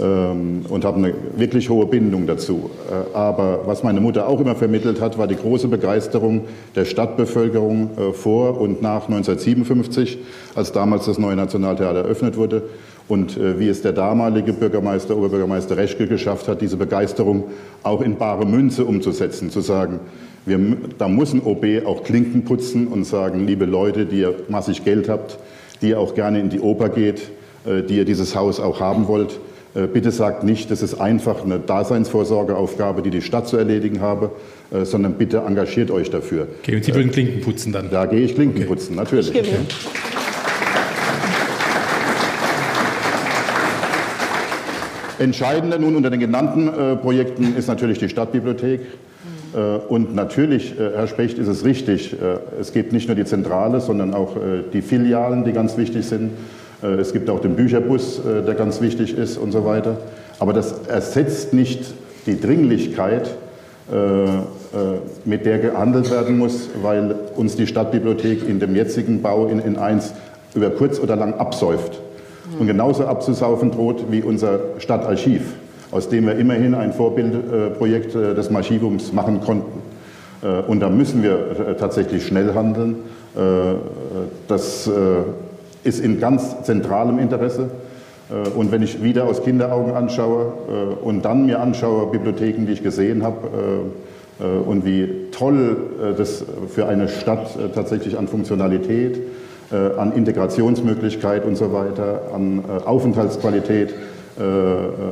Speaker 5: Ähm, und habe eine wirklich hohe Bindung dazu. Äh, aber was meine Mutter auch immer vermittelt hat, war die große Begeisterung der Stadtbevölkerung äh, vor und nach 1957, als damals das neue Nationaltheater eröffnet wurde. Und äh, wie es der damalige Bürgermeister, Oberbürgermeister Reschke geschafft hat, diese Begeisterung auch in bare Münze umzusetzen, zu sagen, wir, da muss ein OB auch Klinken putzen und sagen, liebe Leute, die ihr massig Geld habt, die ihr auch gerne in die Oper geht, die ihr dieses Haus auch haben wollt, bitte sagt nicht, das ist einfach eine Daseinsvorsorgeaufgabe, die die Stadt zu erledigen habe, äh, sondern bitte engagiert euch dafür.
Speaker 3: Okay, und Sie würden Klinken putzen dann?
Speaker 5: Da gehe ich Klinken okay. putzen, natürlich. Ich. Entscheidender nun unter den genannten äh, Projekten ist natürlich die Stadtbibliothek. Äh, und natürlich, äh, Herr Specht, ist es richtig, äh, es gibt nicht nur die Zentrale, sondern auch die Filialen, die ganz wichtig sind. Äh, es gibt auch den Bücherbus, äh, der ganz wichtig ist und so weiter. Aber das ersetzt nicht die Dringlichkeit, äh, mit der gehandelt werden muss, weil uns die Stadtbibliothek in dem jetzigen Bau in, in 1 über kurz oder lang absäuft. Und genauso abzusaufen droht wie unser Stadtarchiv, aus dem wir immerhin ein Vorbildprojekt des Archivums machen konnten. Und da müssen wir tatsächlich schnell handeln. Das ist in ganz zentralem Interesse. Äh, und wenn ich wieder aus Kinderaugen anschaue äh, und dann mir anschaue Bibliotheken, die ich gesehen habe, äh, und wie toll das für eine Stadt tatsächlich an Funktionalität, an Integrationsmöglichkeit und so weiter, an Aufenthaltsqualität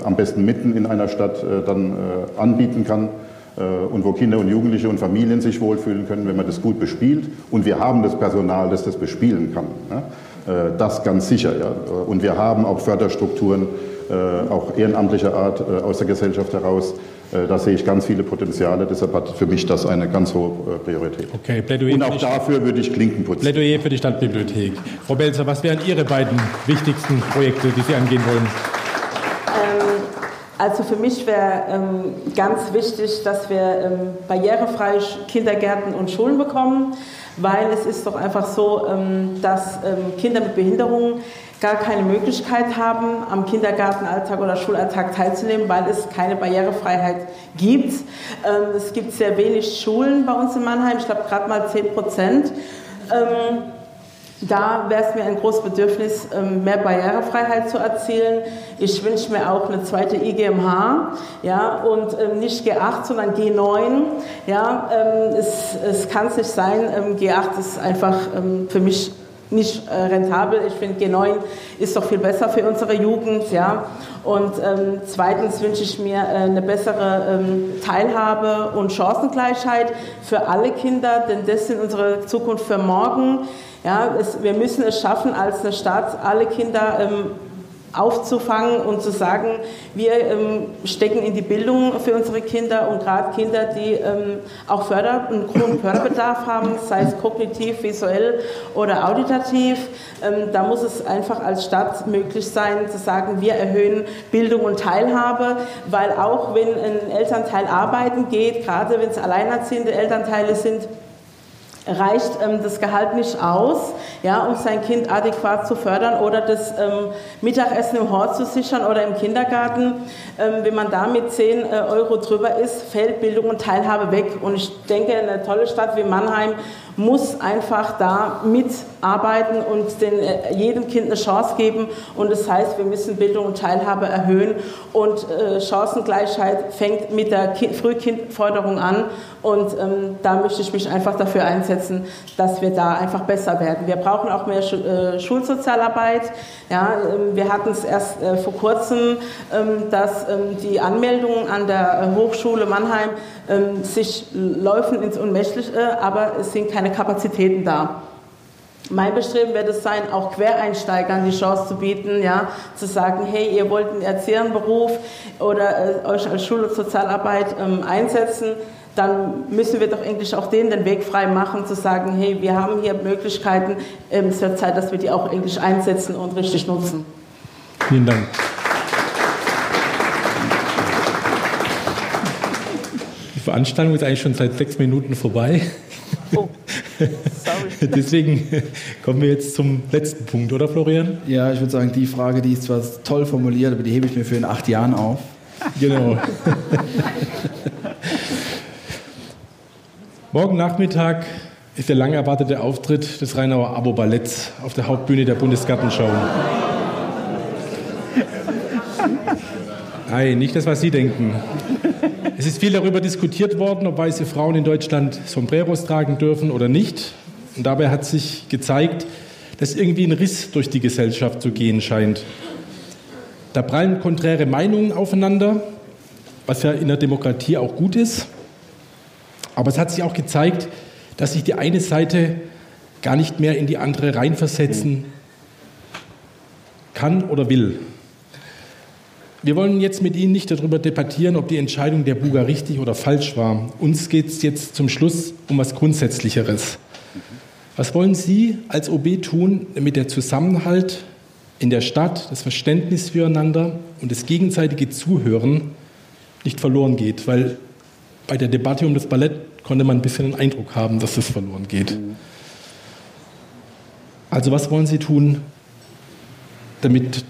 Speaker 5: am besten mitten in einer Stadt dann anbieten kann und wo Kinder und Jugendliche und Familien sich wohlfühlen können, wenn man das gut bespielt. Und wir haben das Personal, das das bespielen kann. Äh, das ganz sicher. Ja. Und wir haben auch Förderstrukturen, äh, auch ehrenamtlicher Art äh, aus der Gesellschaft heraus. Da sehe ich ganz viele Potenziale. Deshalb hat für mich das eine ganz hohe Priorität.
Speaker 3: Okay, Plädoyer
Speaker 5: Und auch dafür würde ich Klinken putzen.
Speaker 3: Plädoyer für die Stadtbibliothek. Frau Belzer, was wären Ihre beiden wichtigsten Projekte, die Sie angehen wollen?
Speaker 4: Ähm, also für mich wäre ähm, ganz wichtig, dass wir ähm, barrierefreie Kindergärten und Schulen bekommen weil es ist doch einfach so, ähm, dass ähm, Kinder mit Behinderungen gar keine Möglichkeit haben, am Kindergartenalltag oder Schulalltag teilzunehmen, weil es keine Barrierefreiheit gibt. Ähm, es gibt sehr wenig Schulen bei uns in Mannheim, ich glaube gerade mal 10 Prozent. Da wäre es mir ein großes Bedürfnis, ähm, mehr Barrierefreiheit zu erzielen. Ich wünsche mir auch eine zweite IGMH, ja, und ähm, nicht G8, sondern G9. Ja, ähm, es, es kann es nicht sein. G8 ist einfach für mich nicht äh, rentabel. Ich finde, G9 ist doch viel besser für unsere Jugend. Ja? Und ähm, zweitens wünsche ich mir äh, eine bessere ähm, Teilhabe und Chancengleichheit für alle Kinder, denn das sind unsere Zukunft für morgen. Ja, es, wir müssen es schaffen, als eine Stadt alle Kinder ähm, aufzufangen und zu sagen, wir ähm, stecken in die Bildung für unsere Kinder und gerade Kinder, die ähm, auch Förder, einen hohen Förderbedarf haben, sei es kognitiv, visuell oder auditativ, ähm, da muss es einfach als Stadt möglich sein zu sagen, wir erhöhen Bildung und Teilhabe, weil auch wenn ein Elternteil arbeiten geht, gerade wenn es alleinerziehende Elternteile sind, reicht ähm, das Gehalt nicht aus, ja, um sein Kind adäquat zu fördern oder das ähm, Mittagessen im Hort zu sichern oder im Kindergarten. Ähm, wenn man da mit 10 äh, Euro drüber ist, fällt Bildung und Teilhabe weg. Und ich denke, eine tolle Stadt wie Mannheim muss einfach da mitarbeiten und den, äh, jedem Kind eine Chance geben. Und das heißt, wir müssen Bildung und Teilhabe erhöhen. Und äh, Chancengleichheit fängt mit der kind Frühkindförderung an. Und ähm, da möchte ich mich einfach dafür einsetzen, dass wir da einfach besser werden. Wir brauchen auch mehr äh, Schulsozialarbeit. Ja, ähm, wir hatten es erst äh, vor kurzem, ähm, dass ähm, die Anmeldungen an der äh, Hochschule Mannheim sich laufen ins Unmächtige, aber es sind keine Kapazitäten da. Mein Bestreben wird es sein, auch Quereinsteigern die Chance zu bieten, ja, zu sagen, hey, ihr wollt einen Erzieherberuf oder äh, euch als Schule Sozialarbeit ähm, einsetzen, dann müssen wir doch endlich auch denen den Weg frei machen, zu sagen, hey, wir haben hier Möglichkeiten, ähm, es wird Zeit, dass wir die auch endlich einsetzen und richtig nutzen.
Speaker 3: Vielen Dank. Die Veranstaltung ist eigentlich schon seit sechs Minuten vorbei. Oh, sorry. Deswegen kommen wir jetzt zum letzten Punkt, oder Florian?
Speaker 2: Ja, ich würde sagen, die Frage, die ist zwar toll formuliert, aber die hebe ich mir für in acht Jahren auf.
Speaker 3: Genau. Morgen Nachmittag ist der lang erwartete Auftritt des Rheinauer Abo-Balletts auf der Hauptbühne der Bundesgartenschau. Nein, nicht das, was Sie denken. Es ist viel darüber diskutiert worden, ob weiße Frauen in Deutschland Sombreros tragen dürfen oder nicht. Und dabei hat sich gezeigt, dass irgendwie ein Riss durch die Gesellschaft zu gehen scheint. Da prallen konträre Meinungen aufeinander, was ja in der Demokratie auch gut ist. Aber es hat sich auch gezeigt, dass sich die eine Seite gar nicht mehr in die andere reinversetzen kann oder will. Wir wollen jetzt mit Ihnen nicht darüber debattieren, ob die Entscheidung der Buga richtig oder falsch war. Uns geht es jetzt zum Schluss um was Grundsätzlicheres. Was wollen Sie als OB tun, damit der Zusammenhalt in der Stadt, das Verständnis füreinander und das gegenseitige Zuhören nicht verloren geht? Weil bei der Debatte um das Ballett konnte man ein bisschen den Eindruck haben, dass das verloren geht. Also was wollen Sie tun, damit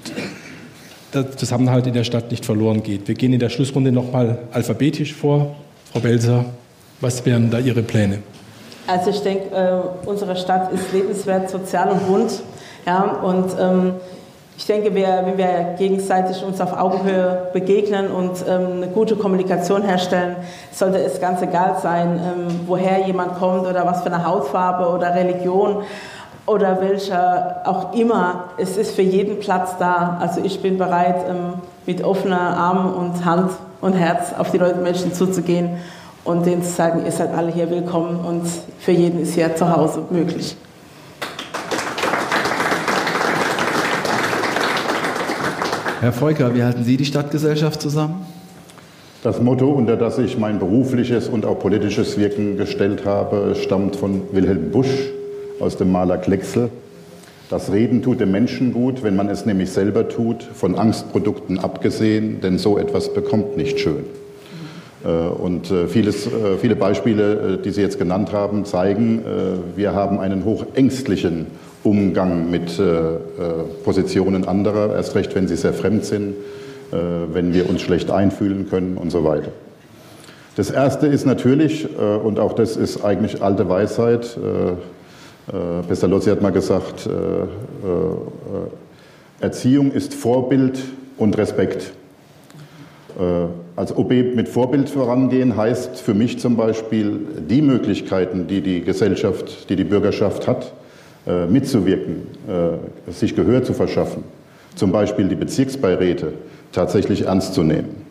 Speaker 3: der Zusammenhalt in der Stadt nicht verloren geht? Wir gehen in der Schlussrunde nochmal alphabetisch vor. Frau Belser, was wären da Ihre Pläne?
Speaker 4: Also ich denke, äh, unsere Stadt ist lebenswert, sozial und bunt. Ja, und ähm, ich denke, wir, wenn wir gegenseitig uns auf Augenhöhe begegnen und ähm, eine gute Kommunikation herstellen, sollte es ganz egal sein, ähm, woher jemand kommt oder was für eine Hautfarbe oder Religion oder welcher auch immer. Es ist für jeden Platz da. Also ich bin bereit, ähm, mit offener Arm und Hand und Herz auf die Leute Menschen zuzugehen und denen zu sagen, ihr seid alle hier willkommen und für jeden ist hier zu Hause möglich.
Speaker 2: Herr Volker, wie halten Sie die Stadtgesellschaft zusammen?
Speaker 5: Das Motto, unter das ich mein berufliches und auch politisches Wirken gestellt habe, stammt von Wilhelm Busch aus dem Maler Klecksel. Das Reden tut dem Menschen gut, wenn man es nämlich selber tut, von Angstprodukten abgesehen, denn so etwas bekommt nicht schön. Äh, und äh, vieles, äh, viele Beispiele, die Sie jetzt genannt haben, zeigen, wir haben einen hochängstlichen Umgang mit äh, äh, Positionen anderer, erst recht, wenn sie sehr fremd sind, äh, wenn wir uns schlecht einfühlen können und so weiter. Das Erste ist natürlich, und auch das ist eigentlich alte Weisheit, Pestalozzi hat mal gesagt, Erziehung ist Vorbild und Respekt. Als OB mit Vorbild vorangehen heißt für mich zum Beispiel die Möglichkeiten, die die Gesellschaft, die die Bürgerschaft hat, mitzuwirken, äh, sich Gehör zu verschaffen, zum Beispiel die Bezirksbeiräte tatsächlich ernst zu nehmen.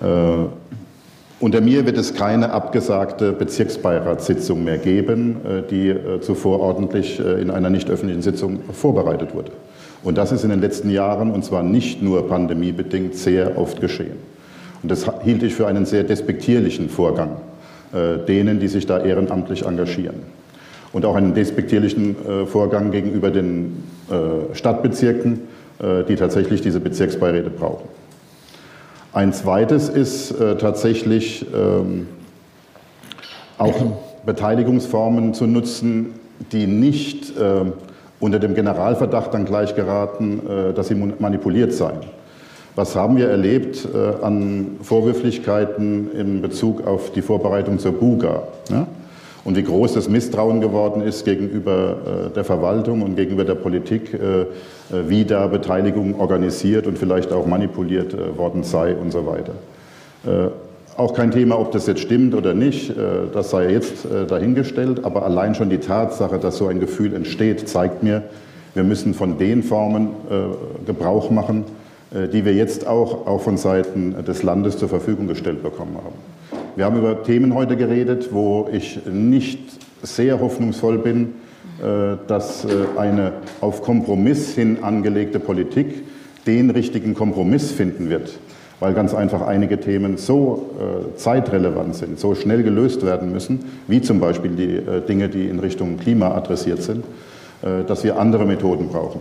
Speaker 5: Äh, unter mir wird es keine abgesagte Bezirksbeiratssitzung mehr geben, die zuvor ordentlich in einer nicht öffentlichen Sitzung vorbereitet wurde. Und das ist in den letzten Jahren, und zwar nicht nur pandemiebedingt, sehr oft geschehen. Und das hielt ich für einen sehr despektierlichen Vorgang, äh, denen, die sich da ehrenamtlich engagieren. Und auch einen despektierlichen äh, Vorgang gegenüber den äh, Stadtbezirken, äh, die tatsächlich diese Bezirksbeiräte brauchen. Ein zweites ist tatsächlich ähm, auch Beteiligungsformen zu nutzen, die nicht unter dem Generalverdacht dann gleich geraten, dass sie manipuliert seien. Was haben wir erlebt an Vorwürflichkeiten in Bezug auf die Vorbereitung zur Buga? Ja? Und wie groß das Misstrauen geworden ist gegenüber äh, der Verwaltung und gegenüber der Politik, äh, äh, wie da Beteiligung organisiert und vielleicht auch manipuliert worden sei und so weiter. Auch kein Thema, ob das jetzt stimmt oder nicht, das sei jetzt dahingestellt, aber allein schon die Tatsache, dass so ein Gefühl entsteht, zeigt mir, wir müssen von den Formen Gebrauch machen, die wir jetzt auch, auch von Seiten des Landes zur Verfügung gestellt bekommen haben. Wir haben über Themen heute geredet, wo ich nicht sehr hoffnungsvoll bin, äh, dass äh, eine auf Kompromiss hin angelegte Politik den richtigen Kompromiss finden wird, weil ganz einfach einige Themen so zeitrelevant sind, so schnell gelöst werden müssen, wie zum Beispiel die Dinge, die in Richtung Klima adressiert sind, dass wir andere Methoden brauchen.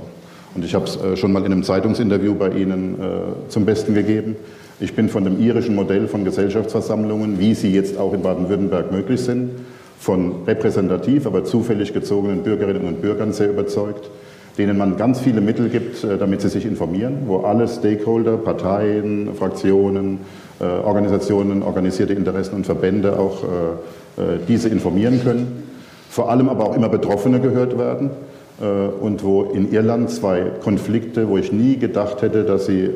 Speaker 5: Und ich habe es äh, schon mal in einem Zeitungsinterview bei Ihnen äh, zum Besten gegeben. Ich bin von dem irischen Modell von Gesellschaftsversammlungen, wie sie jetzt auch in Baden-Württemberg möglich sind, von repräsentativ, aber zufällig gezogenen Bürgerinnen und Bürgern sehr überzeugt, denen man ganz viele Mittel gibt, äh, damit sie sich informieren, wo alle Stakeholder, Parteien, Fraktionen, Organisationen, organisierte Interessen und Verbände auch diese informieren können. Vor allem aber auch immer Betroffene gehört werden äh, und wo in Irland zwei Konflikte, wo ich nie gedacht hätte, dass sie äh,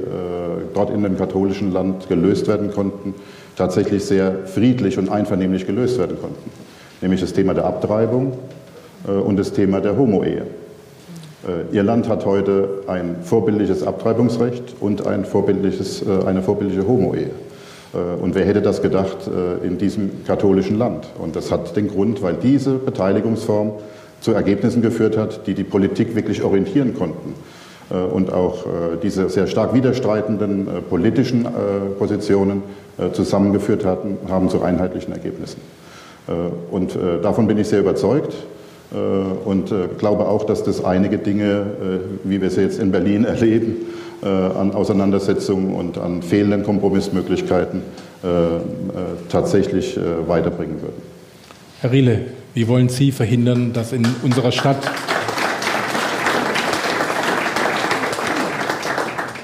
Speaker 5: dort in dem katholischen Land gelöst werden konnten, tatsächlich sehr friedlich und einvernehmlich gelöst werden konnten. Nämlich das Thema der Abtreibung äh, und das Thema der Homo-Ehe. Irland hat heute ein vorbildliches Abtreibungsrecht und ein vorbildliches, eine vorbildliche Homo-Ehe. Und wer hätte das gedacht in diesem katholischen Land? Und das hat den Grund, weil diese Beteiligungsform zu Ergebnissen geführt hat, die die Politik wirklich orientieren konnten äh, und auch äh, diese sehr stark widerstreitenden äh, politischen Positionen zusammengeführt hatten, haben zu einheitlichen Ergebnissen. Und davon bin ich sehr überzeugt und glaube auch, dass das einige Dinge, wie wir sie jetzt in Berlin erleben, an Auseinandersetzungen und an fehlenden Kompromissmöglichkeiten tatsächlich weiterbringen würden.
Speaker 3: Herr Riele, wie wollen Sie verhindern, dass in unserer Stadt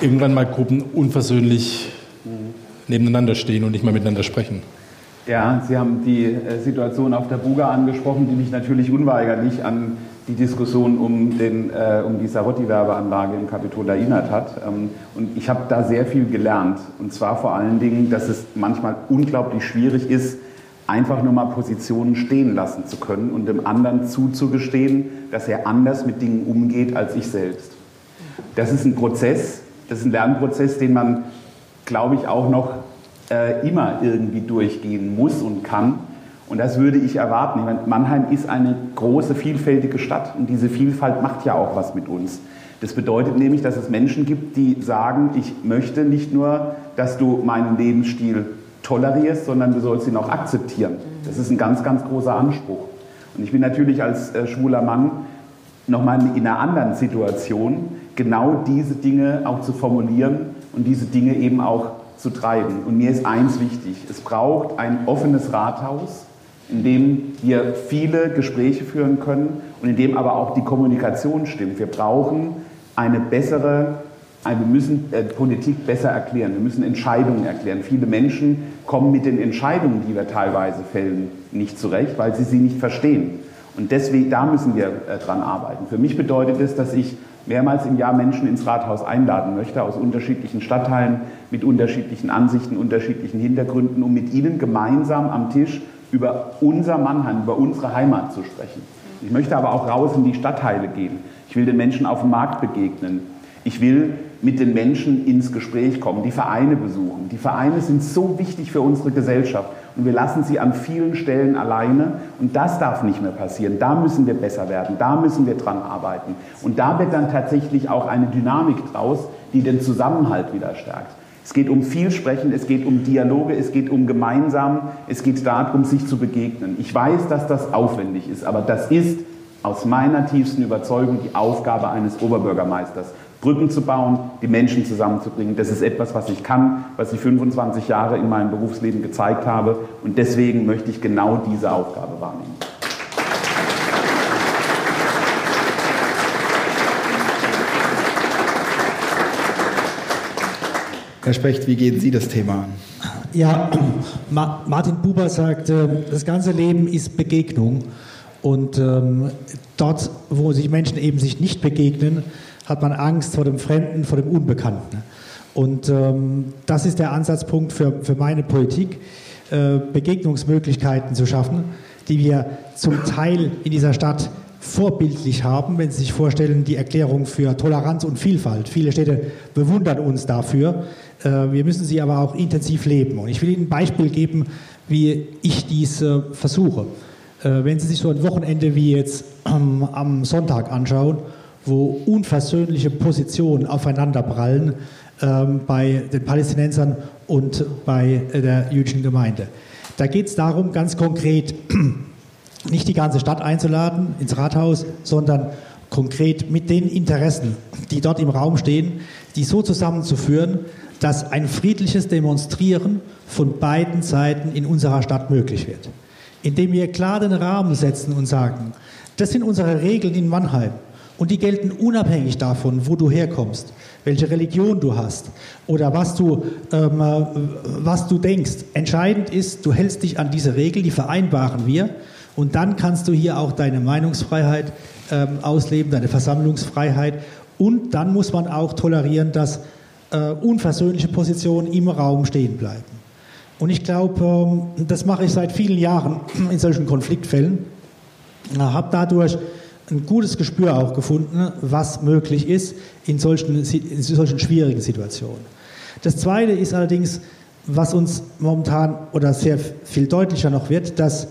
Speaker 3: irgendwann mal Gruppen unversöhnlich nebeneinander stehen und nicht mal miteinander sprechen?
Speaker 7: Ja, Sie haben die äh, Situation auf der Buga angesprochen, die mich natürlich unweigerlich an die Diskussion um, den, äh, um die Sarotti-Werbeanlage im Kapitol erinnert hat. Ähm, und ich habe da sehr viel gelernt. Und zwar vor allen Dingen, dass es manchmal unglaublich schwierig ist, einfach nur mal Positionen stehen lassen zu können und dem anderen zuzugestehen, dass er anders mit Dingen umgeht als ich selbst. Das ist ein Prozess, das ist ein Lernprozess, den man, glaube ich, auch noch äh, immer irgendwie durchgehen muss und kann. Und das würde ich erwarten. Ich meine, Mannheim ist eine große, vielfältige Stadt und diese Vielfalt macht ja auch was mit uns. Das bedeutet nämlich, dass es Menschen gibt, die sagen, ich möchte nicht nur, dass du meinen Lebensstil tolerierst, sondern du sollst ihn auch akzeptieren. Das ist ein ganz, ganz großer Anspruch. Und ich bin natürlich als äh, schwuler Mann nochmal in einer anderen Situation, genau diese Dinge auch zu formulieren und diese Dinge eben auch zu treiben. Und mir ist eins wichtig, es braucht ein offenes Rathaus, in dem wir viele Gespräche führen können und in dem aber auch die Kommunikation stimmt. Wir brauchen eine bessere wir müssen äh, Politik besser erklären, wir müssen Entscheidungen erklären. Viele Menschen kommen mit den Entscheidungen, die wir teilweise fällen, nicht zurecht, weil sie sie nicht verstehen. Und deswegen, da müssen wir äh, dran arbeiten. Für mich bedeutet es, dass ich mehrmals im Jahr Menschen ins Rathaus einladen möchte, aus unterschiedlichen Stadtteilen, mit unterschiedlichen Ansichten, unterschiedlichen Hintergründen, um mit ihnen gemeinsam am Tisch über unser Mannheim, über unsere Heimat zu sprechen. Ich möchte aber auch raus in die Stadtteile gehen. Ich will den Menschen auf dem Markt begegnen. Ich will mit den Menschen ins Gespräch kommen, die Vereine besuchen. Die Vereine sind so wichtig für unsere Gesellschaft und wir lassen sie an vielen Stellen alleine und das darf nicht mehr passieren. Da müssen wir besser werden, da müssen wir dran arbeiten und da wird dann tatsächlich auch eine Dynamik draus, die den Zusammenhalt wieder stärkt. Es geht um Vielsprechen, es geht um Dialoge, es geht um gemeinsam, es geht darum, sich zu begegnen. Ich weiß, dass das aufwendig ist, aber das ist aus meiner tiefsten Überzeugung die Aufgabe eines Oberbürgermeisters. Brücken zu bauen, die Menschen zusammenzubringen. Das ist etwas, was ich kann, was ich 25 Jahre in meinem Berufsleben gezeigt habe. Und deswegen möchte ich genau diese Aufgabe wahrnehmen.
Speaker 2: Herr Specht, wie gehen Sie das Thema an?
Speaker 6: Ja, Martin Buber sagt, das ganze Leben ist Begegnung. Und ähm, dort, wo sich Menschen eben sich nicht begegnen, hat man Angst vor dem Fremden, vor dem Unbekannten. Und ähm, das ist der Ansatzpunkt für, für meine Politik, äh, Begegnungsmöglichkeiten zu schaffen, die wir zum Teil in dieser Stadt vorbildlich haben, wenn Sie sich vorstellen, die Erklärung für Toleranz und Vielfalt. Viele Städte bewundern uns dafür. Äh, wir müssen sie aber auch intensiv leben. Und ich will Ihnen ein Beispiel geben, wie ich dies äh, versuche. Äh, wenn Sie sich so ein Wochenende wie jetzt am Sonntag anschauen, wo unversöhnliche Positionen aufeinanderprallen ähm, bei den Palästinensern und bei der jüdischen Gemeinde. Da geht es darum, ganz konkret nicht die ganze Stadt einzuladen ins Rathaus, sondern konkret mit den Interessen, die dort im Raum stehen, die so zusammenzuführen, dass ein friedliches Demonstrieren von beiden Seiten in unserer Stadt möglich wird. Indem wir klar den Rahmen setzen und sagen, das sind unsere Regeln in Mannheim. Und die gelten unabhängig davon, wo du herkommst, welche Religion du hast oder was du, ähm, äh, was du denkst. Entscheidend ist, du hältst dich an diese Regeln, die vereinbaren wir. Und dann kannst du hier auch deine Meinungsfreiheit ähm, ausleben, deine Versammlungsfreiheit. Und dann muss man auch tolerieren, dass äh, unversöhnliche Positionen im Raum stehen bleiben. Und ich glaube, ähm, das mache ich seit vielen Jahren in solchen Konfliktfällen. Habe dadurch ein gutes Gespür auch gefunden, was möglich ist in solchen, in solchen schwierigen Situationen. Das Zweite ist allerdings, was uns momentan oder sehr viel deutlicher noch wird, dass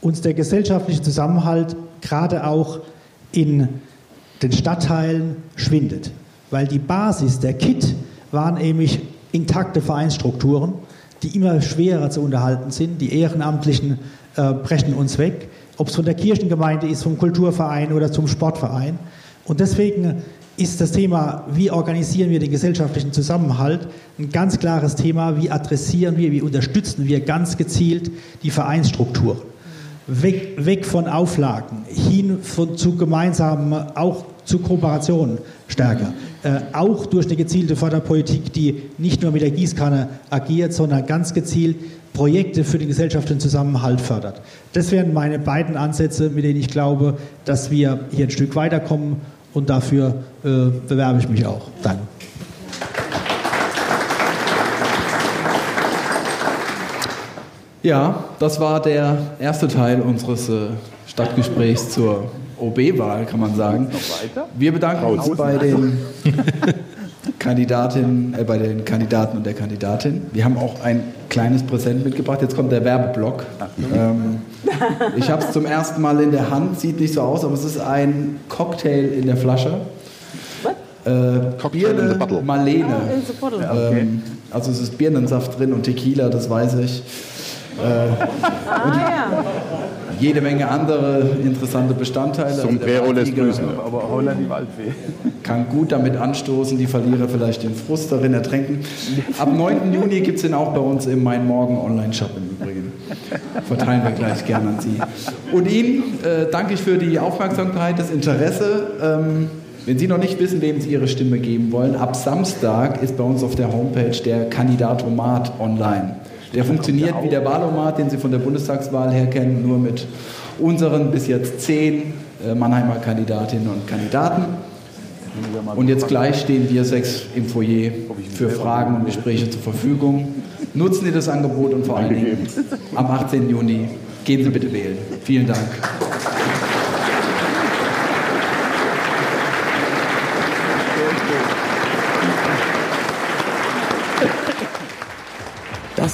Speaker 6: uns der gesellschaftliche Zusammenhalt gerade auch in den Stadtteilen schwindet. Weil die Basis, der Kit, waren nämlich intakte Vereinsstrukturen, die immer schwerer zu unterhalten sind. Die Ehrenamtlichen äh, brechen uns weg ob es von der Kirchengemeinde ist, vom Kulturverein oder zum Sportverein. Und deswegen ist das Thema, wie organisieren wir den gesellschaftlichen Zusammenhalt, ein ganz klares Thema. Wie adressieren wir, wie unterstützen wir ganz gezielt die Vereinsstrukturen. Weg, weg von Auflagen, hin von, zu gemeinsamen, auch zu Kooperationen stärker. Äh, auch durch eine gezielte Förderpolitik, die nicht nur mit der Gießkanne agiert, sondern ganz gezielt Projekte für den gesellschaftlichen Zusammenhalt fördert. Das wären meine beiden Ansätze, mit denen ich glaube, dass wir hier ein Stück weiterkommen und dafür äh, bewerbe ich mich auch. Danke.
Speaker 2: Ja, das war der erste Teil unseres äh, Stadtgesprächs zur OB-Wahl, kann man sagen. Wir bedanken uns bei den Kandidatinnen, äh, bei den Kandidaten und der Kandidatin. Wir haben auch ein kleines Präsent mitgebracht. Jetzt kommt der Werbeblock. Ähm, ich habe es zum ersten Mal in der Hand, sieht nicht so aus, aber es ist ein Cocktail in der Flasche. Äh, Birne Marlene. Oh, ähm, also es ist Birnensaft drin und Tequila, das weiß ich. Äh, ah, ja jede Menge andere interessante Bestandteile.
Speaker 5: Sombrero also lässt grüßen.
Speaker 2: Aber Holland die Waldfee. Kann gut damit anstoßen, die Verlierer vielleicht den Frust darin ertränken. Ab 9. Juni gibt es den auch bei uns im Mein Morgen Online-Shop im Übrigen. Verteilen wir gleich gerne an Sie. Und Ihnen äh, danke ich für die Aufmerksamkeit, das Interesse. Ähm, wenn Sie noch nicht wissen, wem Sie Ihre Stimme geben wollen, ab Samstag ist bei uns auf der Homepage der Kandidatomat online. Der funktioniert wie der Wahlomat, den Sie von der Bundestagswahl her kennen, nur mit unseren bis jetzt zehn äh, Mannheimer Kandidatinnen und Kandidaten. Und jetzt gleich stehen wir sechs im Foyer für Fragen und Gespräche zur Verfügung. Nutzen Sie das Angebot und vor allen Dingen am 18. Juni gehen Sie bitte wählen. Vielen Dank.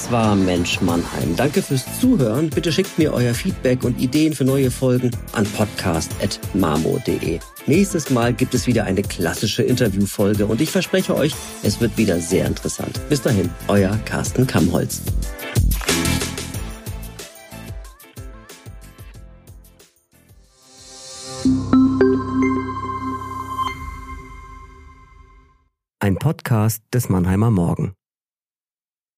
Speaker 8: Das war Mensch Mannheim. Danke fürs Zuhören. Bitte schickt mir euer Feedback und Ideen für neue Folgen an podcast.marmo.de. Nächstes Mal gibt es wieder eine klassische Interviewfolge und ich verspreche euch, es wird wieder sehr interessant. Bis dahin, euer Carsten Kammholz. Ein Podcast des Mannheimer Morgen.